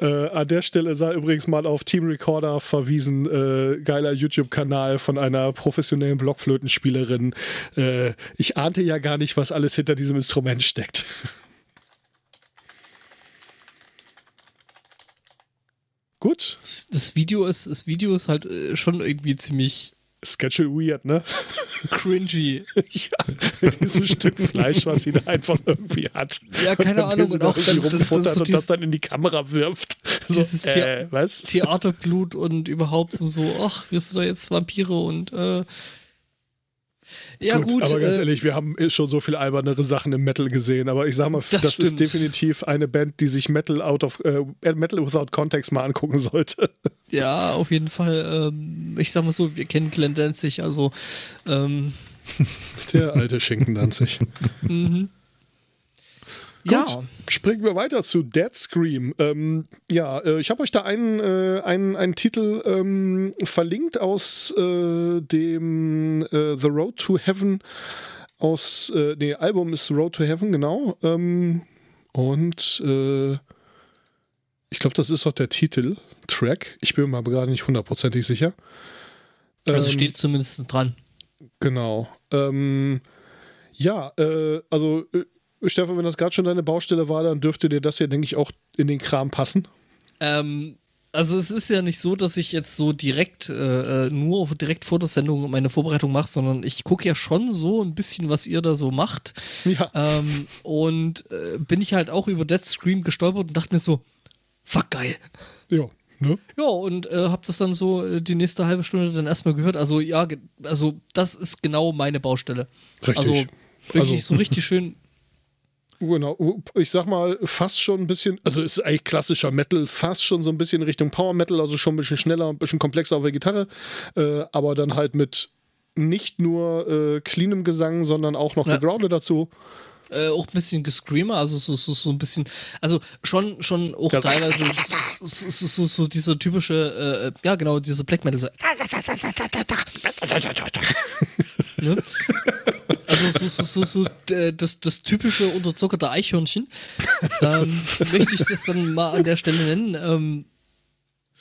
Äh, an der Stelle sei übrigens mal auf Team Recorder verwiesen, äh, geiler YouTube-Kanal von einer professionellen Blockflötenspielerin. Äh, ich ahnte ja gar nicht, was alles hinter diesem Instrument steckt. Gut. Das Video ist, das Video ist halt äh, schon irgendwie ziemlich Schedule weird, ne? Cringy. ja, mit diesem Stück Fleisch, was sie da einfach irgendwie hat. Ja, keine Ahnung. Und auch dann, das, das, so und das dann in die Kamera wirft. So, dieses äh, was? Theaterblut und überhaupt so, ach, wirst du da jetzt Vampire und äh, ja, gut, gut aber ganz äh, ehrlich, wir haben schon so viel albernere Sachen im Metal gesehen. Aber ich sag mal, das, das ist definitiv eine Band, die sich Metal out of äh, Metal without Context mal angucken sollte. Ja, auf jeden Fall. Ähm, ich sag mal so, wir kennen Glenn Danzig, also ähm, der alte Schinken Danzig. mhm. Ja. Gut, springen wir weiter zu Dead Scream. Ähm, ja, äh, ich habe euch da einen, äh, einen, einen Titel ähm, verlinkt aus äh, dem äh, The Road to Heaven aus, äh, nee, Album ist Road to Heaven, genau. Ähm, und äh, ich glaube, das ist auch der Titeltrack. Ich bin mir aber gerade nicht hundertprozentig sicher. Also ähm, steht zumindest dran. Genau. Ähm, ja, äh, also Stefan, wenn das gerade schon deine Baustelle war, dann dürfte dir das ja, denke ich, auch in den Kram passen. Ähm, also es ist ja nicht so, dass ich jetzt so direkt äh, äh nur direkt vor der Sendung meine Vorbereitung mache, sondern ich gucke ja schon so ein bisschen, was ihr da so macht. Ja. Ähm, und äh, bin ich halt auch über Death Scream gestolpert und dachte mir so, fuck geil. Ja. Ne? Ja, und äh, hab das dann so äh, die nächste halbe Stunde dann erstmal gehört. Also ja, also das ist genau meine Baustelle. Richtig. Also wirklich also. so richtig schön Genau, ich sag mal, fast schon ein bisschen, also ist eigentlich klassischer Metal, fast schon so ein bisschen Richtung Power Metal, also schon ein bisschen schneller, ein bisschen komplexer auf der Gitarre, äh, aber dann halt mit nicht nur äh, cleanem Gesang, sondern auch noch ja. Gegrowle dazu. Äh, auch ein bisschen gescreamer, also so, so, so ein bisschen, also schon, schon auch ja. teilweise so, so, so, so dieser typische, äh, ja genau, diese Black Metal, so. ne? Also so, so, so, so das, das typische unterzuckerte Eichhörnchen. ähm, möchte ich das dann mal an der Stelle nennen. Ähm,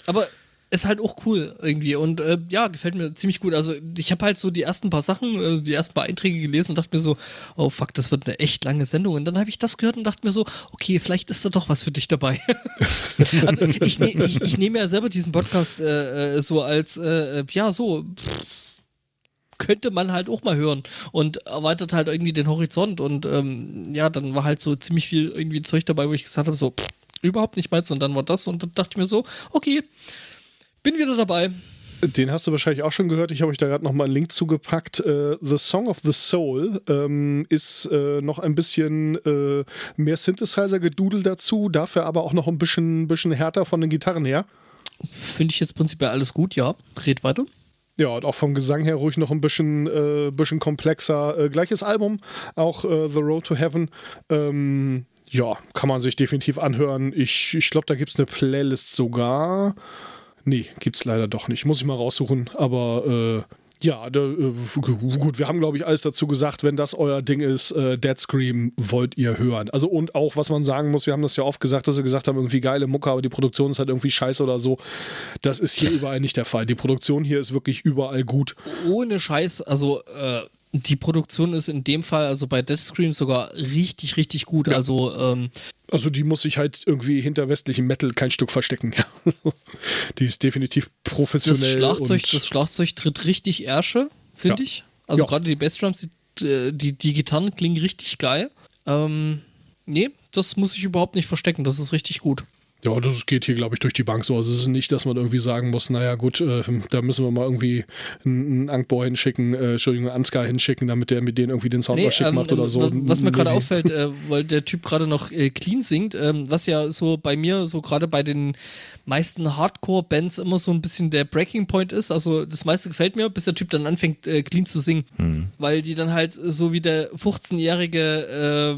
aber ist halt auch cool irgendwie und äh, ja, gefällt mir ziemlich gut. Also ich habe halt so die ersten paar Sachen, äh, die ersten paar Einträge gelesen und dachte mir so, oh fuck, das wird eine echt lange Sendung. Und dann habe ich das gehört und dachte mir so, okay, vielleicht ist da doch was für dich dabei. also ich, ne, ich, ich nehme ja selber diesen Podcast äh, äh so als, äh, ja, so, pff, könnte man halt auch mal hören und erweitert halt irgendwie den Horizont und ähm, ja, dann war halt so ziemlich viel irgendwie Zeug dabei, wo ich gesagt habe, so pff, überhaupt nicht meins und dann war das und dann dachte ich mir so, okay, bin wieder dabei. Den hast du wahrscheinlich auch schon gehört. Ich habe euch da gerade nochmal einen Link zugepackt. Uh, the Song of the Soul ähm, ist äh, noch ein bisschen äh, mehr Synthesizer-Gedudel dazu, dafür aber auch noch ein bisschen, bisschen härter von den Gitarren her. Finde ich jetzt prinzipiell alles gut, ja. Red weiter. Ja, und auch vom Gesang her ruhig noch ein bisschen, äh, bisschen komplexer. Äh, gleiches Album, auch äh, The Road to Heaven. Ähm, ja, kann man sich definitiv anhören. Ich, ich glaube, da gibt es eine Playlist sogar. Nee, gibt es leider doch nicht. Muss ich mal raussuchen. Aber äh, ja, da, äh, gut, wir haben, glaube ich, alles dazu gesagt, wenn das euer Ding ist, äh, Dead Scream wollt ihr hören. Also und auch, was man sagen muss, wir haben das ja oft gesagt, dass sie gesagt haben, irgendwie geile Mucke, aber die Produktion ist halt irgendwie scheiße oder so. Das ist hier überall nicht der Fall. Die Produktion hier ist wirklich überall gut. Ohne Scheiß, also äh, die Produktion ist in dem Fall, also bei Death Scream sogar richtig, richtig gut. Ja. Also, ähm, also die muss sich halt irgendwie hinter westlichem Metal kein Stück verstecken. die ist definitiv professionell. Das Schlagzeug, das Schlagzeug tritt richtig Ärsche, finde ja. ich. Also ja. gerade die Bassdrums, die, äh, die, die Gitarren klingen richtig geil. Ähm, nee, das muss ich überhaupt nicht verstecken. Das ist richtig gut. Ja, das geht hier, glaube ich, durch die Bank so. Also es ist nicht, dass man irgendwie sagen muss, naja gut, äh, da müssen wir mal irgendwie einen Angboy hinschicken, äh, Entschuldigung, einen Ansgar hinschicken, damit der mit denen irgendwie den Sound nee, schick ähm, macht oder so. Was mir gerade auffällt, äh, weil der Typ gerade noch äh, clean singt, ähm, was ja so bei mir, so gerade bei den meisten Hardcore-Bands immer so ein bisschen der Breaking Point ist. Also das meiste gefällt mir, bis der Typ dann anfängt, äh, clean zu singen. Hm. Weil die dann halt so wie der 15-jährige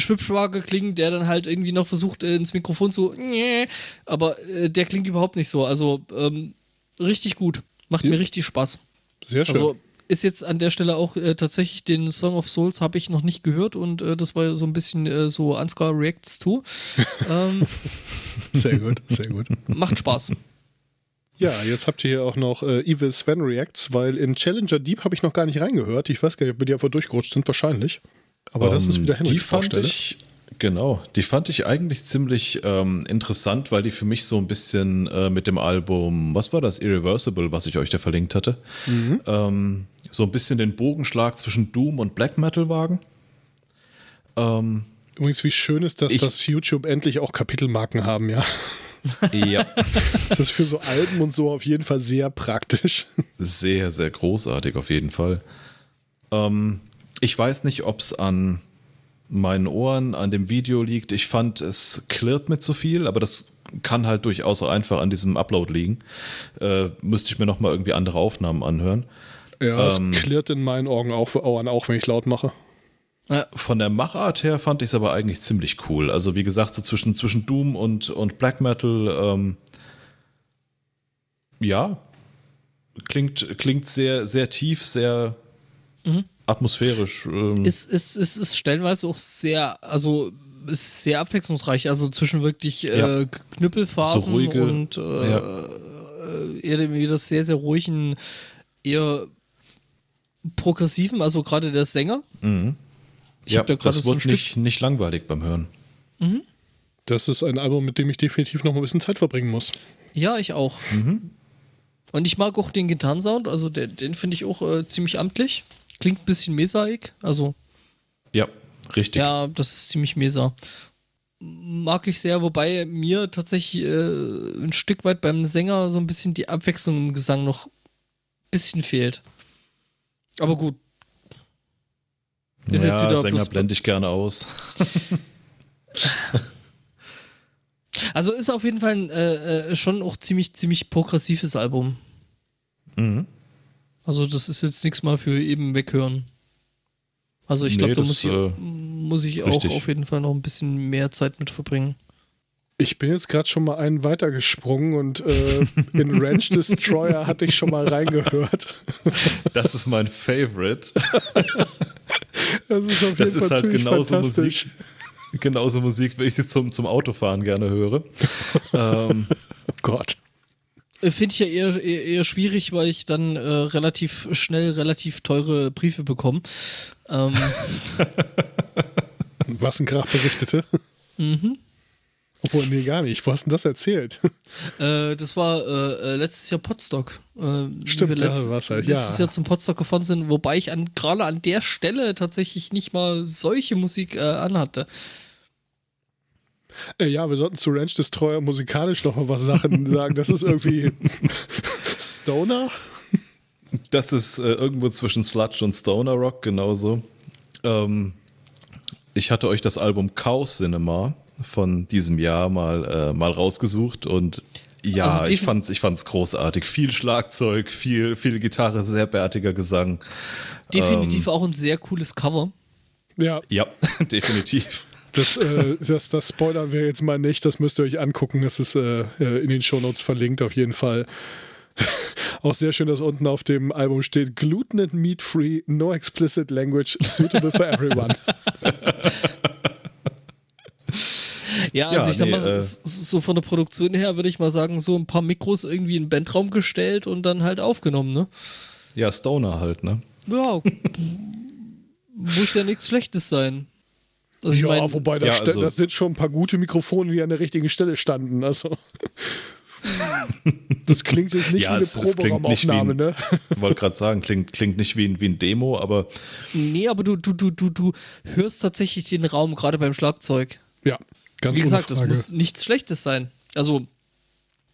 Schwibschwager klingen, der dann halt irgendwie noch versucht, äh, ins Mikrofon zu. Aber äh, der klingt überhaupt nicht so. Also ähm, richtig gut. Macht ja. mir richtig Spaß. Sehr schön. Also ist jetzt an der Stelle auch äh, tatsächlich den Song of Souls habe ich noch nicht gehört und äh, das war so ein bisschen äh, so Ansgar Reacts to. ähm, sehr gut, sehr gut. Macht Spaß. Ja, jetzt habt ihr hier auch noch äh, Evil Sven Reacts, weil in Challenger Deep habe ich noch gar nicht reingehört. Ich weiß gar nicht, ob wir die einfach durchgerutscht sind, wahrscheinlich. Aber um, das ist ähm, wieder Henriks die fand ich, Genau, die fand ich eigentlich ziemlich ähm, interessant, weil die für mich so ein bisschen äh, mit dem Album, was war das, Irreversible, was ich euch da verlinkt hatte, mhm. ähm, so ein bisschen den Bogenschlag zwischen Doom und Black Metal wagen. Ähm, Übrigens, wie schön ist das, ich, dass YouTube endlich auch Kapitelmarken haben, ja. Ja. das ist für so Alben und so auf jeden Fall sehr praktisch. Sehr, sehr großartig auf jeden Fall. Ähm, ich weiß nicht, ob es an meinen Ohren, an dem Video liegt. Ich fand, es klirrt mit zu viel, aber das kann halt durchaus auch einfach an diesem Upload liegen. Äh, müsste ich mir nochmal irgendwie andere Aufnahmen anhören. Ja, ähm, es klirrt in meinen Augen auch, Ohren auch, wenn ich laut mache. Ja. Von der Machart her fand ich es aber eigentlich ziemlich cool. Also wie gesagt, so zwischen, zwischen Doom und, und Black Metal, ähm, ja, klingt, klingt sehr, sehr tief, sehr mhm. Atmosphärisch. Ähm. Ist, ist, ist, ist stellenweise auch sehr, also ist sehr abwechslungsreich. Also zwischen wirklich äh, ja. Knüppelphasen so ruhige, und äh, ja. eher wieder sehr, sehr ruhigen, eher progressiven, also gerade der Sänger. Mhm. Ich ja, da das wird so nicht, nicht langweilig beim Hören. Mhm. Das ist ein Album, mit dem ich definitiv noch ein bisschen Zeit verbringen muss. Ja, ich auch. Mhm. Und ich mag auch den Gitarrensound, also den, den finde ich auch äh, ziemlich amtlich. Klingt ein bisschen Mesaik, also. Ja, richtig. Ja, das ist ziemlich Mesa. Mag ich sehr, wobei mir tatsächlich äh, ein Stück weit beim Sänger so ein bisschen die Abwechslung im Gesang noch ein bisschen fehlt. Aber gut. Ist ja, Sänger blende ich gerne aus. also ist auf jeden Fall ein, äh, äh, schon auch ziemlich, ziemlich progressives Album. Mhm. Also das ist jetzt nichts mal für eben weghören. Also ich glaube, nee, da muss ich, äh, muss ich auch auf jeden Fall noch ein bisschen mehr Zeit mit verbringen. Ich bin jetzt gerade schon mal einen weitergesprungen und äh, in Ranch Destroyer hatte ich schon mal reingehört. Das ist mein Favorite. Das ist auf jeden das Fall ist halt genauso Musik, genauso Musik, wie ich sie zum, zum Autofahren gerne höre. ähm, oh Gott. Finde ich ja eher, eher, eher, schwierig, weil ich dann äh, relativ schnell relativ teure Briefe bekomme. Ähm. Was ein Krach berichtete. Mhm. Obwohl, nee, gar nicht. Wo hast du denn das erzählt? Äh, das war äh, äh letztes Jahr Potstock. Äh, Stimmt, letzt, ja, halt, letztes ja. Jahr zum Potstock gefahren sind, wobei ich an, gerade an der Stelle tatsächlich nicht mal solche Musik äh, anhatte. Äh, ja, wir sollten zu Ranch Destroyer musikalisch noch mal was Sachen sagen. Das ist irgendwie Stoner. Das ist äh, irgendwo zwischen Sludge und Stoner Rock, genauso. Ähm, ich hatte euch das Album Chaos Cinema von diesem Jahr mal, äh, mal rausgesucht und ja, also ich fand's, ich fand's großartig. Viel Schlagzeug, viel, viel Gitarre, sehr bärtiger Gesang. Definitiv ähm, auch ein sehr cooles Cover. Ja. Ja, definitiv. Das, äh, das, das spoilern wir jetzt mal nicht, das müsst ihr euch angucken. Das ist äh, äh in den Shownotes verlinkt auf jeden Fall. Auch sehr schön, dass unten auf dem Album steht: Gluten and Meat Free, no explicit language, suitable for everyone. Ja, also ja, ich sag nee, mal, äh, so von der Produktion her würde ich mal sagen, so ein paar Mikros irgendwie in den Bandraum gestellt und dann halt aufgenommen, ne? Ja, Stoner halt, ne? Ja. muss ja nichts Schlechtes sein. Also ja, mein, wobei da, ja, also, das sind schon ein paar gute Mikrofone, die an der richtigen Stelle standen. Also. das klingt jetzt nicht ja, wie eine Proberaumaufnahme, ne? Ich wollte gerade sagen, klingt, klingt nicht wie ein, wie ein Demo, aber. Nee, aber du, du, du, du, du hörst tatsächlich den Raum, gerade beim Schlagzeug. Ja, ganz Wie gesagt, das muss nichts Schlechtes sein. Also,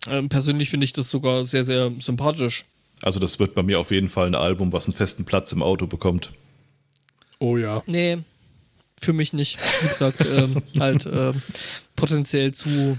äh, persönlich finde ich das sogar sehr, sehr sympathisch. Also, das wird bei mir auf jeden Fall ein Album, was einen festen Platz im Auto bekommt. Oh ja. Nee, für mich nicht. Wie gesagt, ähm, halt ähm, potenziell zu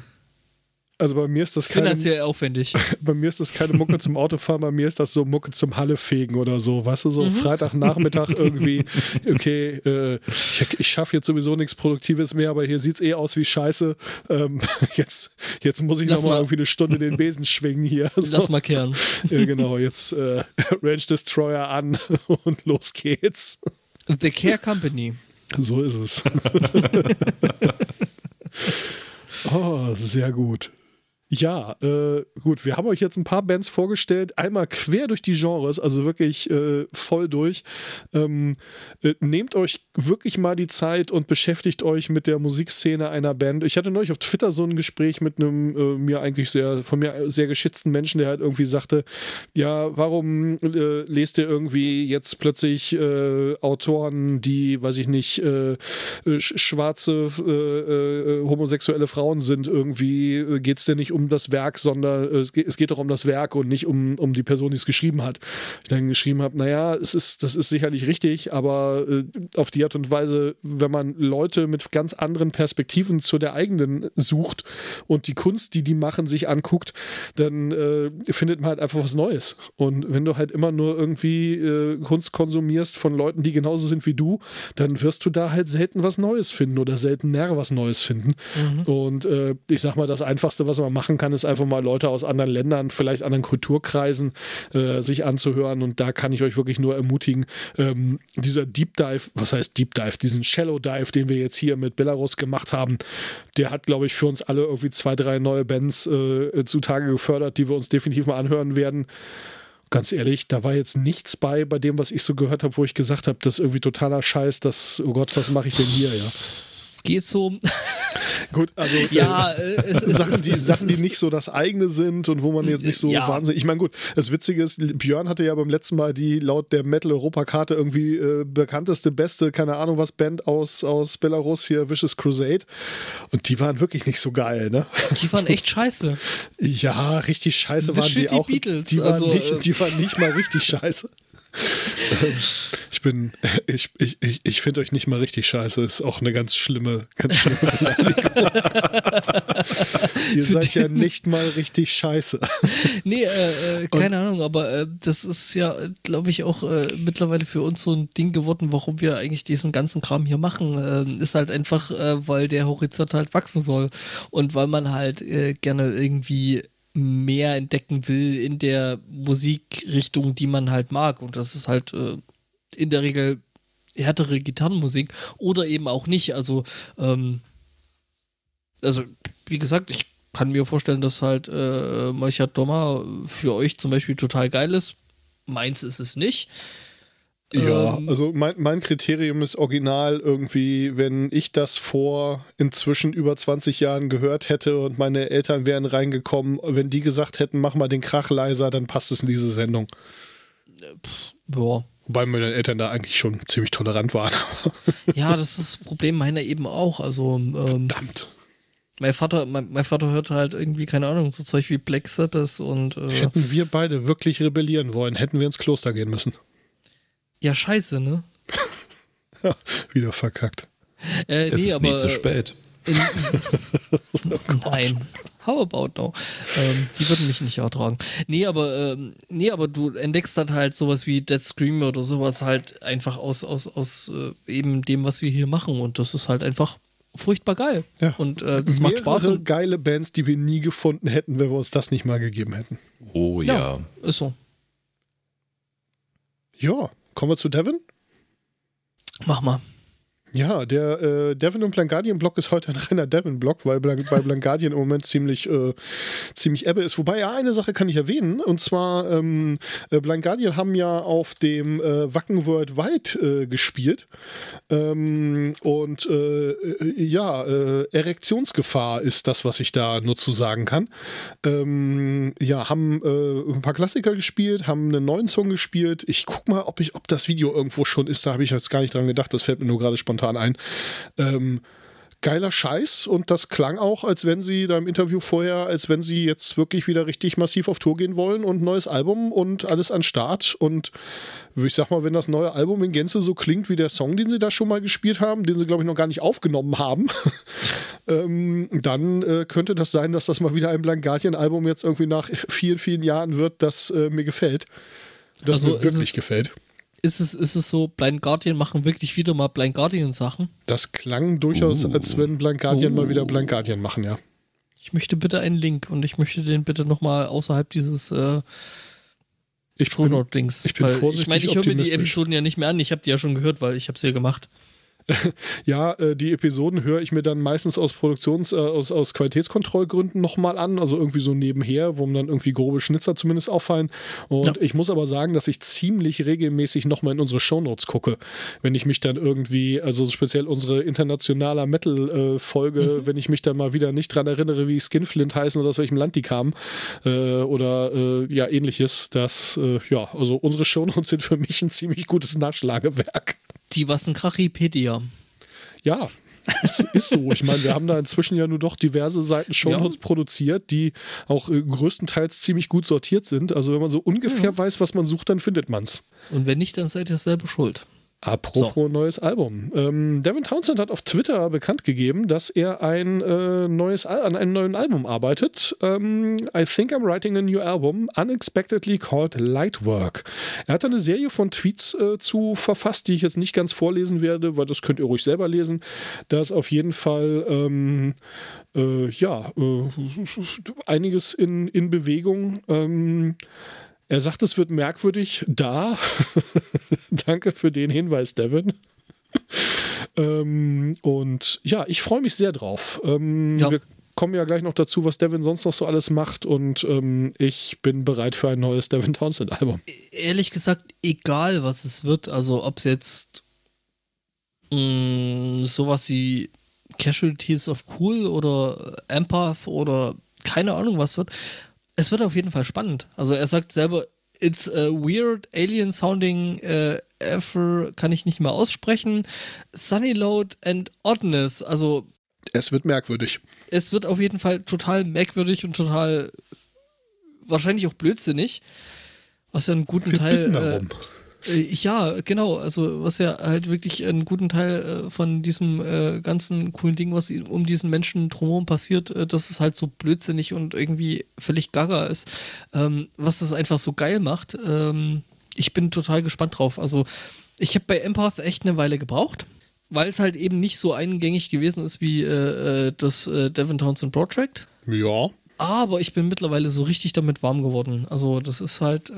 also bei mir ist das keine, finanziell aufwendig. Bei mir ist das keine Mucke zum Autofahren, bei mir ist das so Mucke zum Hallefegen oder so. Weißt du, so mhm. Freitagnachmittag irgendwie, okay, äh, ich, ich schaffe jetzt sowieso nichts Produktives mehr, aber hier sieht es eh aus wie Scheiße. Ähm, jetzt, jetzt muss ich nochmal irgendwie eine Stunde den Besen schwingen hier. So. Lass mal kehren. Ja, genau, jetzt äh, Range Destroyer an und los geht's. The Care Company. So ist es. oh, sehr gut. Ja, äh, gut, wir haben euch jetzt ein paar Bands vorgestellt, einmal quer durch die Genres, also wirklich äh, voll durch. Ähm, äh, nehmt euch wirklich mal die Zeit und beschäftigt euch mit der Musikszene einer Band. Ich hatte neulich auf Twitter so ein Gespräch mit einem äh, mir eigentlich sehr, von mir sehr geschätzten Menschen, der halt irgendwie sagte, ja, warum äh, lest ihr irgendwie jetzt plötzlich äh, Autoren, die, weiß ich nicht, schwarze homosexuelle Frauen sind, irgendwie geht's denn nicht um um das Werk, sondern äh, es, geht, es geht doch um das Werk und nicht um, um die Person, die es geschrieben hat. Ich dann geschrieben habe, naja, es ist, das ist sicherlich richtig, aber äh, auf die Art und Weise, wenn man Leute mit ganz anderen Perspektiven zu der eigenen sucht und die Kunst, die die machen, sich anguckt, dann äh, findet man halt einfach was Neues. Und wenn du halt immer nur irgendwie äh, Kunst konsumierst von Leuten, die genauso sind wie du, dann wirst du da halt selten was Neues finden oder selten näher was Neues finden. Mhm. Und äh, ich sag mal, das Einfachste, was man machen kann, ist einfach mal Leute aus anderen Ländern, vielleicht anderen Kulturkreisen äh, sich anzuhören. Und da kann ich euch wirklich nur ermutigen, ähm, dieser Deep Dive, was heißt Deep Dive, diesen Shallow Dive, den wir jetzt hier mit Belarus gemacht haben, der hat, glaube ich, für uns alle irgendwie zwei, drei neue Bands äh, zutage gefördert, die wir uns definitiv mal anhören werden ganz ehrlich, da war jetzt nichts bei, bei dem, was ich so gehört habe, wo ich gesagt habe, das ist irgendwie totaler Scheiß, das, oh Gott, was mache ich denn hier, ja geht so. Gut, also ja, äh, es, es, Sachen, die, es, Sachen, die nicht so das eigene sind und wo man jetzt nicht so ja. wahnsinnig. Ich meine, gut, das Witzige ist, Björn hatte ja beim letzten Mal die laut der Metal-Europa-Karte irgendwie äh, bekannteste, beste, keine Ahnung was, Band aus, aus Belarus hier, Vicious Crusade. Und die waren wirklich nicht so geil, ne? Die waren echt scheiße. ja, richtig scheiße The waren die auch. Beatles, die, waren also, nicht, äh, die waren nicht mal richtig scheiße. ich bin, ich, ich, ich, ich finde euch nicht mal richtig scheiße. Ist auch eine ganz schlimme, ganz schlimme Beleidigung. Ihr seid ja nicht mal richtig scheiße. Nee, äh, äh, keine Und, Ahnung, aber äh, das ist ja, glaube ich, auch äh, mittlerweile für uns so ein Ding geworden, warum wir eigentlich diesen ganzen Kram hier machen. Ähm, ist halt einfach, äh, weil der Horizont halt wachsen soll. Und weil man halt äh, gerne irgendwie mehr entdecken will in der Musikrichtung, die man halt mag. Und das ist halt äh, in der Regel härtere Gitarrenmusik oder eben auch nicht. Also, ähm, also wie gesagt, ich kann mir vorstellen, dass halt äh, Malchat Doma für euch zum Beispiel total geil ist. Meins ist es nicht. Ja, ähm, also mein, mein Kriterium ist original irgendwie, wenn ich das vor inzwischen über 20 Jahren gehört hätte und meine Eltern wären reingekommen, wenn die gesagt hätten, mach mal den Krach leiser, dann passt es in diese Sendung. Pff, boah. Wobei meine Eltern da eigentlich schon ziemlich tolerant waren. ja, das ist das Problem meiner eben auch. Also, ähm, Verdammt. Mein Vater, mein, mein, Vater hört halt irgendwie, keine Ahnung, so Zeug wie Black Sabbath und. Äh, hätten wir beide wirklich rebellieren wollen, hätten wir ins Kloster gehen müssen. Ja, scheiße, ne? Wieder verkackt. Äh, es nee, ist aber, nie zu spät. In, oh nein. How about no? Ähm, die würden mich nicht ertragen. Nee, aber, ähm, nee, aber du entdeckst dann halt sowas wie Dead Scream oder sowas halt einfach aus, aus, aus äh, eben dem, was wir hier machen. Und das ist halt einfach furchtbar geil. Ja. Und äh, das macht Spaß. Und geile Bands, die wir nie gefunden hätten, wenn wir uns das nicht mal gegeben hätten. Oh ja. ja ist so. Ja, Kommen wir zu Devin? Mach mal. Ja, der äh, Devin und Blank Block ist heute ein reiner Devin Block, weil Blank, Blank im Moment ziemlich, äh, ziemlich ebbe ist. Wobei ja eine Sache kann ich erwähnen und zwar ähm, äh, Blank haben ja auf dem äh, Wacken Worldwide äh, gespielt ähm, und äh, äh, ja, Erektionsgefahr ist das, was ich da nur zu sagen kann. Ähm, ja, haben ein paar Klassiker gespielt, haben einen neuen Song gespielt. Ich guck mal, ob ich, ob das Video irgendwo schon ist. Da habe ich jetzt gar nicht dran gedacht. Das fällt mir nur gerade spontan spontan ein. Ähm, geiler Scheiß und das klang auch, als wenn sie da im Interview vorher, als wenn sie jetzt wirklich wieder richtig massiv auf Tour gehen wollen und neues Album und alles an Start und ich sag mal, wenn das neue Album in Gänze so klingt wie der Song, den sie da schon mal gespielt haben, den sie glaube ich noch gar nicht aufgenommen haben, ähm, dann äh, könnte das sein, dass das mal wieder ein Blankgatien-Album jetzt irgendwie nach vielen, vielen Jahren wird, das äh, mir gefällt. Das also mir wirklich gefällt ist es, ist es so, Blind Guardian machen wirklich wieder mal Blind Guardian Sachen? Das klang durchaus, uh. als wenn Blind Guardian uh. mal wieder Blind Guardian machen, ja. Ich möchte bitte einen Link und ich möchte den bitte nochmal außerhalb dieses äh, ich bin, Dings. Ich bin vorsichtig Ich meine, ich höre mir die Episoden ja nicht mehr an. Ich habe die ja schon gehört, weil ich habe sie ja gemacht. ja, äh, die Episoden höre ich mir dann meistens aus Produktions-, äh, aus, aus Qualitätskontrollgründen nochmal an, also irgendwie so nebenher, wo mir dann irgendwie grobe Schnitzer zumindest auffallen. Und ja. ich muss aber sagen, dass ich ziemlich regelmäßig nochmal in unsere Shownotes gucke, wenn ich mich dann irgendwie, also speziell unsere internationaler Metal-Folge, mhm. wenn ich mich dann mal wieder nicht dran erinnere, wie Skinflint heißen oder aus welchem Land die kamen äh, oder äh, ja ähnliches, das, äh, ja, also unsere Shownotes sind für mich ein ziemlich gutes Nachschlagewerk. Die was ein Krachipedia. Ja, ist, ist so. Ich meine, wir haben da inzwischen ja nur doch diverse Seiten Shownotes ja. produziert, die auch äh, größtenteils ziemlich gut sortiert sind. Also wenn man so ungefähr ja. weiß, was man sucht, dann findet man es. Und wenn nicht, dann seid ihr selber schuld. Apropos so. neues Album. Ähm, Devin Townsend hat auf Twitter bekannt gegeben, dass er ein äh, neues an einem neuen Album arbeitet. Ähm, I think I'm writing a new album, unexpectedly called Lightwork. Er hat eine Serie von Tweets äh, zu verfasst, die ich jetzt nicht ganz vorlesen werde, weil das könnt ihr ruhig selber lesen. Da ist auf jeden Fall ähm, äh, ja äh, einiges in, in Bewegung. Er sagt, es wird merkwürdig da. Danke für den Hinweis, Devin. ähm, und ja, ich freue mich sehr drauf. Ähm, ja. Wir kommen ja gleich noch dazu, was Devin sonst noch so alles macht. Und ähm, ich bin bereit für ein neues Devin Townsend-Album. Ehrlich gesagt, egal was es wird, also ob es jetzt mh, mm, sowas wie Casualties of Cool oder Empath oder keine Ahnung was wird es wird auf jeden Fall spannend. Also er sagt selber, it's a weird alien sounding uh, ever, kann ich nicht mehr aussprechen. Sunny Load and Oddness. Also es wird merkwürdig. Es wird auf jeden Fall total merkwürdig und total wahrscheinlich auch blödsinnig. Was ja einen guten Wir Teil. Äh, äh, ja, genau. Also, was ja halt wirklich einen guten Teil äh, von diesem äh, ganzen coolen Ding, was um diesen Menschen drumherum passiert, äh, dass es halt so blödsinnig und irgendwie völlig gaga ist, ähm, was das einfach so geil macht. Ähm, ich bin total gespannt drauf. Also, ich habe bei Empath echt eine Weile gebraucht, weil es halt eben nicht so eingängig gewesen ist wie äh, äh, das Devon Townsend Project. Ja. Aber ich bin mittlerweile so richtig damit warm geworden. Also, das ist halt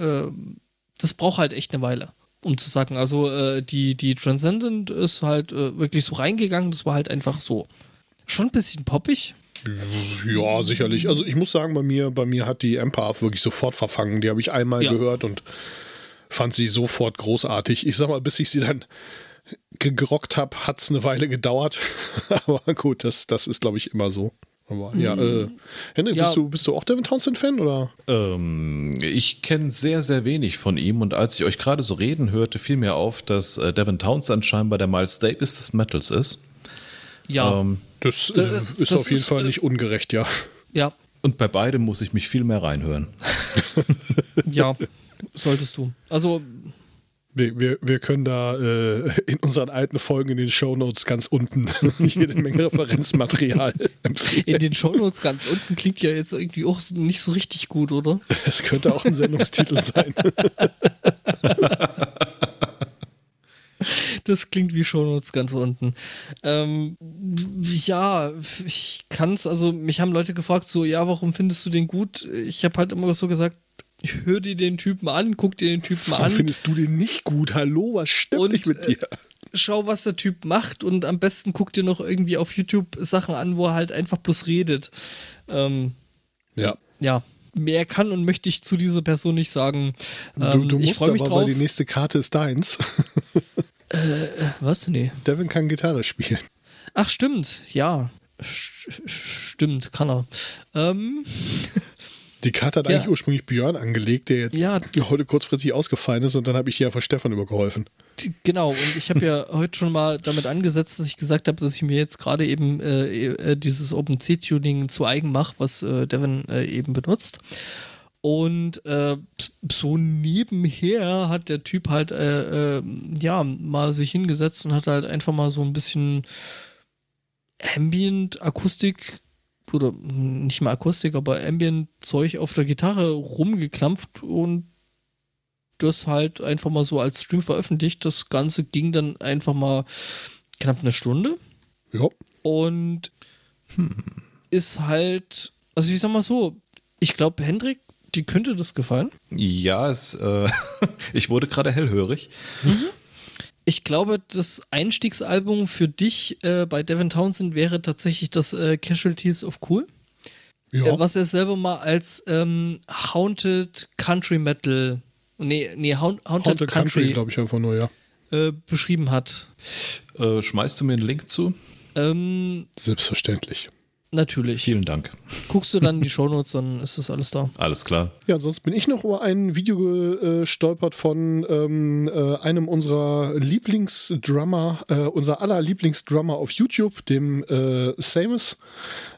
das braucht halt echt eine Weile um zu sagen. Also äh, die, die Transcendent ist halt äh, wirklich so reingegangen, das war halt einfach so. Schon ein bisschen poppig. Ja, sicherlich. Also ich muss sagen, bei mir, bei mir hat die Empath wirklich sofort verfangen. Die habe ich einmal ja. gehört und fand sie sofort großartig. Ich sag mal, bis ich sie dann gegrockt habe, hat es eine Weile gedauert. Aber gut, das, das ist, glaube ich, immer so. Aber ja, äh, Henrik, ja. Bist, du, bist du auch Devin Townsend-Fan oder? Ähm, ich kenne sehr, sehr wenig von ihm und als ich euch gerade so reden hörte, fiel mir auf, dass äh, Devin Townsend scheinbar der Miles Davis des Metals ist. Ja. Ähm, das, äh, ist das auf jeden ist, Fall nicht ungerecht, ja. Ja. Und bei beidem muss ich mich viel mehr reinhören. ja, solltest du. Also wir, wir, wir können da äh, in unseren alten Folgen in den Shownotes ganz unten jede Menge Referenzmaterial empfehlen. In den Shownotes ganz unten klingt ja jetzt irgendwie auch nicht so richtig gut, oder? Es könnte auch ein Sendungstitel sein. Das klingt wie Shownotes ganz unten. Ähm, ja, ich kann es, also mich haben Leute gefragt, so, ja, warum findest du den gut? Ich habe halt immer so gesagt, hör dir den Typen an, guck dir den Typen Warum an. findest du den nicht gut? Hallo, was stimmt und, nicht mit dir? Äh, schau, was der Typ macht und am besten guck dir noch irgendwie auf YouTube Sachen an, wo er halt einfach bloß redet. Ähm, ja. Ja. Mehr kann und möchte ich zu dieser Person nicht sagen. Ähm, du, du musst aber, drauf. weil die nächste Karte ist deins. äh, was? Nee. Devin kann Gitarre spielen. Ach, stimmt. Ja. stimmt, kann er. Ähm. Die Karte hat ja. eigentlich ursprünglich Björn angelegt, der jetzt ja. heute kurzfristig ausgefallen ist und dann habe ich ja von Stefan übergeholfen. Genau, und ich habe ja heute schon mal damit angesetzt, dass ich gesagt habe, dass ich mir jetzt gerade eben äh, äh dieses OpenC-Tuning zu eigen mache, was äh, Devin äh, eben benutzt. Und äh, so nebenher hat der Typ halt, äh, ja, mal sich hingesetzt und hat halt einfach mal so ein bisschen Ambient-Akustik oder nicht mal Akustik, aber Ambient-Zeug auf der Gitarre rumgeklampft und das halt einfach mal so als Stream veröffentlicht. Das Ganze ging dann einfach mal knapp eine Stunde. Ja. Und hm. ist halt, also ich sag mal so, ich glaube, Hendrik, die könnte das gefallen. Ja, es, äh, ich wurde gerade hellhörig. Mhm. Ich glaube, das Einstiegsalbum für dich äh, bei Devin Townsend wäre tatsächlich das äh, Casualties of Cool. Ja. Äh, was er selber mal als ähm, Haunted Country Metal, nee, nee, Haunted, Haunted Country, Country glaube ich einfach nur, ja. Äh, beschrieben hat. Äh, schmeißt du mir einen Link zu? Ähm, Selbstverständlich. Natürlich. Vielen Dank. Guckst du dann in die Shownotes, dann ist das alles da. Alles klar. Ja, sonst bin ich noch über ein Video gestolpert von ähm, äh, einem unserer Lieblingsdrummer, äh, unser aller Lieblingsdrummer auf YouTube, dem äh, Samus.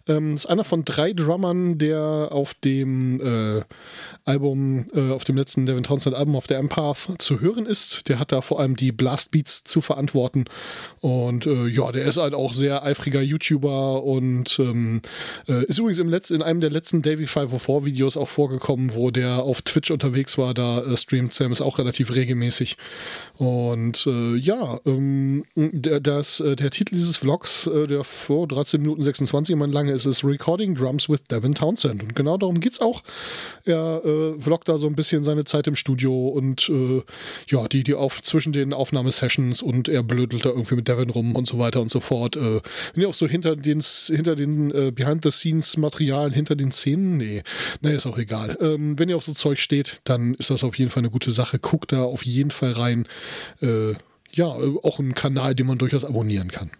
Ähm, ist einer von drei Drummern, der auf dem äh, Album, äh, auf dem letzten Devin Townsend Album auf der Empath zu hören ist. Der hat da vor allem die Blastbeats zu verantworten. Und äh, ja, der ist halt auch sehr eifriger YouTuber und ähm, äh, ist übrigens im Letz-, in einem der letzten Davy 504 Videos auch vorgekommen, wo der auf Twitch unterwegs war. Da äh, streamt Sam ist auch relativ regelmäßig. Und äh, ja, ähm, der, das, äh, der Titel dieses Vlogs, äh, der vor 13 Minuten 26 immer lange ist, ist Recording Drums with Devin Townsend. Und genau darum geht es auch. Er äh, vloggt da so ein bisschen seine Zeit im Studio und äh, ja, die, die auf zwischen den Aufnahmesessions und er blödelt da irgendwie mit Devin rum und so weiter und so fort. Äh, wenn ihr auch so hinter den, hinter den Behind-the-Scenes-Materialien, hinter den Szenen, nee, nee, ist auch egal. Ähm, wenn ihr auf so Zeug steht, dann ist das auf jeden Fall eine gute Sache. Guckt da auf jeden Fall rein. Äh, ja, auch ein Kanal, den man durchaus abonnieren kann.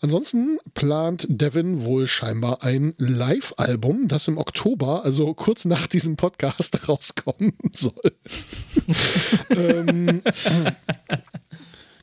Ansonsten plant Devin wohl scheinbar ein Live-Album, das im Oktober, also kurz nach diesem Podcast, rauskommen soll. ähm,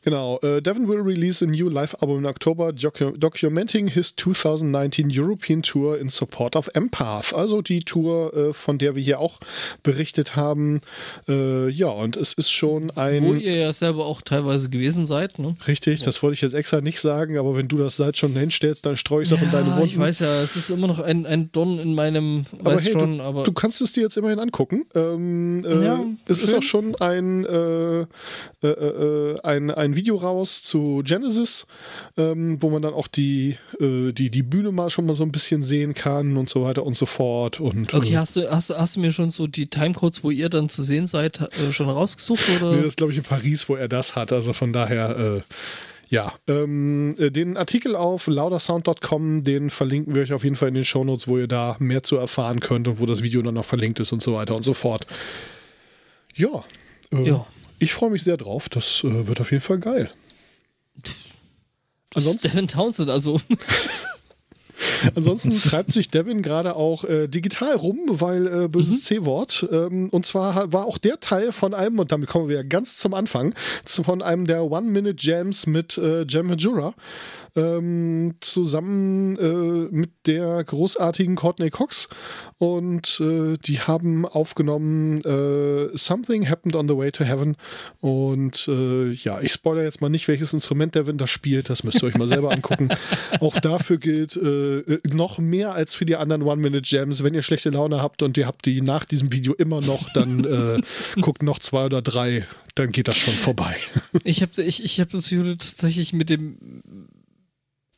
Genau. Uh, Devin will release a new live album in October, docu documenting his 2019 European Tour in support of Empath. Also die Tour, uh, von der wir hier auch berichtet haben. Uh, ja, und es ist schon ein. Wo ihr ja selber auch teilweise gewesen seid, ne? Richtig, ja. das wollte ich jetzt extra nicht sagen, aber wenn du das Salz schon hinstellst, dann streue ich es ja, auch in deine Wunden. Ich weiß ja, es ist immer noch ein, ein Don in meinem. Aber, hey, schon, du, aber du kannst es dir jetzt immerhin angucken. Ähm, ja, es schön. ist auch schon ein, äh, äh, äh, ein, ein Video raus zu Genesis, ähm, wo man dann auch die, äh, die, die Bühne mal schon mal so ein bisschen sehen kann und so weiter und so fort. Und, okay, äh, hast, du, hast, hast du mir schon so die Timecodes, wo ihr dann zu sehen seid, äh, schon rausgesucht? Oder? Nee, das ist, glaube ich, in Paris, wo er das hat. Also von daher. Äh, ja, ähm, äh, den Artikel auf laudersound.com, den verlinken wir euch auf jeden Fall in den Shownotes, wo ihr da mehr zu erfahren könnt und wo das Video dann noch verlinkt ist und so weiter und so fort. Ja. Äh, ja. Ich freue mich sehr drauf. Das äh, wird auf jeden Fall geil. Ansonsten, Devin Townsend, also. Ansonsten treibt sich Devin gerade auch äh, digital rum, weil äh, böses mhm. C-Wort. Ähm, und zwar war auch der Teil von einem, und damit kommen wir ganz zum Anfang, von einem der One-Minute-Jams mit äh, Jam Majura ähm, zusammen äh, mit der großartigen Courtney Cox und äh, die haben aufgenommen äh, Something Happened on the Way to Heaven und äh, ja, ich spoilere jetzt mal nicht, welches Instrument Devin da spielt, das müsst ihr euch mal selber angucken. Auch dafür gilt äh, noch mehr als für die anderen One-Minute-Jams, wenn ihr schlechte Laune habt und ihr habt die nach diesem Video immer noch, dann äh, guckt noch zwei oder drei, dann geht das schon vorbei. Ich habe ich, ich hab das Video tatsächlich mit dem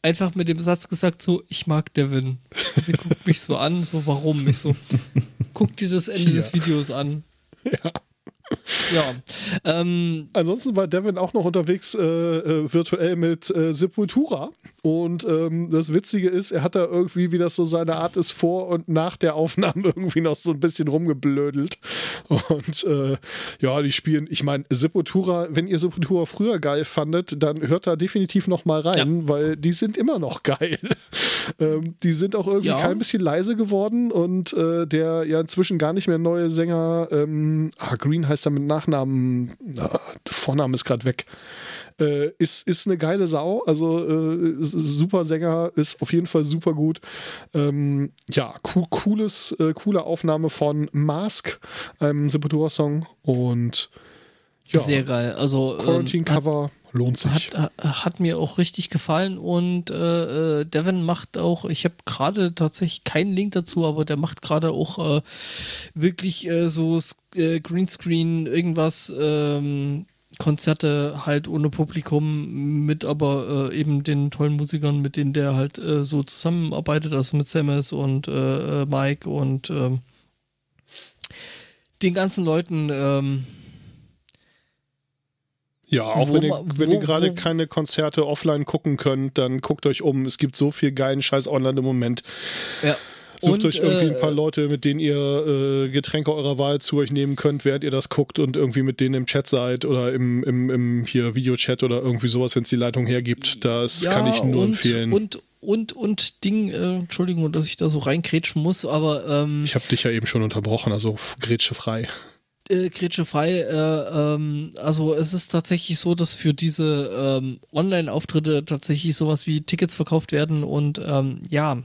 einfach mit dem Satz gesagt, so, ich mag Devin. Sie guckt mich so an, so, warum? Ich so, guck dir das Ende ja. des Videos an. Ja. Ja. Ähm, Ansonsten war Devin auch noch unterwegs äh, äh, virtuell mit äh, Sepultura. Und ähm, das Witzige ist, er hat da irgendwie, wie das so seine Art ist, vor und nach der Aufnahme irgendwie noch so ein bisschen rumgeblödelt. Und äh, ja, die spielen, ich meine, Sepultura, wenn ihr Sepultura früher geil fandet, dann hört da definitiv noch mal rein, ja. weil die sind immer noch geil. ähm, die sind auch irgendwie ja. kein bisschen leise geworden und äh, der ja inzwischen gar nicht mehr neue Sänger, ähm, ah, Green heißt er mit Nachnamen, na, Vorname ist gerade weg. Äh, ist, ist eine geile Sau. Also äh, super Sänger, ist auf jeden Fall super gut. Ähm, ja, co cooles, äh, coole Aufnahme von Mask, einem Sepultura-Song. Und ja, sehr geil. Also ähm, Quarantine-Cover lohnt sich. Hat, hat, mir auch richtig gefallen und äh, äh Devin macht auch, ich habe gerade tatsächlich keinen Link dazu, aber der macht gerade auch äh, wirklich äh, so äh, Greenscreen, irgendwas. Ähm, Konzerte halt ohne Publikum mit aber äh, eben den tollen Musikern, mit denen der halt äh, so zusammenarbeitet, also mit Samus und äh, äh Mike und ähm, den ganzen Leuten. Ähm, ja, auch wenn ihr, wenn ihr gerade keine Konzerte offline gucken könnt, dann guckt euch um. Es gibt so viel geilen Scheiß online im Moment. Ja. Sucht und, euch irgendwie ein paar äh, Leute, mit denen ihr äh, Getränke eurer Wahl zu euch nehmen könnt, während ihr das guckt und irgendwie mit denen im Chat seid oder im, im, im hier Videochat oder irgendwie sowas, wenn es die Leitung hergibt. Das ja, kann ich nur und, empfehlen. Und, und, und Ding, äh, Entschuldigung, dass ich da so reinkrätschen muss, aber. Ähm, ich habe dich ja eben schon unterbrochen, also grätsche frei. Äh, grätsche frei, äh, ähm, also es ist tatsächlich so, dass für diese ähm, Online-Auftritte tatsächlich sowas wie Tickets verkauft werden und ähm, ja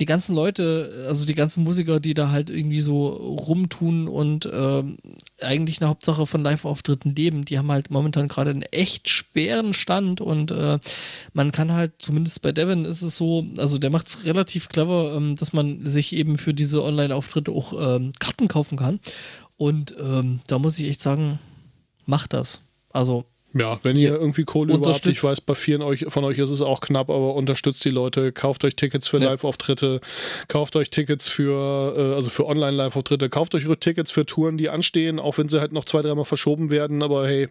die ganzen Leute, also die ganzen Musiker, die da halt irgendwie so rumtun und ähm, eigentlich eine Hauptsache von Live-Auftritten leben, die haben halt momentan gerade einen echt schweren Stand und äh, man kann halt, zumindest bei Devin ist es so, also der macht es relativ clever, ähm, dass man sich eben für diese Online-Auftritte auch ähm, Karten kaufen kann. Und ähm, da muss ich echt sagen, macht das. Also ja, wenn ihr irgendwie Kohle überhaupt, ich weiß, bei vielen euch, von euch ist es auch knapp, aber unterstützt die Leute, kauft euch Tickets für ja. Live-Auftritte, kauft euch Tickets für, äh, also für Online-Live-Auftritte, kauft euch Tickets für Touren, die anstehen, auch wenn sie halt noch zwei, dreimal verschoben werden, aber hey,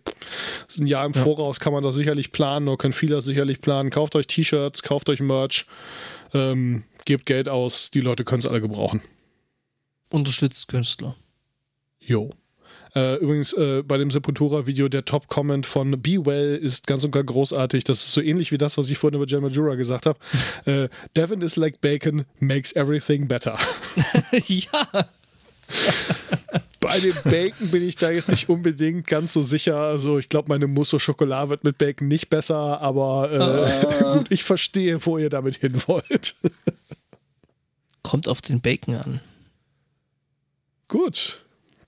ein Jahr im ja. Voraus kann man das sicherlich planen, oder können viele das sicherlich planen. Kauft euch T-Shirts, kauft euch Merch, ähm, gebt Geld aus, die Leute können es alle gebrauchen. Unterstützt Künstler. Jo. Äh, übrigens äh, bei dem Sepultura-Video der Top-Comment von Be Well ist ganz und gar großartig. Das ist so ähnlich wie das, was ich vorhin über Gemma Jura gesagt habe. äh, Devin is like bacon, makes everything better. ja. Bei dem Bacon bin ich da jetzt nicht unbedingt ganz so sicher. Also ich glaube, meine Mousse au Chocolat wird mit Bacon nicht besser, aber äh, ah. gut, ich verstehe, wo ihr damit hin wollt. Kommt auf den Bacon an. Gut.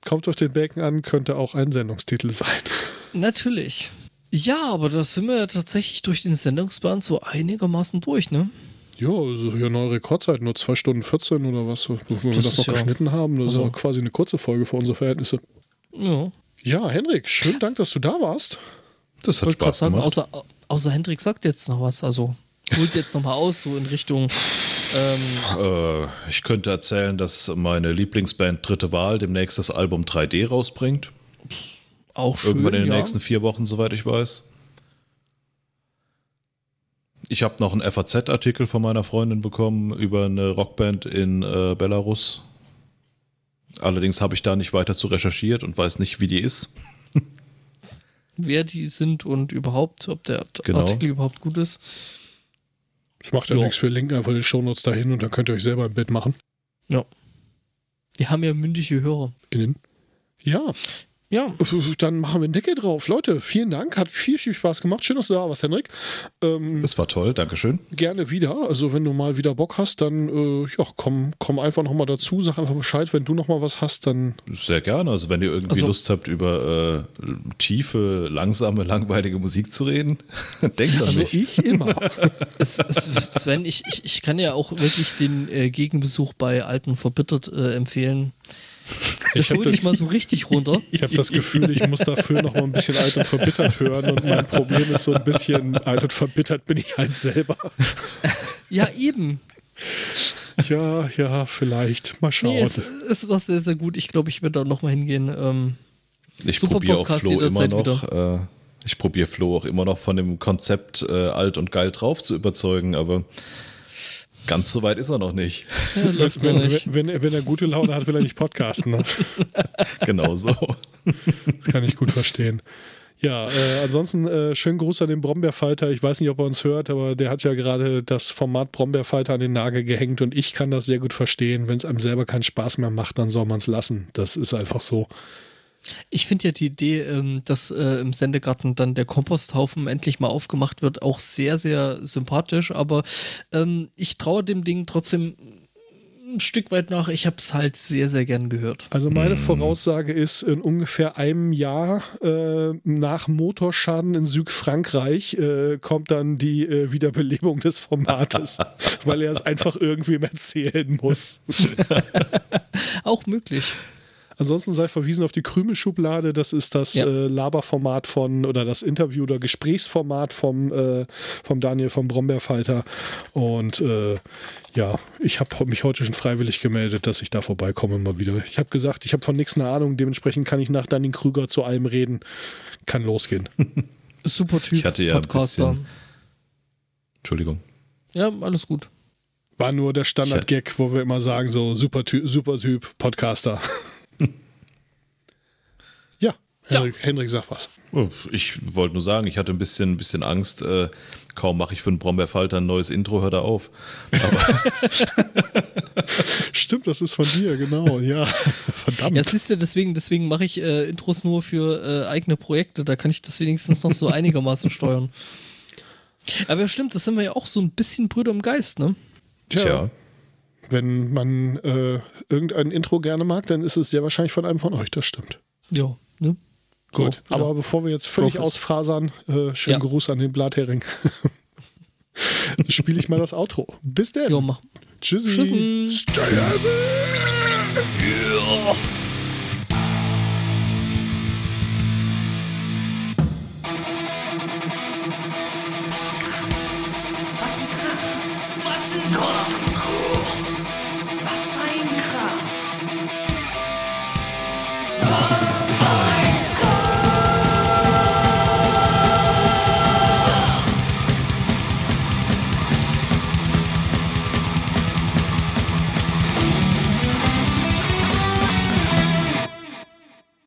Kommt auf den Bacon an, könnte auch ein Sendungstitel sein. Natürlich. Ja, aber da sind wir ja tatsächlich durch den Sendungsplan so einigermaßen durch, ne? Ja, also hier neue Rekordzeit, nur 2 Stunden 14 oder was, wenn wir das, noch ja, geschnitten haben. Das also, ist auch quasi eine kurze Folge für unsere Verhältnisse. Ja. Ja, Henrik, schönen Dank, dass du da warst. Das hat Spaß sagen, gemacht. Außer, außer Hendrik sagt jetzt noch was, also holt jetzt nochmal aus, so in Richtung ähm, äh, ich könnte erzählen, dass meine Lieblingsband Dritte Wahl demnächst das Album 3D rausbringt. Auch schön. Irgendwann in den ja. nächsten vier Wochen, soweit ich weiß. Ich habe noch einen FAZ-Artikel von meiner Freundin bekommen über eine Rockband in äh, Belarus. Allerdings habe ich da nicht weiter zu recherchiert und weiß nicht, wie die ist. Wer die sind und überhaupt, ob der genau. Artikel überhaupt gut ist. Das macht ja jo. nichts. Wir linken einfach die Shownotes dahin und dann könnt ihr euch selber ein Bild machen. Ja. Wir haben ja mündige Hörer. Innen. Ja. Ja. Dann machen wir einen Deckel drauf. Leute, vielen Dank. Hat viel, viel Spaß gemacht. Schön, dass du da warst, Henrik. Ähm, das war toll. Dankeschön. Gerne wieder. Also, wenn du mal wieder Bock hast, dann äh, ja, komm, komm einfach nochmal dazu. Sag einfach Bescheid. Wenn du nochmal was hast, dann. Sehr gerne. Also, wenn ihr irgendwie also, Lust habt, über äh, tiefe, langsame, langweilige Musik zu reden, denkt an also mich. ich immer. es, es, Sven, ich, ich, ich kann ja auch wirklich den äh, Gegenbesuch bei Alten Verbittert äh, empfehlen. Das hole ich mal so richtig runter. Ich habe das Gefühl, ich muss dafür noch mal ein bisschen alt und verbittert hören und mein Problem ist so ein bisschen alt und verbittert bin ich halt selber. Ja, eben. Ja, ja, vielleicht. Mal schauen. Nee, es, es war sehr, sehr gut. Ich glaube, ich werde da noch mal hingehen. Ähm, ich probiere auch Flo immer noch. Äh, ich probiere Flo auch immer noch von dem Konzept äh, alt und geil drauf zu überzeugen, aber Ganz so weit ist er noch nicht. Ja, läuft wenn, nicht. Wenn, wenn, wenn, er gute Laune hat, will er nicht podcasten. Ne? genau so. Das kann ich gut verstehen. Ja, äh, ansonsten äh, schönen Gruß an den Brombeerfalter. Ich weiß nicht, ob er uns hört, aber der hat ja gerade das Format Brombeerfalter an den Nagel gehängt und ich kann das sehr gut verstehen. Wenn es einem selber keinen Spaß mehr macht, dann soll man es lassen. Das ist einfach so. Ich finde ja die Idee, ähm, dass äh, im Sendegarten dann der Komposthaufen endlich mal aufgemacht wird, auch sehr, sehr sympathisch. Aber ähm, ich traue dem Ding trotzdem ein Stück weit nach. Ich habe es halt sehr, sehr gern gehört. Also meine hm. Voraussage ist, in ungefähr einem Jahr äh, nach Motorschaden in Südfrankreich äh, kommt dann die äh, Wiederbelebung des Formates, weil er es einfach irgendwem erzählen muss. Auch möglich. Ansonsten sei verwiesen auf die Krümelschublade. Das ist das ja. äh, Laberformat von oder das Interview- oder Gesprächsformat vom, äh, vom Daniel vom Brombeerfalter. Und äh, ja, ich habe mich heute schon freiwillig gemeldet, dass ich da vorbeikomme mal wieder. Ich habe gesagt, ich habe von nichts eine Ahnung. Dementsprechend kann ich nach Danny Krüger zu allem reden. Kann losgehen. Super Typ. Ich hatte ja Podcaster. Bisschen... Entschuldigung. Ja, alles gut. War nur der Standard-Gag, wo wir immer sagen, so super Typ, super Typ, Podcaster. Hendrik, ja. Hendrik sag was. Oh, ich wollte nur sagen, ich hatte ein bisschen, ein bisschen Angst. Äh, kaum mache ich für einen Brombeerfalter ein neues Intro, hört er auf. Stimmt, das ist von dir, genau, ja. Verdammt. Ja, siehst du, deswegen, deswegen mache ich äh, Intros nur für äh, eigene Projekte. Da kann ich das wenigstens noch so einigermaßen steuern. Aber stimmt, das sind wir ja auch so ein bisschen Brüder im Geist, ne? Tja. Tja. Wenn man äh, irgendein Intro gerne mag, dann ist es sehr wahrscheinlich von einem von euch, das stimmt. Ja, ne? Gut, so, aber bevor wir jetzt völlig Profis. ausfasern, äh, schönen ja. Gruß an den Blathering. Spiele ich mal das Outro. Bis denn. Jo, mach. Tschüssi. Tschüssi. Stay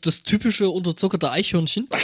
das typische unterzuckerte Eichhörnchen.